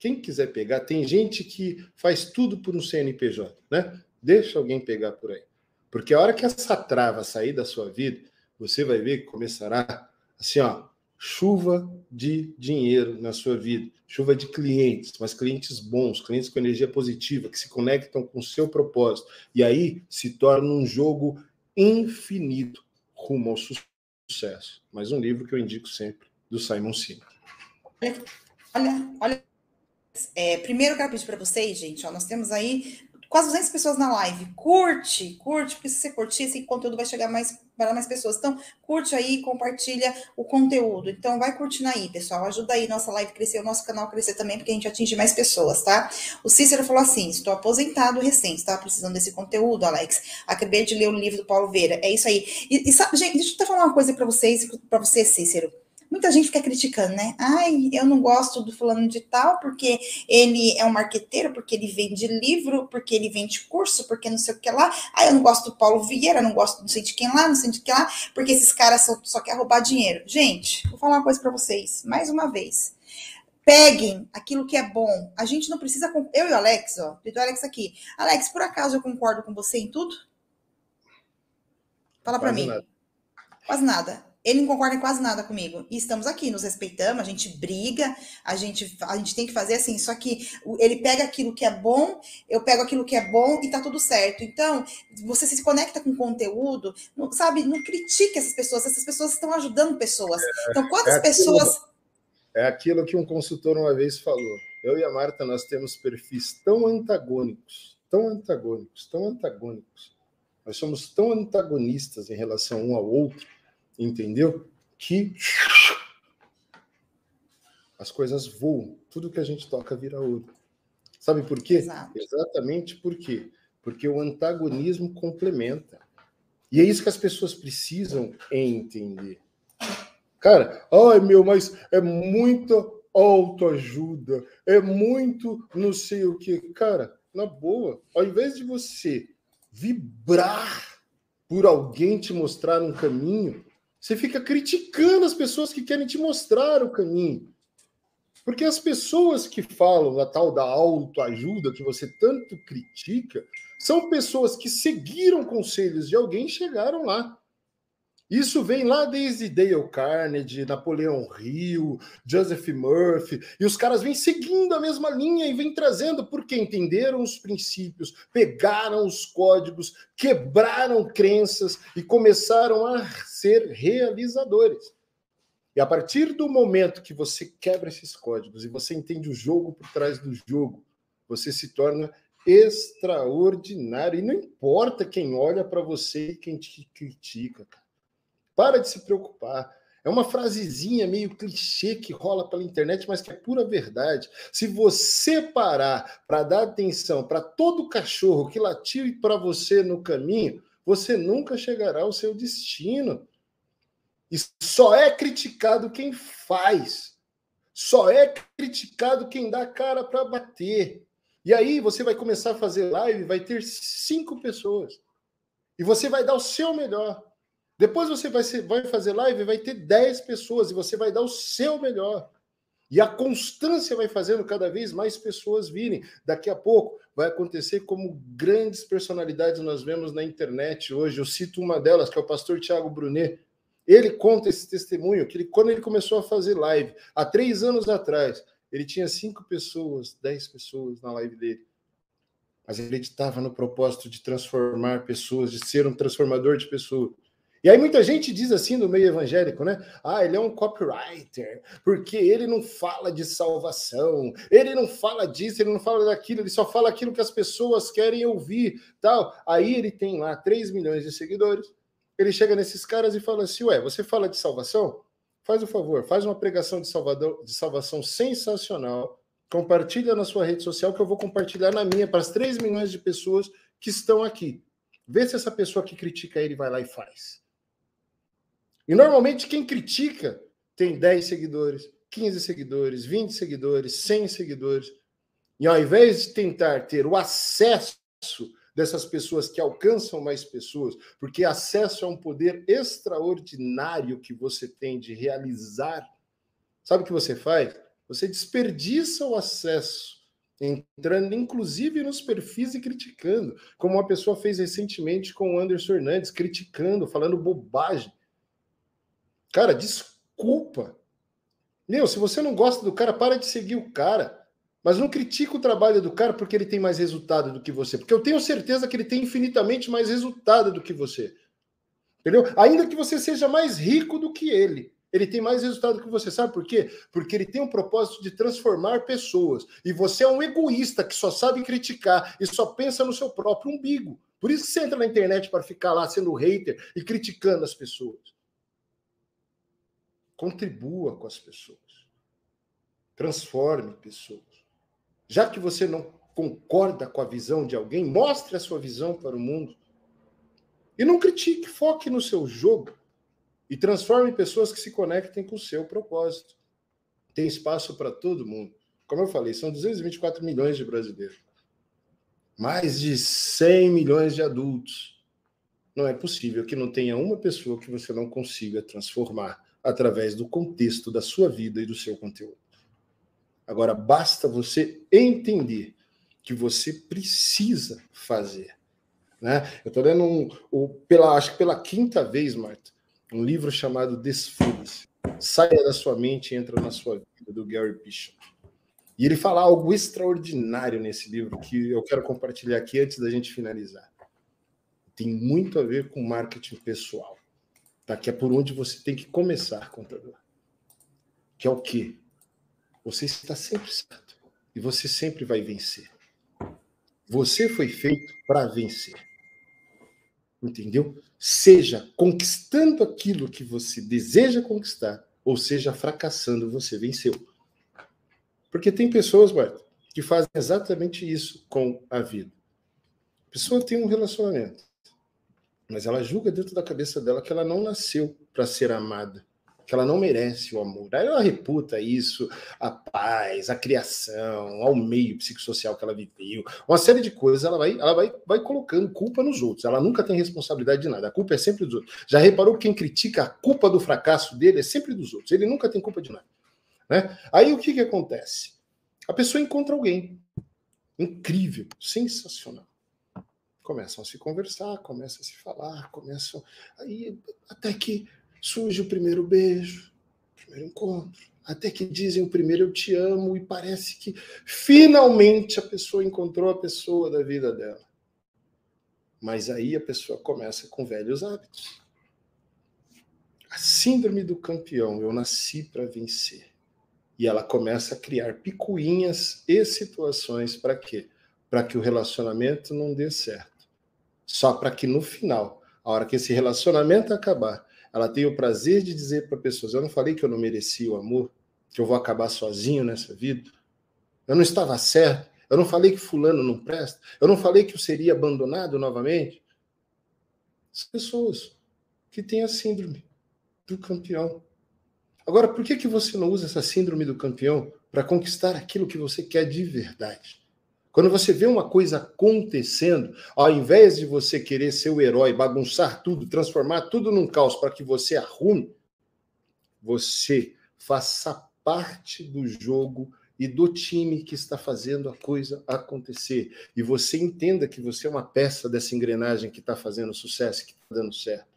quem quiser pegar, tem gente que faz tudo por um CNPJ, né? Deixa alguém pegar por aí. Porque a hora que essa trava sair da sua vida, você vai ver que começará assim, ó, chuva de dinheiro na sua vida, chuva de clientes, mas clientes bons, clientes com energia positiva, que se conectam com o seu propósito. E aí se torna um jogo infinito rumo ao sucesso. Mais um livro que eu indico sempre, do Simon Sinek. Olha, olha é, primeiro eu para vocês, gente, ó, nós temos aí quase 200 pessoas na live. Curte, curte, porque se você curtir, esse conteúdo vai chegar mais para mais pessoas. Então, curte aí, compartilha o conteúdo. Então, vai curtindo aí, pessoal. Ajuda aí nossa live crescer, o nosso canal crescer também, porque a gente atinge mais pessoas, tá? O Cícero falou assim: estou aposentado recente, tá precisando desse conteúdo, Alex. Acabei de ler o livro do Paulo Veira. É isso aí. E, e sabe, gente, deixa eu falar uma coisa para vocês, para você, Cícero. Muita gente fica criticando, né? Ai, eu não gosto do fulano de tal porque ele é um marqueteiro, porque ele vende livro, porque ele vende curso, porque não sei o que lá. Ai, eu não gosto do Paulo Vieira, não gosto não sei de quem lá, não sei de quem lá, porque esses caras só, só querem roubar dinheiro. Gente, vou falar uma coisa para vocês, mais uma vez. Peguem aquilo que é bom. A gente não precisa. Eu e o Alex, ó, o Alex aqui. Alex, por acaso eu concordo com você em tudo? Fala para mim. Nada. Quase nada ele não concorda em quase nada comigo. E estamos aqui, nos respeitamos, a gente briga, a gente, a gente tem que fazer assim. Só que ele pega aquilo que é bom, eu pego aquilo que é bom e tá tudo certo. Então, você se conecta com conteúdo, não, sabe? Não critique essas pessoas, essas pessoas estão ajudando pessoas. Então, quantas é pessoas. é aquilo que um consultor uma vez falou. Eu e a Marta, nós temos perfis tão antagônicos, tão antagônicos, tão antagônicos. Nós somos tão antagonistas em relação um ao outro entendeu? Que as coisas voam, tudo que a gente toca vira ouro. Sabe por quê? Exato. Exatamente por quê? Porque o antagonismo complementa. E é isso que as pessoas precisam entender. Cara, ai meu, mas é muita autoajuda, é muito não sei o que. Cara, na boa, ao invés de você vibrar por alguém te mostrar um caminho, você fica criticando as pessoas que querem te mostrar o caminho. Porque as pessoas que falam a tal da autoajuda que você tanto critica são pessoas que seguiram conselhos de alguém e chegaram lá. Isso vem lá desde Dale Carnegie, Napoleão Hill, Joseph Murphy, e os caras vêm seguindo a mesma linha e vêm trazendo porque entenderam os princípios, pegaram os códigos, quebraram crenças e começaram a ser realizadores. E a partir do momento que você quebra esses códigos e você entende o jogo por trás do jogo, você se torna extraordinário. E não importa quem olha para você e quem te critica, cara. Para de se preocupar. É uma frasezinha meio clichê que rola pela internet, mas que é pura verdade. Se você parar para dar atenção para todo cachorro que latiu para você no caminho, você nunca chegará ao seu destino. E só é criticado quem faz. Só é criticado quem dá a cara para bater. E aí você vai começar a fazer live, vai ter cinco pessoas. E você vai dar o seu melhor. Depois você vai, ser, vai fazer live, vai ter 10 pessoas e você vai dar o seu melhor. E a constância vai fazendo cada vez mais pessoas virem. Daqui a pouco vai acontecer como grandes personalidades nós vemos na internet hoje. Eu cito uma delas, que é o pastor Tiago Brunet. Ele conta esse testemunho, que ele, quando ele começou a fazer live, há três anos atrás, ele tinha cinco pessoas, dez pessoas na live dele. Mas ele acreditava no propósito de transformar pessoas, de ser um transformador de pessoas. E aí muita gente diz assim no meio evangélico, né? Ah, ele é um copywriter, porque ele não fala de salvação, ele não fala disso, ele não fala daquilo, ele só fala aquilo que as pessoas querem ouvir, tal. Aí ele tem lá 3 milhões de seguidores. Ele chega nesses caras e fala assim: "Ué, você fala de salvação? Faz o favor, faz uma pregação de, salvador, de salvação sensacional, compartilha na sua rede social que eu vou compartilhar na minha para as 3 milhões de pessoas que estão aqui. Vê se essa pessoa que critica ele vai lá e faz. E normalmente quem critica tem 10 seguidores, 15 seguidores, 20 seguidores, 100 seguidores. E ao invés de tentar ter o acesso dessas pessoas que alcançam mais pessoas, porque acesso é um poder extraordinário que você tem de realizar, sabe o que você faz? Você desperdiça o acesso, entrando inclusive nos perfis e criticando, como uma pessoa fez recentemente com o Anderson Hernandes, criticando, falando bobagem. Cara, desculpa. Meu, se você não gosta do cara, para de seguir o cara. Mas não critica o trabalho do cara porque ele tem mais resultado do que você. Porque eu tenho certeza que ele tem infinitamente mais resultado do que você. Entendeu? Ainda que você seja mais rico do que ele. Ele tem mais resultado que você. Sabe por quê? Porque ele tem um propósito de transformar pessoas. E você é um egoísta que só sabe criticar e só pensa no seu próprio umbigo. Por isso que você entra na internet para ficar lá sendo hater e criticando as pessoas. Contribua com as pessoas. Transforme pessoas. Já que você não concorda com a visão de alguém, mostre a sua visão para o mundo. E não critique, foque no seu jogo e transforme pessoas que se conectem com o seu propósito. Tem espaço para todo mundo. Como eu falei, são 224 milhões de brasileiros. Mais de 100 milhões de adultos. Não é possível que não tenha uma pessoa que você não consiga transformar através do contexto da sua vida e do seu conteúdo. Agora, basta você entender que você precisa fazer. Né? Eu estou lendo, um, o, pela, acho que pela quinta vez, Marta, um livro chamado Desfile-se. Saia da sua mente e entra na sua vida, do Gary Bishop. E ele fala algo extraordinário nesse livro que eu quero compartilhar aqui antes da gente finalizar. Tem muito a ver com marketing pessoal tá? que é por onde você tem que começar, contador. Que é o quê? Você está sempre certo e você sempre vai vencer. Você foi feito para vencer. Entendeu? Seja conquistando aquilo que você deseja conquistar, ou seja fracassando, você venceu. Porque tem pessoas, Bart, que fazem exatamente isso com a vida. A pessoa tem um relacionamento mas ela julga dentro da cabeça dela que ela não nasceu para ser amada, que ela não merece o amor. Aí ela reputa isso a paz, a criação, ao meio psicossocial que ela viveu, uma série de coisas. Ela vai, ela vai, vai colocando culpa nos outros. Ela nunca tem responsabilidade de nada. A culpa é sempre dos outros. Já reparou que quem critica a culpa do fracasso dele é sempre dos outros. Ele nunca tem culpa de nada. Né? Aí o que, que acontece? A pessoa encontra alguém incrível, sensacional começam a se conversar, começam a se falar, começam aí até que surge o primeiro beijo, o primeiro encontro, até que dizem o primeiro eu te amo e parece que finalmente a pessoa encontrou a pessoa da vida dela. Mas aí a pessoa começa com velhos hábitos. A síndrome do campeão, eu nasci para vencer. E ela começa a criar picuinhas e situações para quê? Para que o relacionamento não dê certo só para que no final, a hora que esse relacionamento acabar, ela tenha o prazer de dizer para pessoas: eu não falei que eu não merecia o amor, que eu vou acabar sozinho nessa vida, eu não estava certo, eu não falei que fulano não presta, eu não falei que eu seria abandonado novamente. As pessoas que têm a síndrome do campeão. Agora, por que, que você não usa essa síndrome do campeão para conquistar aquilo que você quer de verdade? Quando você vê uma coisa acontecendo, ao invés de você querer ser o herói, bagunçar tudo, transformar tudo num caos para que você arrume, você faça parte do jogo e do time que está fazendo a coisa acontecer. E você entenda que você é uma peça dessa engrenagem que está fazendo sucesso, que está dando certo.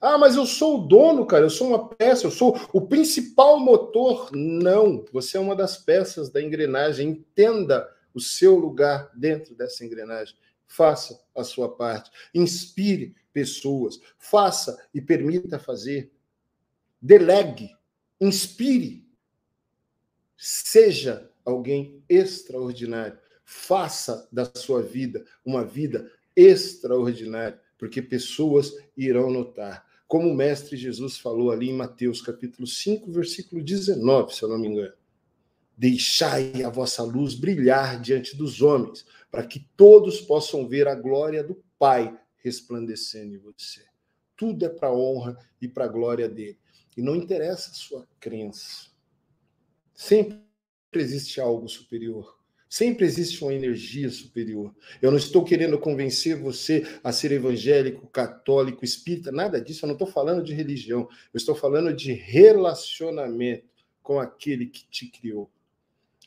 Ah, mas eu sou o dono, cara, eu sou uma peça, eu sou o principal motor. Não, você é uma das peças da engrenagem. Entenda o seu lugar dentro dessa engrenagem. faça a sua parte. Inspire pessoas, faça e permita fazer. Delegue, inspire. Seja alguém extraordinário. Faça da sua vida uma vida extraordinária, porque pessoas irão notar. Como o mestre Jesus falou ali em Mateus capítulo 5, versículo 19, se eu não me engano. Deixai a vossa luz brilhar diante dos homens, para que todos possam ver a glória do Pai resplandecendo em você. Tudo é para a honra e para a glória dele. E não interessa a sua crença. Sempre existe algo superior. Sempre existe uma energia superior. Eu não estou querendo convencer você a ser evangélico, católico, espírita, nada disso. Eu não estou falando de religião. Eu estou falando de relacionamento com aquele que te criou.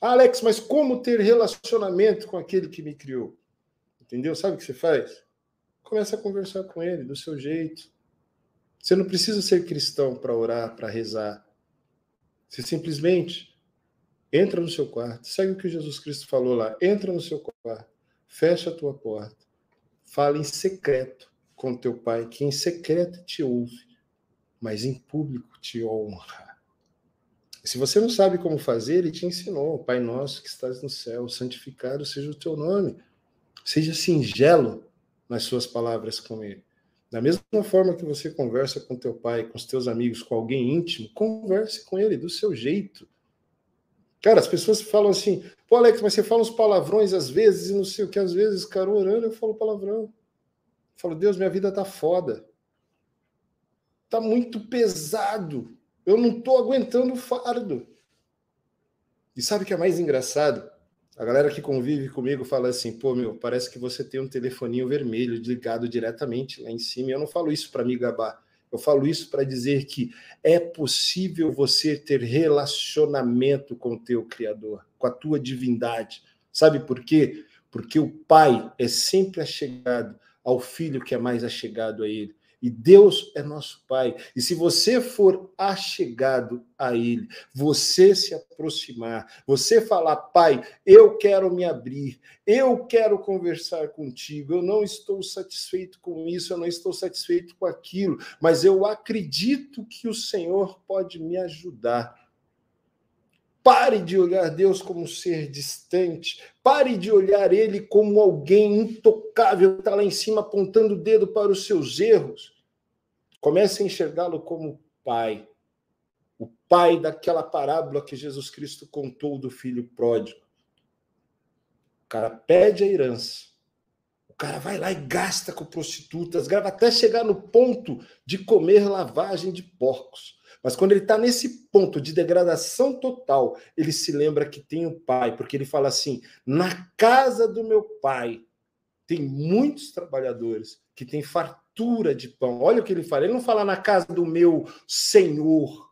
Alex, mas como ter relacionamento com aquele que me criou? Entendeu? Sabe o que você faz? Começa a conversar com ele do seu jeito. Você não precisa ser cristão para orar, para rezar. Você simplesmente entra no seu quarto, segue o que Jesus Cristo falou lá, entra no seu quarto, fecha a tua porta, fala em secreto com teu pai, que em secreto te ouve, mas em público te honra. Se você não sabe como fazer, ele te ensinou. Pai nosso que estás no céu, santificado seja o teu nome. Seja singelo nas suas palavras com ele. Da mesma forma que você conversa com teu pai, com os teus amigos, com alguém íntimo, converse com ele do seu jeito. Cara, as pessoas falam assim, pô, Alex, mas você fala uns palavrões às vezes e não sei o que, às vezes, cara, orando, eu falo palavrão. Eu falo, Deus, minha vida tá foda. Tá muito pesado. Eu não estou aguentando o fardo. E sabe o que é mais engraçado? A galera que convive comigo fala assim: pô, meu, parece que você tem um telefoninho vermelho ligado diretamente lá em cima. E eu não falo isso para me gabar. Eu falo isso para dizer que é possível você ter relacionamento com o teu Criador, com a tua divindade. Sabe por quê? Porque o Pai é sempre achegado ao Filho que é mais achegado a Ele. E Deus é nosso Pai. E se você for achegado a Ele, você se aproximar, você falar, Pai, eu quero me abrir, eu quero conversar contigo, eu não estou satisfeito com isso, eu não estou satisfeito com aquilo, mas eu acredito que o Senhor pode me ajudar. Pare de olhar Deus como um ser distante. Pare de olhar Ele como alguém intocável que está lá em cima apontando o dedo para os seus erros. Comece a enxergá-lo como Pai. O Pai daquela parábola que Jesus Cristo contou do filho pródigo. O cara pede a herança. O cara vai lá e gasta com prostitutas, grava até chegar no ponto de comer lavagem de porcos. Mas quando ele está nesse ponto de degradação total, ele se lembra que tem o pai, porque ele fala assim: na casa do meu pai tem muitos trabalhadores que têm fartura de pão. Olha o que ele fala. Ele não fala na casa do meu senhor,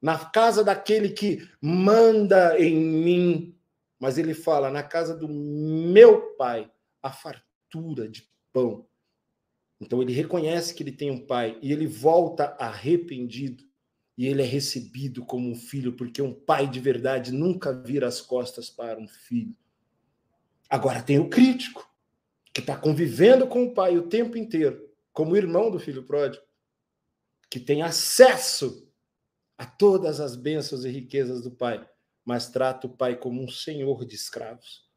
na casa daquele que manda em mim, mas ele fala na casa do meu pai, a fartura de pão. Então ele reconhece que ele tem um pai e ele volta arrependido e ele é recebido como um filho, porque um pai de verdade nunca vira as costas para um filho. Agora tem o crítico, que está convivendo com o pai o tempo inteiro, como irmão do filho pródigo, que tem acesso a todas as bênçãos e riquezas do pai, mas trata o pai como um senhor de escravos.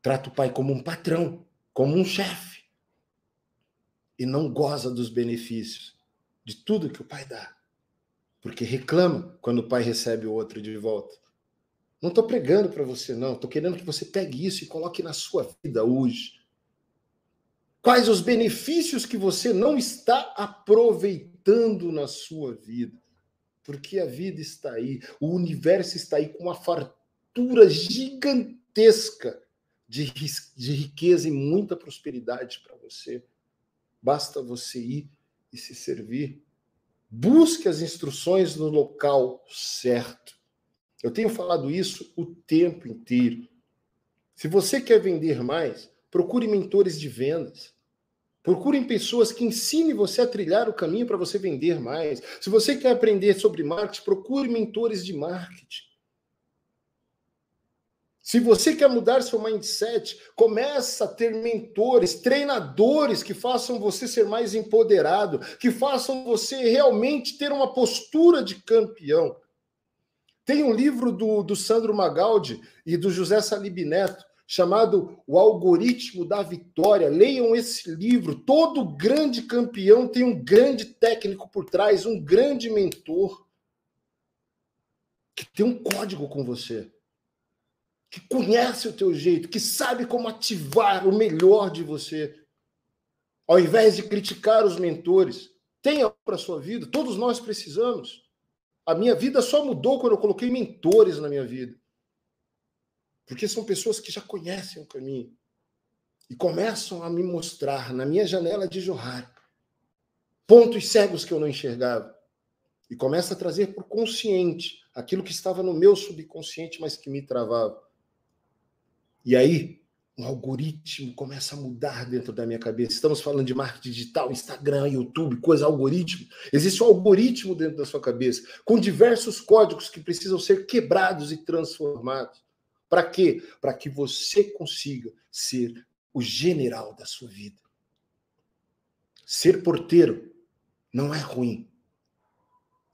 Trata o pai como um patrão, como um chefe. E não goza dos benefícios de tudo que o pai dá porque reclama quando o pai recebe o outro de volta. Não estou pregando para você, não. Estou querendo que você pegue isso e coloque na sua vida hoje. Quais os benefícios que você não está aproveitando na sua vida? Porque a vida está aí, o universo está aí com uma fartura gigantesca de, de riqueza e muita prosperidade para você. Basta você ir e se servir Busque as instruções no local certo. Eu tenho falado isso o tempo inteiro. Se você quer vender mais, procure mentores de vendas. Procurem pessoas que ensinem você a trilhar o caminho para você vender mais. Se você quer aprender sobre marketing, procure mentores de marketing. Se você quer mudar seu mindset, começa a ter mentores, treinadores que façam você ser mais empoderado, que façam você realmente ter uma postura de campeão. Tem um livro do, do Sandro Magaldi e do José Salib Neto chamado O Algoritmo da Vitória. Leiam esse livro. Todo grande campeão tem um grande técnico por trás, um grande mentor que tem um código com você que conhece o teu jeito, que sabe como ativar o melhor de você. Ao invés de criticar os mentores, tenha para a sua vida, todos nós precisamos. A minha vida só mudou quando eu coloquei mentores na minha vida. Porque são pessoas que já conhecem o caminho e começam a me mostrar na minha janela de jorrar pontos cegos que eu não enxergava e começa a trazer por consciente aquilo que estava no meu subconsciente, mas que me travava. E aí, um algoritmo começa a mudar dentro da minha cabeça. Estamos falando de marketing digital, Instagram, YouTube, coisa algoritmo. Existe um algoritmo dentro da sua cabeça, com diversos códigos que precisam ser quebrados e transformados. Para quê? Para que você consiga ser o general da sua vida. Ser porteiro não é ruim,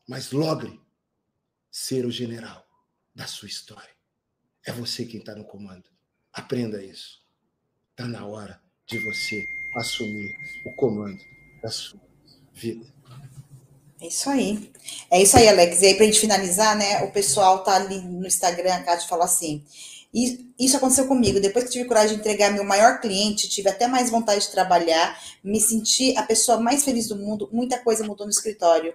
mas logre ser o general da sua história. É você quem está no comando. Aprenda isso. Está na hora de você assumir o comando da sua vida. É isso aí. É isso aí, Alex. E aí, para a gente finalizar, né? O pessoal tá ali no Instagram, a Cátia falou assim. Isso aconteceu comigo. Depois que tive coragem de entregar meu maior cliente, tive até mais vontade de trabalhar, me senti a pessoa mais feliz do mundo. Muita coisa mudou no escritório.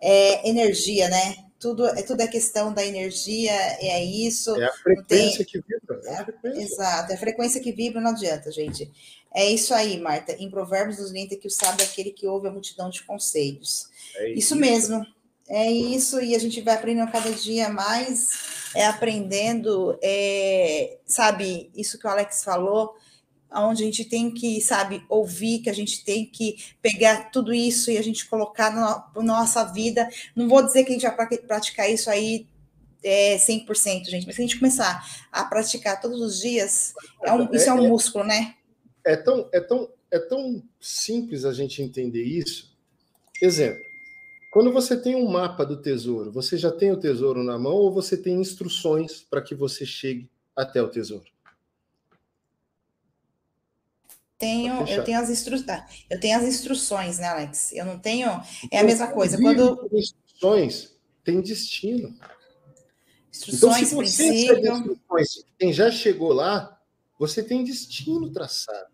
É, energia, né? Tudo é tudo é questão da energia, é isso. É a frequência tem... que vibra. É a frequência. Exato, é a frequência que vibra, não adianta, gente. É isso aí, Marta. Em Provérbios nos orienta que o sábio é aquele que ouve a multidão de conselhos. É isso. isso mesmo. É isso, e a gente vai aprendendo cada dia mais, é aprendendo, é, sabe, isso que o Alex falou, onde a gente tem que, sabe, ouvir, que a gente tem que pegar tudo isso e a gente colocar na no, nossa vida. Não vou dizer que a gente vai praticar isso aí é, 100%, gente, mas se a gente começar a praticar todos os dias, é um, isso é, é um músculo, né? É tão, é, tão, é tão simples a gente entender isso. Exemplo, quando você tem um mapa do tesouro, você já tem o tesouro na mão ou você tem instruções para que você chegue até o tesouro? Tenho, eu tenho as instruções. Tá, eu tenho as instruções, né, Alex? Eu não tenho. É a mesma coisa. Quando instruções tem destino. Instruções, então, se você princípio. Instruções, quem já chegou lá, você tem destino traçado.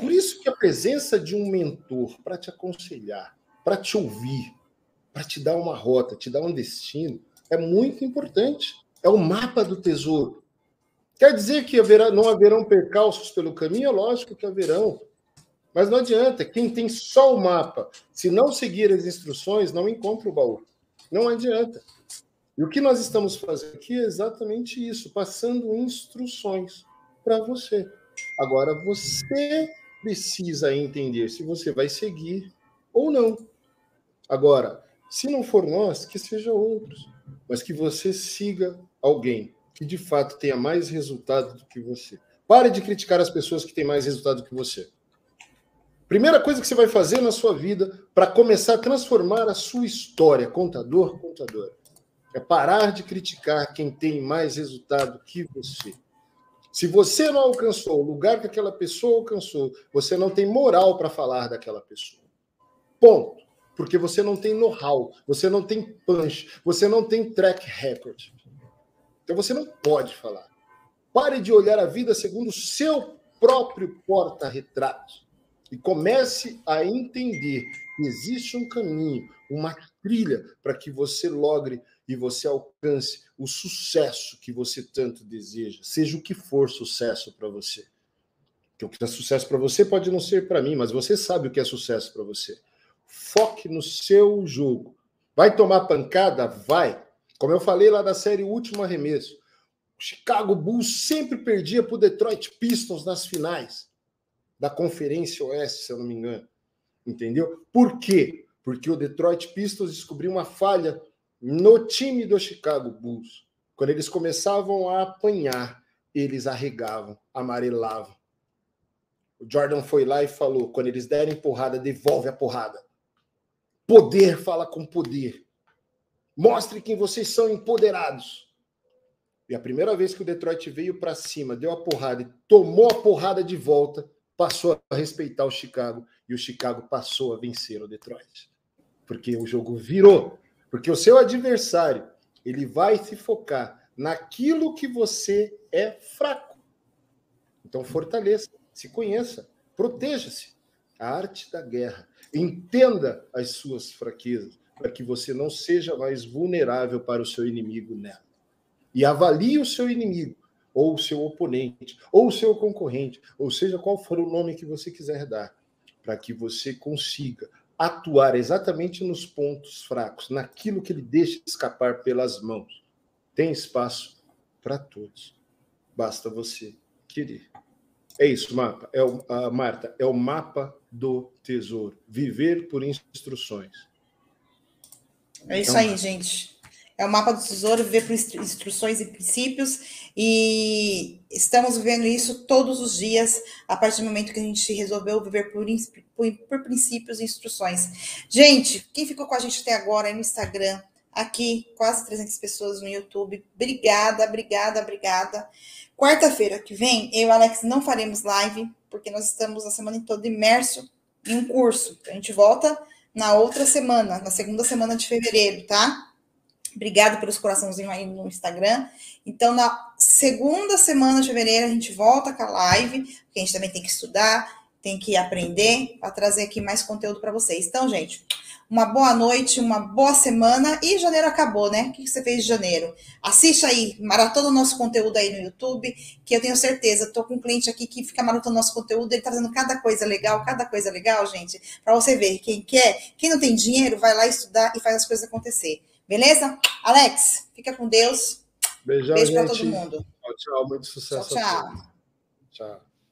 Por isso que a presença de um mentor para te aconselhar, para te ouvir, para te dar uma rota, te dar um destino, é muito importante. É o mapa do tesouro. Quer dizer que haverá, não haverão percalços pelo caminho? É lógico que haverão. Mas não adianta. Quem tem só o mapa, se não seguir as instruções, não encontra o baú. Não adianta. E o que nós estamos fazendo aqui é exatamente isso, passando instruções para você. Agora, você precisa entender se você vai seguir ou não. Agora, se não for nós, que seja outros, mas que você siga alguém que de fato tenha mais resultado do que você. Pare de criticar as pessoas que têm mais resultado do que você. Primeira coisa que você vai fazer na sua vida para começar a transformar a sua história, contador, contadora, é parar de criticar quem tem mais resultado que você. Se você não alcançou o lugar que aquela pessoa alcançou, você não tem moral para falar daquela pessoa. Ponto. Porque você não tem know-how, você não tem punch, você não tem track record. Então você não pode falar. Pare de olhar a vida segundo o seu próprio porta-retrato e comece a entender que existe um caminho, uma trilha para que você logre e você alcance o sucesso que você tanto deseja, seja o que for sucesso para você. Que o que é sucesso para você pode não ser para mim, mas você sabe o que é sucesso para você. Foque no seu jogo. Vai tomar pancada? Vai. Como eu falei lá da série Último Arremesso, o Chicago Bulls sempre perdia para o Detroit Pistons nas finais da Conferência Oeste, se eu não me engano. Entendeu? Por quê? Porque o Detroit Pistons descobriu uma falha no time do Chicago Bulls. Quando eles começavam a apanhar, eles arregavam, amarelavam. O Jordan foi lá e falou: quando eles derem porrada, devolve a porrada. Poder fala com poder. Mostre quem vocês são empoderados. E a primeira vez que o Detroit veio para cima, deu a porrada e tomou a porrada de volta, passou a respeitar o Chicago e o Chicago passou a vencer o Detroit. Porque o jogo virou. Porque o seu adversário, ele vai se focar naquilo que você é fraco. Então fortaleça, se conheça, proteja-se. A arte da guerra. Entenda as suas fraquezas para que você não seja mais vulnerável para o seu inimigo nela e avalie o seu inimigo, ou o seu oponente, ou o seu concorrente, ou seja, qual for o nome que você quiser dar, para que você consiga atuar exatamente nos pontos fracos, naquilo que ele deixa escapar pelas mãos. Tem espaço para todos. Basta você querer. É isso, mapa. É o, a Marta, é o mapa do tesouro. Viver por instruções. É isso então, aí, gente. É o mapa do tesouro, viver por instruções e princípios, e estamos vivendo isso todos os dias, a partir do momento que a gente resolveu viver por, por, por princípios e instruções. Gente, quem ficou com a gente até agora aí no Instagram, aqui, quase 300 pessoas no YouTube, obrigada, obrigada, obrigada. Quarta-feira que vem, eu e o Alex não faremos live, porque nós estamos a semana toda imerso em um curso. A gente volta na outra semana, na segunda semana de fevereiro, tá? Obrigada pelos coraçãozinhos aí no Instagram. Então, na segunda semana de fevereiro, a gente volta com a live, porque a gente também tem que estudar, tem que aprender, para trazer aqui mais conteúdo para vocês. Então, gente, uma boa noite, uma boa semana. E janeiro acabou, né? O que você fez de janeiro? Assista aí, maratona o nosso conteúdo aí no YouTube, que eu tenho certeza. Estou com um cliente aqui que fica maratona nosso conteúdo, ele tá fazendo cada coisa legal, cada coisa legal, gente, para você ver. Quem quer, quem não tem dinheiro, vai lá estudar e faz as coisas acontecer. Beleza? Alex, fica com Deus. Beijão, Beijo para todo mundo. Tchau, tchau. Muito sucesso. Tchau, tchau. Tchau.